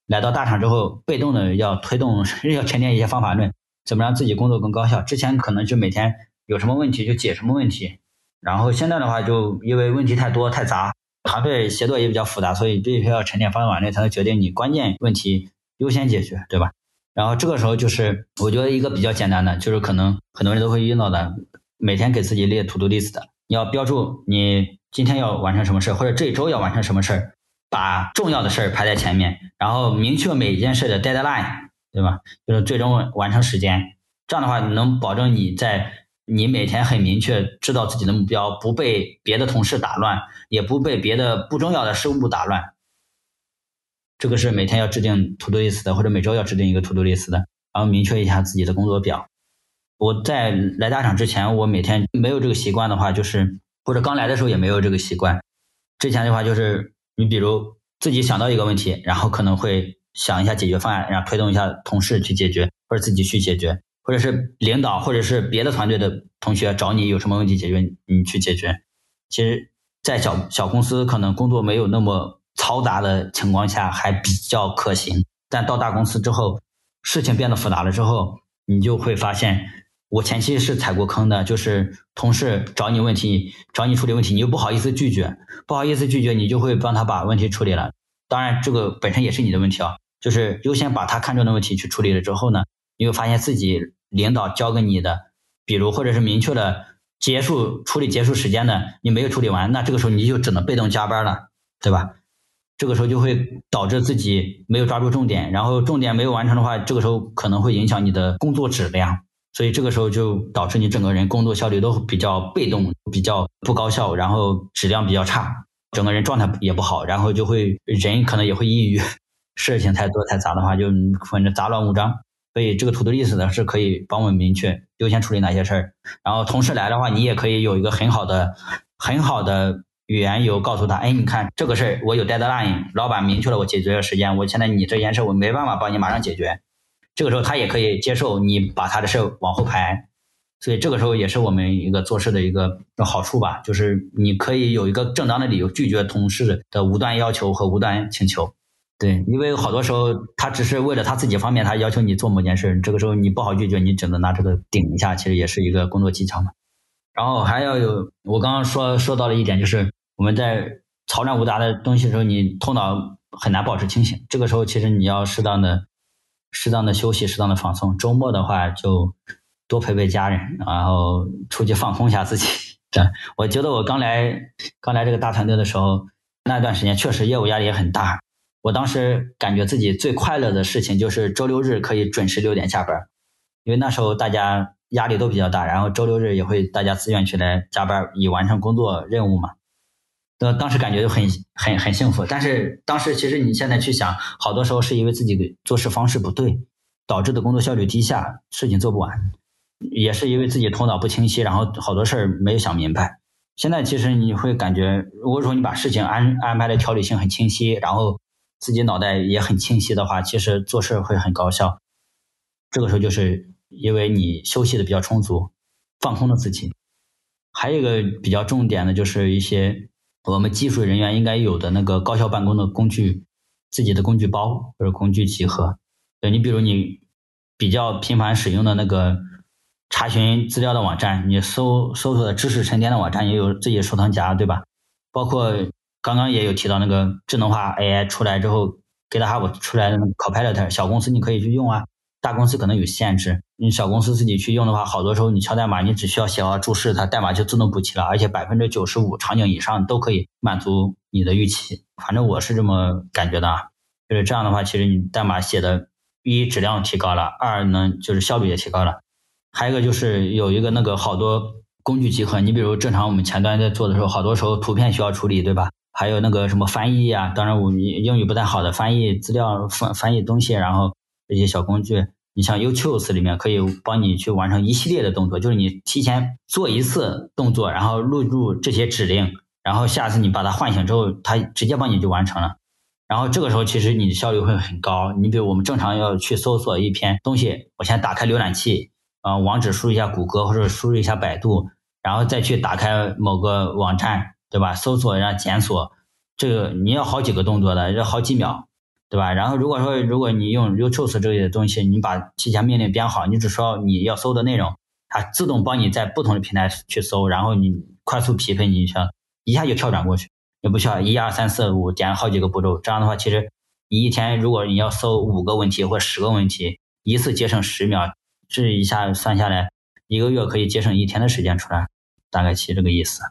Speaker 1: 来到大厂之后，被动的要推动 要沉淀一些方法论，怎么让自己工作更高效？之前可能就每天有什么问题就解什么问题，然后现在的话就因为问题太多太杂。团队协作也比较复杂，所以必须要沉淀方法论，才能决定你关键问题优先解决，对吧？然后这个时候就是我觉得一个比较简单的，就是可能很多人都会遇到的，每天给自己列 to do list，你要标注你今天要完成什么事或者这一周要完成什么事儿，把重要的事儿排在前面，然后明确每一件事的 deadline，对吧？就是最终完成时间，这样的话能保证你在。你每天很明确知道自己的目标，不被别的同事打乱，也不被别的不重要的事物打乱。这个是每天要制定 to do list 的，或者每周要制定一个 to do list 的，然后明确一下自己的工作表。我在来大厂之前，我每天没有这个习惯的话，就是或者刚来的时候也没有这个习惯。之前的话就是，你比如自己想到一个问题，然后可能会想一下解决方案，然后推动一下同事去解决，或者自己去解决。或者是领导，或者是别的团队的同学找你有什么问题解决，你去解决。其实，在小小公司可能工作没有那么嘈杂的情况下还比较可行，但到大公司之后，事情变得复杂了之后，你就会发现，我前期是踩过坑的，就是同事找你问题，找你处理问题，你又不好意思拒绝，不好意思拒绝，你就会帮他把问题处理了。当然，这个本身也是你的问题啊，就是优先把他看中的问题去处理了之后呢，你会发现自己。领导交给你的，比如或者是明确的结束处理结束时间的，你没有处理完，那这个时候你就只能被动加班了，对吧？这个时候就会导致自己没有抓住重点，然后重点没有完成的话，这个时候可能会影响你的工作质量，所以这个时候就导致你整个人工作效率都比较被动，比较不高效，然后质量比较差，整个人状态也不好，然后就会人可能也会抑郁，事情太多太杂的话，就反正杂乱无章。所以这个 to do list 呢是可以帮我们明确优先处理哪些事儿，然后同事来的话，你也可以有一个很好的、很好的语言有告诉他，哎，你看这个事儿我有 deadline，老板明确了我解决的时间，我现在你这件事我没办法帮你马上解决，这个时候他也可以接受你把他的事往后排，所以这个时候也是我们一个做事的一个好处吧，就是你可以有一个正当的理由拒绝同事的无端要求和无端请求。对，因为好多时候他只是为了他自己方便，他要求你做某件事，这个时候你不好拒绝，你只能拿这个顶一下，其实也是一个工作技巧嘛。然后还要有，我刚刚说说到了一点，就是我们在嘈乱无杂的东西的时候，你头脑很难保持清醒。这个时候其实你要适当的、适当的休息，适当的放松。周末的话就多陪陪家人，然后出去放空一下自己。对，我觉得我刚来刚来这个大团队的时候，那段时间确实业务压力也很大。我当时感觉自己最快乐的事情就是周六日可以准时六点下班，因为那时候大家压力都比较大，然后周六日也会大家自愿去来加班以完成工作任务嘛。那当时感觉就很很很幸福。但是当时其实你现在去想，好多时候是因为自己的做事方式不对，导致的工作效率低下，事情做不完。也是因为自己头脑不清晰，然后好多事儿没有想明白。现在其实你会感觉，如果说你把事情安安排的条理性很清晰，然后自己脑袋也很清晰的话，其实做事会很高效。这个时候就是因为你休息的比较充足，放空了自己。还有一个比较重点的就是一些我们技术人员应该有的那个高效办公的工具，自己的工具包或者工具集合。对你比如你比较频繁使用的那个。查询资料的网站，你搜搜索的知识沉淀的网站也有自己的收藏夹，对吧？包括刚刚也有提到那个智能化 AI 出来之后，GitHub 出来的那个 Copilot，小公司你可以去用啊，大公司可能有限制。你小公司自己去用的话，好多时候你敲代码，你只需要写好注释，它代码就自动补齐了，而且百分之九十五场景以上都可以满足你的预期。反正我是这么感觉的，啊，就是这样的话，其实你代码写的，一质量提高了，二呢就是效率也提高了。还有一个就是有一个那个好多工具集合，你比如正常我们前端在做的时候，好多时候图片需要处理，对吧？还有那个什么翻译呀，当然我英语不太好的翻译资料翻翻译东西，然后这些小工具，你像 YouTube 里面可以帮你去完成一系列的动作，就是你提前做一次动作，然后录入这些指令，然后下次你把它唤醒之后，它直接帮你就完成了。然后这个时候其实你的效率会很高。你比如我们正常要去搜索一篇东西，我先打开浏览器。啊，网址输入一下谷歌或者输入一下百度，然后再去打开某个网站，对吧？搜索然后检索，这个你要好几个动作的，要好几秒，对吧？然后如果说如果你用 YouTube 这些东西，你把提前命令编好，你只需要你要搜的内容，它自动帮你在不同的平台去搜，然后你快速匹配，你想一下就跳转过去，也不需要一二三四五点好几个步骤。这样的话，其实你一天如果你要搜五个问题或十个问题，一次节省十秒。这一下算下来，一个月可以节省一天的时间出来，大概其这个意思。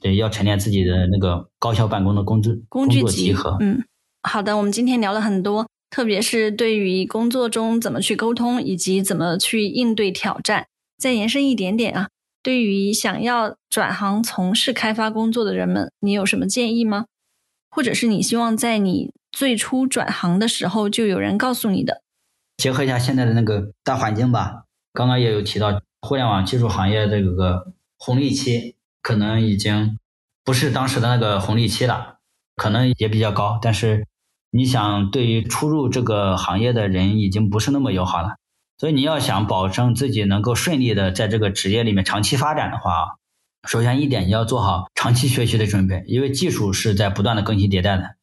Speaker 1: 对，要沉淀自己的那个高效办公的工具
Speaker 2: 工具
Speaker 1: 集合。
Speaker 2: 嗯，好的，我们今天聊了很多，特别是对于工作中怎么去沟通，以及怎么去应对挑战。再延伸一点点啊，对于想要转行从事开发工作的人们，你有什么建议吗？或者是你希望在你最初转行的时候就有人告诉你的？
Speaker 1: 结合一下现在的那个大环境吧，刚刚也有提到，互联网技术行业这个红利期可能已经不是当时的那个红利期了，可能也比较高。但是你想，对于初入这个行业的人，已经不是那么友好了。所以你要想保证自己能够顺利的在这个职业里面长期发展的话，首先一点你要做好长期学习的准备，因为技术是在不断的更新迭代的。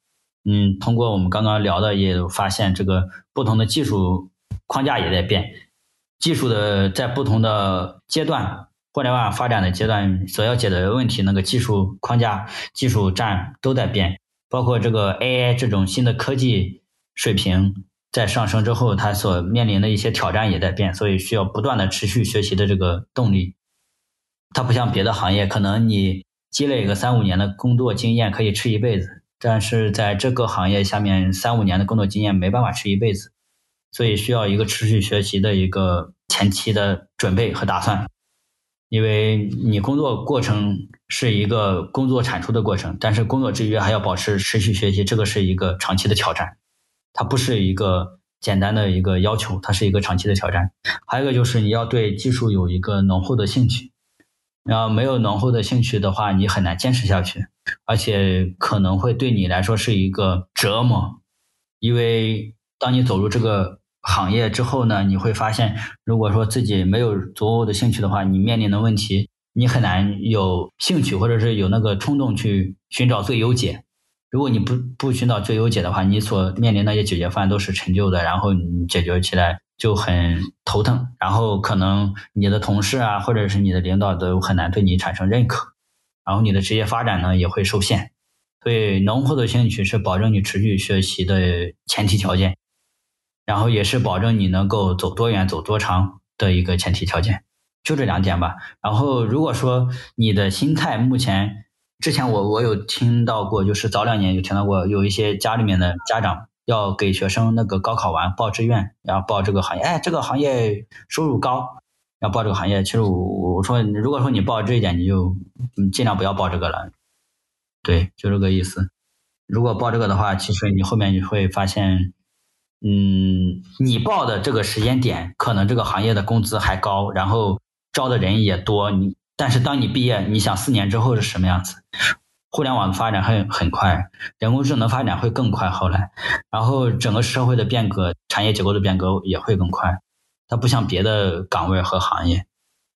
Speaker 1: 嗯，通过我们刚刚聊的，也发现这个不同的技术框架也在变，技术的在不同的阶段，互联网发展的阶段所要解决的问题，那个技术框架、技术栈都在变，包括这个 AI 这种新的科技水平在上升之后，它所面临的一些挑战也在变，所以需要不断的持续学习的这个动力。它不像别的行业，可能你积累个三五年的工作经验可以吃一辈子。但是在这个行业下面，三五年的工作经验没办法吃一辈子，所以需要一个持续学习的一个前期的准备和打算。因为你工作过程是一个工作产出的过程，但是工作之余还要保持持续学习，这个是一个长期的挑战。它不是一个简单的一个要求，它是一个长期的挑战。还有一个就是你要对技术有一个浓厚的兴趣。然后没有浓厚的兴趣的话，你很难坚持下去，而且可能会对你来说是一个折磨。因为当你走入这个行业之后呢，你会发现，如果说自己没有足够的兴趣的话，你面临的问题，你很难有兴趣或者是有那个冲动去寻找最优解。如果你不不寻找最优解的话，你所面临那些解决方案都是陈旧的，然后你解决起来。就很头疼，然后可能你的同事啊，或者是你的领导都很难对你产生认可，然后你的职业发展呢也会受限。所以浓厚的兴趣是保证你持续学习的前提条件，然后也是保证你能够走多远、走多长的一个前提条件。就这两点吧。然后如果说你的心态目前，之前我我有听到过，就是早两年有听到过，有一些家里面的家长。要给学生那个高考完报志愿，然后报这个行业，哎，这个行业收入高，要报这个行业。其实我我说，如果说你报这一点，你就尽量不要报这个了。对，就这个意思。如果报这个的话，其实你后面你会发现，嗯，你报的这个时间点，可能这个行业的工资还高，然后招的人也多。你但是当你毕业，你想四年之后是什么样子？互联网的发展很很快，人工智能发展会更快。后来，然后整个社会的变革、产业结构的变革也会更快。它不像别的岗位和行业，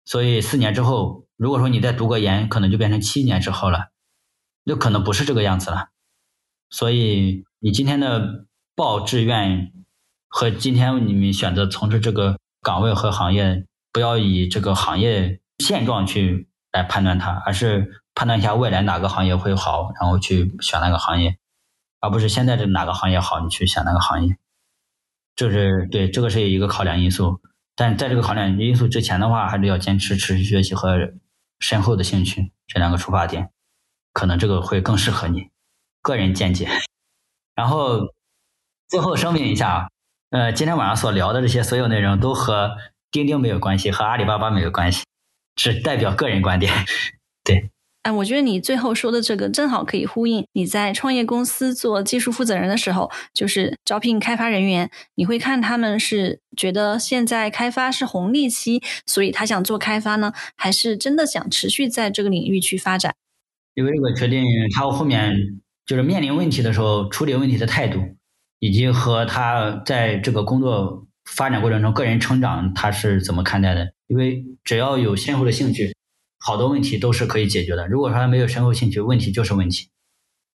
Speaker 1: 所以四年之后，如果说你再读个研，可能就变成七年之后了，就可能不是这个样子了。所以你今天的报志愿和今天你们选择从事这个岗位和行业，不要以这个行业现状去来判断它，而是判断一下未来哪个行业会好，然后去选那个行业，而不是现在这哪个行业好，你去选那个行业。这是对这个是一个考量因素，但在这个考量因素之前的话，还是要坚持持续学习和深厚的兴趣这两个出发点，可能这个会更适合你。个人见解，然后最后声明一下啊，呃，今天晚上所聊的这些所有内容都和钉钉没有关系，和阿里巴巴没有关系，只代表个人观点。对，
Speaker 2: 哎，我觉得你最后说的这个正好可以呼应你在创业公司做技术负责人的时候，就是招聘开发人员，你会看他们是觉得现在开发是红利期，所以他想做开发呢，还是真的想持续在这个领域去发展？
Speaker 1: 因为这个决定他后面。就是面临问题的时候，处理问题的态度，以及和他在这个工作发展过程中个人成长，他是怎么看待的？因为只要有深厚的兴趣，好多问题都是可以解决的。如果说他没有深厚兴趣，问题就是问题。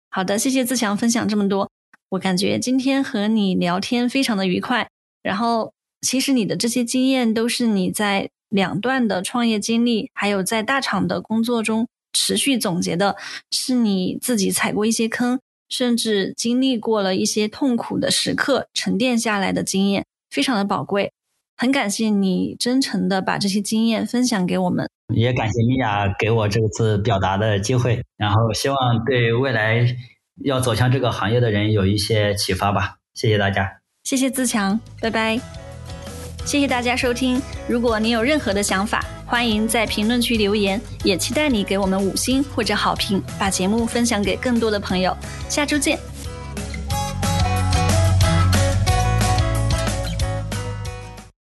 Speaker 2: 好的，谢谢自强分享这么多，我感觉今天和你聊天非常的愉快。然后，其实你的这些经验都是你在两段的创业经历，还有在大厂的工作中。持续总结的是你自己踩过一些坑，甚至经历过了一些痛苦的时刻，沉淀下来的经验非常的宝贵。很感谢你真诚的把这些经验分享给我们，
Speaker 1: 也感谢米娅给我这次表达的机会。然后希望对未来要走向这个行业的人有一些启发吧。谢谢大家，
Speaker 2: 谢谢自强，拜拜。谢谢大家收听。如果你有任何的想法，欢迎在评论区留言，也期待你给我们五星或者好评，把节目分享给更多的朋友。下周见。